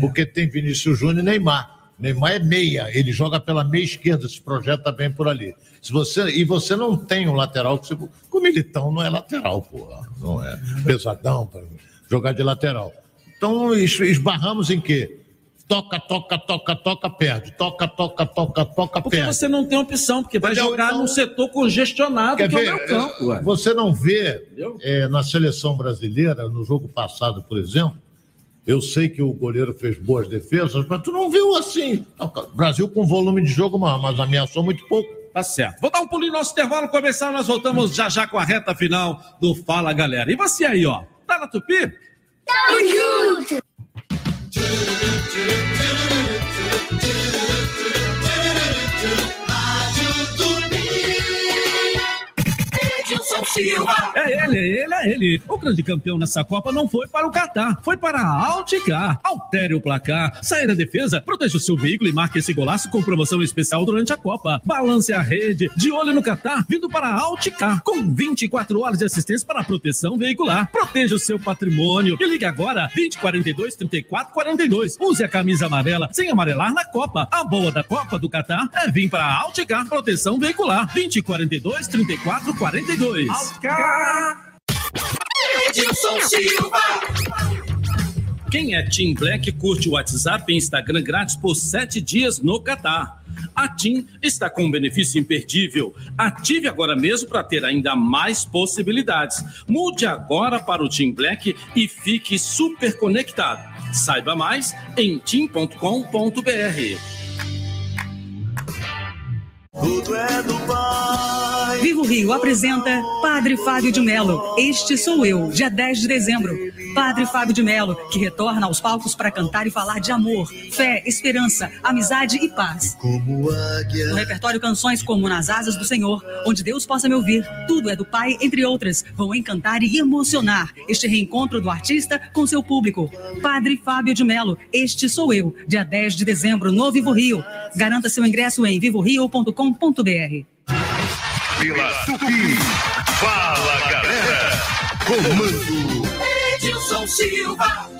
Porque tem Vinícius Júnior e Neymar. Neymar é meia, ele joga pela meia esquerda, se projeta bem por ali. Se você, e você não tem um lateral, que você, o Militão não é lateral, porra. Não é pesadão para jogar de lateral. Então es- esbarramos em quê? Toca, toca, toca, toca, perde. Toca, toca, toca, toca, Porque perde. você não tem opção, porque vai Entendeu? jogar Então- num setor congestionado Quer que é o ver? meu campo. ué. Você não vê é, na seleção brasileira, no jogo passado, por exemplo, eu sei que o goleiro fez boas defesas, mas tu não viu assim. Brasil com volume de jogo, mas, mas ameaçou muito pouco. Tá certo. Vou dar um pulinho no nosso intervalo começar, nós voltamos já já com a reta final do Fala Galera. E você aí, ó, tá na Tupi? Tamo junto! Silva. É ele, é ele, é ele. O grande campeão nessa Copa não foi para o Catar, foi para a Alticar. Altere o placar, saia da defesa, proteja o seu veículo e marque esse golaço com promoção especial durante a Copa. Balance a rede, de olho no Catar, vindo para a Alticar, com 24 horas de assistência para a proteção veicular. Proteja o seu patrimônio e ligue agora 2042 34 42. Use a camisa amarela sem amarelar na Copa. A boa da Copa do Catar é vir para a Alticar Proteção Veicular 2042 34 42. Edilson Silva. Quem é Team Black curte o WhatsApp e Instagram grátis por sete dias no Catar. A TIM está com um benefício imperdível. Ative agora mesmo para ter ainda mais possibilidades. Mude agora para o Team Black e fique super conectado. Saiba mais em tim.com.br. Tudo é do pai. Vivo Rio apresenta Padre Fábio de Melo. Este sou eu, dia 10 de dezembro. Padre Fábio de Melo, que retorna aos palcos para cantar e falar de amor, fé, esperança, amizade e paz. No repertório canções como Nas Asas do Senhor, Onde Deus Possa Me Ouvir, Tudo é do Pai, entre outras, vão encantar e emocionar este reencontro do artista com seu público. Padre Fábio de Melo, este sou eu, dia 10 de dezembro, no Vivo Rio. Garanta seu ingresso em vivorio.com.br. Pela Tupi. Fala, galera. Comando. Edilson Silva.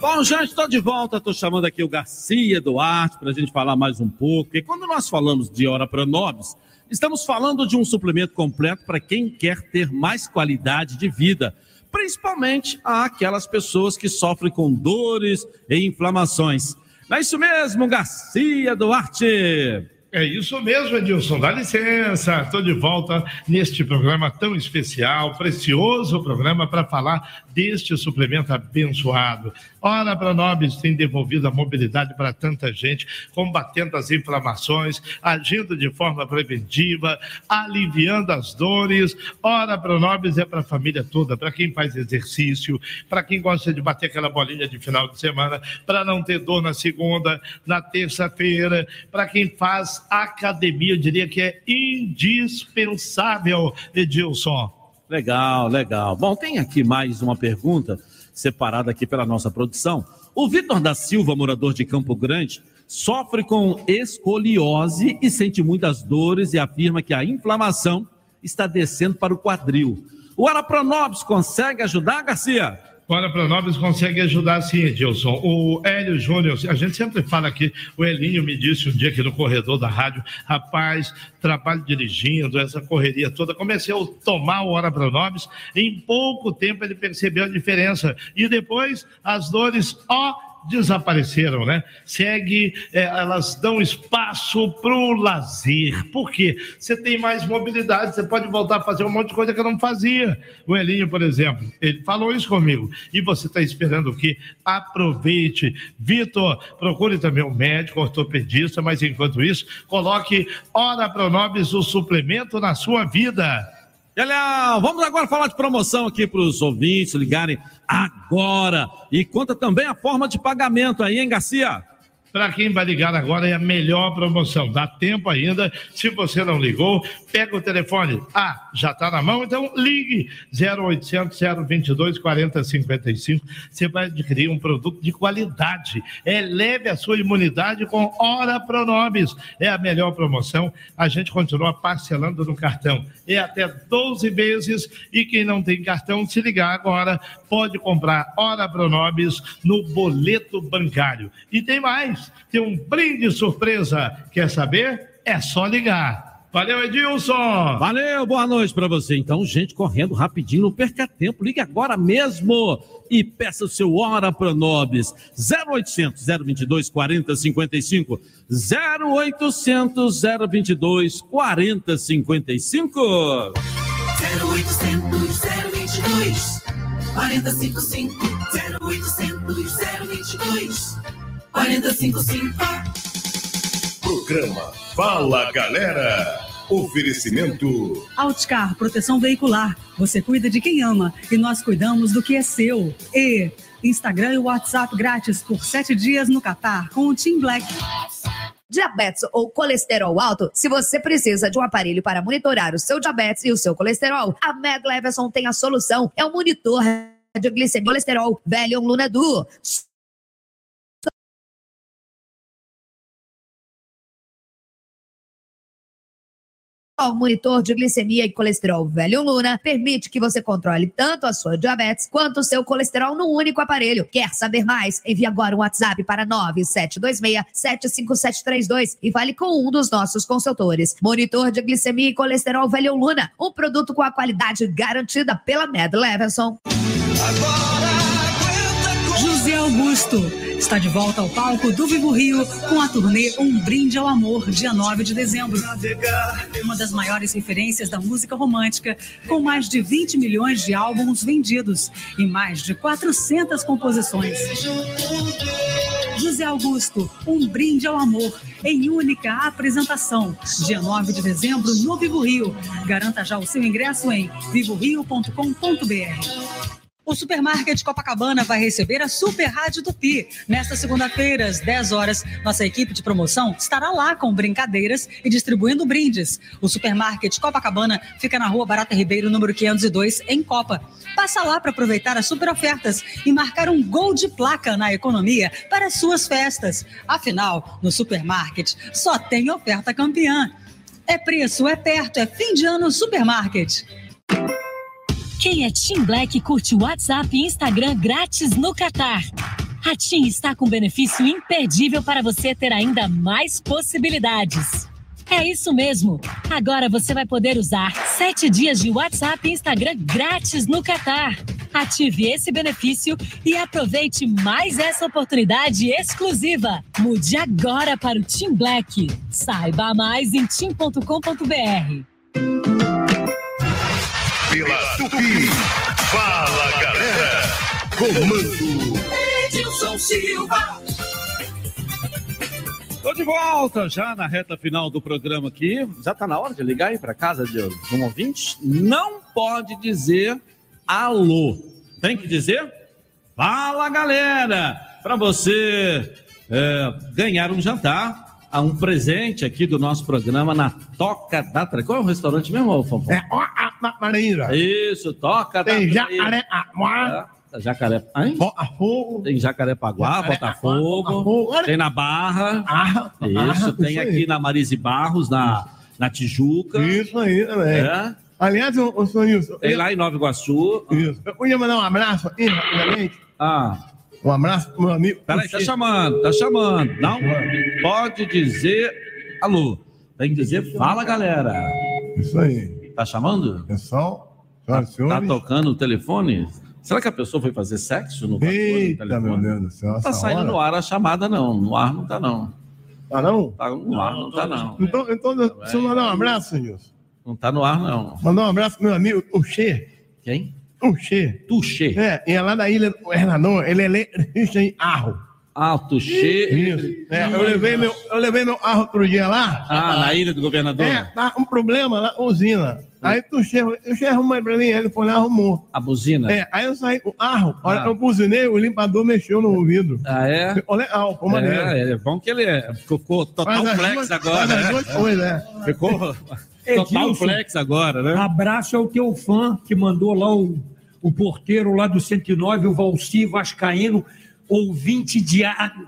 Bom, já estou de volta, estou chamando aqui o Garcia Duarte para a gente falar mais um pouco. Porque quando nós falamos de Hora para Nobis, estamos falando de um suplemento completo para quem quer ter mais qualidade de vida, principalmente aquelas pessoas que sofrem com dores e inflamações. Não é isso mesmo, Garcia Duarte? É isso mesmo, Edilson. Dá licença. Estou de volta neste programa tão especial, precioso programa para falar deste suplemento abençoado. Ora, Pronobis tem devolvido a mobilidade para tanta gente, combatendo as inflamações, agindo de forma preventiva, aliviando as dores. Ora, Pronobis é para a família toda, para quem faz exercício, para quem gosta de bater aquela bolinha de final de semana, para não ter dor na segunda, na terça-feira, para quem faz academia, eu diria que é indispensável, Edilson. Legal, legal. Bom, tem aqui mais uma pergunta separada aqui pela nossa produção. O Vitor da Silva, morador de Campo Grande, sofre com escoliose e sente muitas dores e afirma que a inflamação está descendo para o quadril. O Arapronobis consegue ajudar, Garcia? Olha, Pronobis consegue ajudar sim, Edilson. O Hélio Júnior, a gente sempre fala aqui, o Elinho me disse um dia aqui no corredor da rádio, rapaz, trabalho dirigindo, essa correria toda, comecei a tomar o Hora Pronobis, em pouco tempo ele percebeu a diferença. E depois as dores, ó, desapareceram, né? Segue, é, elas dão espaço para o lazer. Por quê? Você tem mais mobilidade, você pode voltar a fazer um monte de coisa que eu não fazia. O Elinho, por exemplo, ele falou isso comigo. E você está esperando o quê? Aproveite. Vitor, procure também um médico, ortopedista, mas enquanto isso, coloque Hora Pronobis, o suplemento na sua vida. Legal, vamos agora falar de promoção aqui para os ouvintes ligarem agora. E conta também a forma de pagamento aí, hein, Garcia? Para quem vai ligar agora é a melhor promoção. Dá tempo ainda. Se você não ligou, pega o telefone. Ah, já está na mão? Então ligue 0800 022 4055. Você vai adquirir um produto de qualidade. Eleve a sua imunidade com Hora Pronobis. É a melhor promoção. A gente continua parcelando no cartão. É até 12 vezes. E quem não tem cartão, se ligar agora, pode comprar Hora Pronobis no boleto bancário. E tem mais tem um brinde surpresa. Quer saber? É só ligar. Valeu, Edilson! Valeu, boa noite para você. Então, gente, correndo rapidinho, não perca tempo. Ligue agora mesmo e peça o seu Hora Pronobis. 0800 022 4055. 0800 022 4055. 0800 022 4055. 0800 022 4055. Programa Fala Galera. Oferecimento. Outcar, proteção veicular. Você cuida de quem ama e nós cuidamos do que é seu. E Instagram e WhatsApp grátis por sete dias no Catar com o Team Black. Diabetes ou colesterol alto? Se você precisa de um aparelho para monitorar o seu diabetes e o seu colesterol, a Meg Leveson tem a solução. É um monitor de glicemia colesterol Valium Luna Duo. O monitor de glicemia e colesterol Velho Luna permite que você controle tanto a sua diabetes quanto o seu colesterol num único aparelho. Quer saber mais? Envie agora um WhatsApp para 9726-75732 e fale com um dos nossos consultores. Monitor de glicemia e colesterol Velho Luna, um produto com a qualidade garantida pela Med Levinson. José Augusto está de volta ao palco do Vivo Rio com a turnê Um Brinde ao Amor, dia 9 de dezembro. Uma das maiores referências da música romântica, com mais de 20 milhões de álbuns vendidos e mais de 400 composições. José Augusto, Um Brinde ao Amor, em única apresentação, dia 9 de dezembro no Vivo Rio. Garanta já o seu ingresso em vivorio.com.br. O Supermarket Copacabana vai receber a Super Rádio Tupi. Nesta segunda-feira, às 10 horas, nossa equipe de promoção estará lá com brincadeiras e distribuindo brindes. O Supermarket Copacabana fica na rua Barata Ribeiro, número 502, em Copa. Passa lá para aproveitar as super ofertas e marcar um gol de placa na economia para as suas festas. Afinal, no Supermarket só tem oferta campeã. É preço, é perto, é fim de ano Supermarket. Quem é Team Black curte WhatsApp e Instagram grátis no Catar. A TIM está com benefício imperdível para você ter ainda mais possibilidades. É isso mesmo. Agora você vai poder usar sete dias de WhatsApp e Instagram grátis no Catar. Ative esse benefício e aproveite mais essa oportunidade exclusiva. Mude agora para o Team Black. Saiba mais em tim.com.br. Pela Tupi. Fala, galera. Comando. Edilson Silva. Tô de volta já na reta final do programa aqui. Já tá na hora de ligar aí para casa de um ouvinte? Não pode dizer alô. Tem que dizer fala, galera, para você é, ganhar um jantar, a um presente aqui do nosso programa na Toca da Traíra. Qual é o restaurante mesmo, Fofão? É, ó, a Marília. Isso, Toca da Tem Traíra. Jacarepaguá. É, Jacaré... Hein? Botafogo. Tem Jacarepaguá, Jacaré- Botafogo. Botafogo. Olha. Tem na Barra. Barra. Isso, Barra, tem isso aqui na Marise Barros, na, na Tijuca. Isso aí também. É. Aliás, o, o senhor Nilson, Tem lá em Nova Iguaçu. Isso. Eu podia mandar um abraço aqui, rapidamente. Ah. Um abraço pro meu amigo. Peraí, tá chamando, tá chamando. Não pode dizer alô. Tem que dizer fala, galera. Isso aí. Tá chamando? Pessoal, Tá, tá tocando o telefone? Será que a pessoa foi fazer sexo no Eita, telefone? meu Deus do céu. Não tá saindo hora. no ar a chamada, não. No ar não tá, não. Tá não? Tá no ar, não tá, não. Então, então deixa eu mandar um abraço, Nilson. Não tá no ar, não. Mandar um abraço pro meu amigo, o Che. Quem? Che. Tuxê. É, e é lá da ilha do Hernador, ele é eletricista em Arro. Ah, Tuxê. Isso. É, eu, levei meu, eu levei meu Arro outro dia lá. Ah, na ilha do governador? É, tá um problema lá, usina. Aí tu chega, eu chego arrumei pra mim, ele foi lá arrumou. A buzina? É, aí eu saí o arro, a hora Ah. que eu buzinei, o limpador mexeu no ouvido. Ah, é? Ficou legal, ficou maneiro. É, é bom que ele é, ficou total flex agora. faz as né? duas coisas, é. Ficou total flex agora, né? Abraço ao teu fã que mandou lá o, o porteiro lá do 109, o Valci Vascaíno, ouvinte diário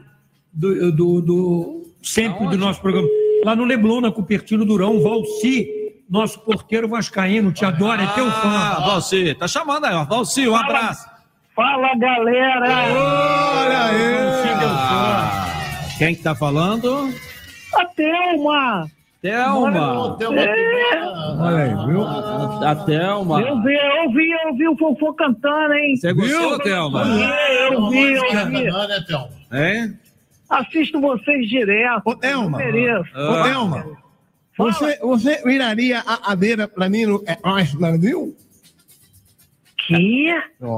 do, do, do- sempre do nosso programa. Lá no Leblon, na Cupertino Durão, Valci, nosso porteiro Vascaíno, te adora, é teu Ah, fã. Valci, tá chamando aí, ó. Valci, um abraço. Fala, galera! Olha Ah, quem que tá falando? A Thelma! Thelma. É, Olha aí, viu? A, a Thelma. eu vi, eu vi, eu vi o Fofô cantando, hein? Você gostou? Thelma? É, eu vi, eu vi. né, Thelma? Hein? Assisto vocês direto. Ô, Thelma. não mereço. Ô, Thelma, você, você viraria a cadeira pra mim no é, Brasil? Que?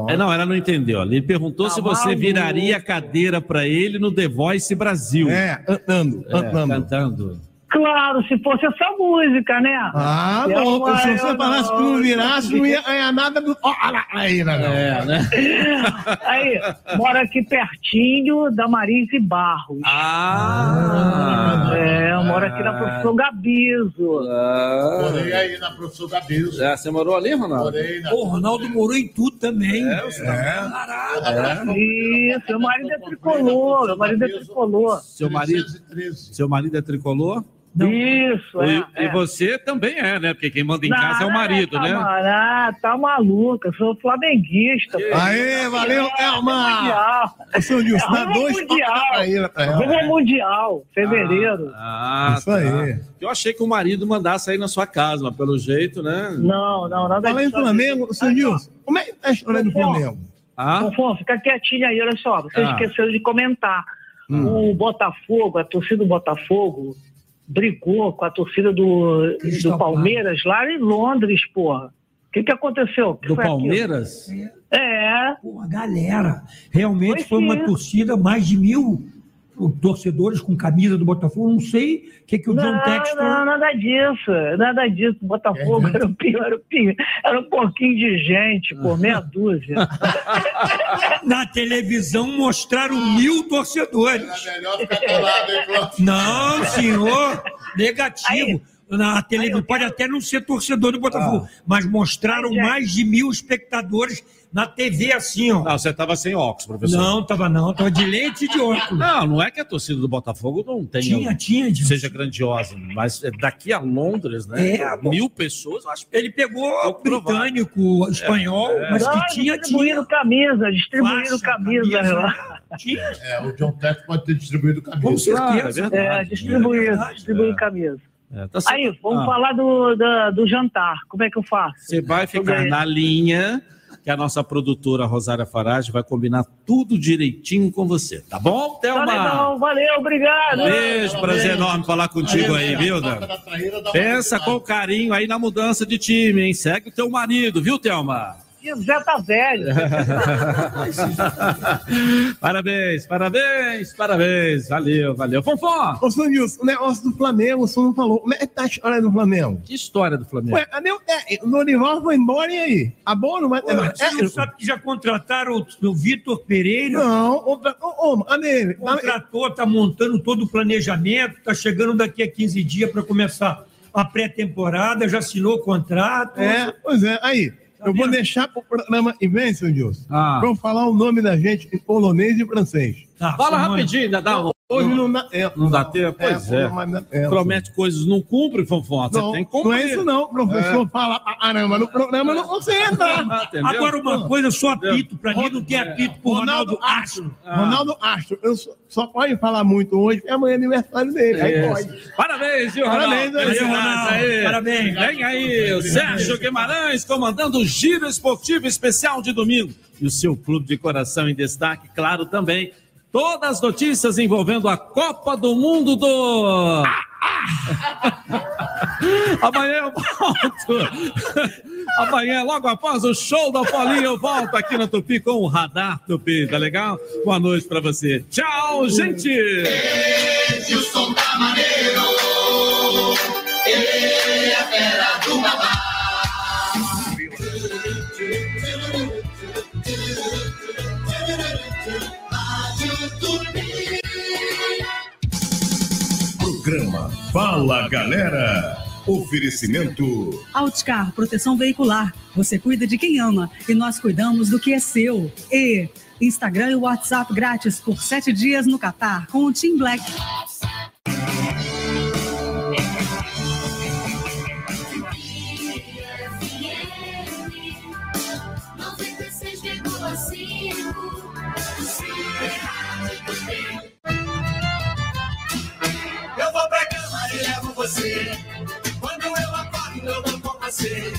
É, não, ela não entendeu. Ele perguntou Tá se você maluco. viraria a cadeira pra ele no The Voice Brasil. É, cantando, É, cantando. cantando. Claro, se fosse essa música, né? Ah, Eu bom. não- Se você eu falasse que não virasse, não ia ganhar nada do. Olha aí, né? É, né? [laughs] Aí, mora aqui pertinho da Marise Barros. Ah! É, mora aqui na professor Gabizo. Morei aí na professor Gabizo. É, você morou ali, Ronaldo? Morei na. O Ronaldo morou em tu também. É, você tá- Isso, meu marido é tricolor, meu marido é tricolor. Seu marido, seu marido é tricolor? Isso, E, é. e você também é, né? Porque quem manda em casa é o Não, marido, tá, né? Ah, tá maluca, eu sou flamenguista. pô. Aê, valeu, Thelma! Mundial. Ô, seu Nilson, dá dois mundial. pra ele, ela. Rumo mundial, fevereiro. Ah, Isso aí. Eu achei que o marido mandasse aí na sua casa, mas pelo jeito, né? Não, não, nada Fala em. Flamengo, seu Nilson, como é que tá a história do Flamengo? Ah? Fica quietinho aí, olha só. Vocês Ah. esqueceram de comentar. Hum. O Botafogo, a torcida do Botafogo, brigou com a torcida do, do. Palmeiras lá em Londres, porra. O que, que aconteceu? Que Do foi aquilo? Palmeiras? É. Pô, a galera. Realmente Foi foi uma torcida, mais de mil torcedores com camisa do Botafogo. Não sei o que, que o John Não, Textor. não, nada disso, nada disso. O Botafogo era o pior, era o pior. Era um pouquinho de gente, por meia [laughs] dúzia. Na televisão mostraram mil torcedores. É melhor ficar calado, hein, Cláudio? Não, senhor, negativo. Na televisão, pode até não ser torcedor do Botafogo, mas mostraram Aí, mais de mil espectadores na TV assim, ó. Não, você tava sem óculos, professor. Não, tava não, tava de leite e de óculos. Não, não é que a torcida do Botafogo não tenha, Tinha, tinha, Edilson. seja grandiosa, mas é daqui a Londres, né? É, mil pessoas, acho Ele pegou Pouco provável. britânico, espanhol, É, é. mas Não, que tinha, distribuindo tinha. camisa, distribuindo Faixa, camisa camisa. [laughs] lá. É, o John Tech pode ter distribuído camisa. Com certeza. É, distribuir, distribuir camisa. É, tá Aí, vamos Ah. falar do, da- do jantar. Como é que eu faço? Você vai ficar na linha que a nossa produtora Rosária Farage vai combinar tudo direitinho com você. Tá bom, Tá Thelma? legal, valeu, obrigado. Beijo, prazer enorme falar contigo aí, viu, Thelma? Pensa com carinho aí na mudança de time, hein? Segue o teu marido, viu, Thelma? Já tá velho. [laughs] parabéns, parabéns, parabéns. Valeu, valeu. Fonfó! Ô, senhor Nilson, o negócio do Flamengo, o senhor não falou. Como é que tá a história do Flamengo? Que história do Flamengo? Ué, o é, o Norival foi embora e aí? A boa não vai ter mais. Você não sabe que já contrataram o, o Vitor Pereira? Não, ô, ô, ô, cadê? Contratou, tá montando todo o planejamento, tá chegando daqui a 15 dias para começar a pré-temporada, já assinou o contrato. É, pois é, aí. Eu vou deixar pro programa e vem, senhor Nilson. Ah. Eu falar o nome da gente em polonês e francês. Fala rapidinho, ainda dá um. Hoje não dá tempo. Não dá tempo? Pois é. não vai dar tempo. Promete coisas, não cumpre, Fonfon. Você Não, tem que não cumprir. é isso não, professor. É. Fala pra caramba no programa, não você entra. [laughs] Entendeu? Agora, uma coisa, só apito para mim, não tem apito pro Ronaldo Astro. Ronaldo Astro, eu só, só pode falar muito hoje, porque amanhã é aniversário dele. Aí pode. Parabéns, viu, Parabéns, Ronaldo? aí, Felicidades Ronaldo. aí. Parabéns. Vem aí, o Sérgio Guimarães comandando o Giro Esportivo Especial de domingo. E o seu clube de coração em destaque, claro, também. Todas as notícias envolvendo a Copa do Mundo do... [laughs] Amanhã eu volto. Amanhã, logo após o show da Paulinha, eu volto aqui na Tupi com o Radar Tupi, tá legal? Boa noite pra você. Tchau, gente! Fala Galera. Oferecimento Outcar, proteção veicular. Você cuida de quem ama e nós cuidamos do que é seu. E Instagram e WhatsApp grátis por sete dias no Catar com o Team Black. você. Quando eu apago, eu não vou você.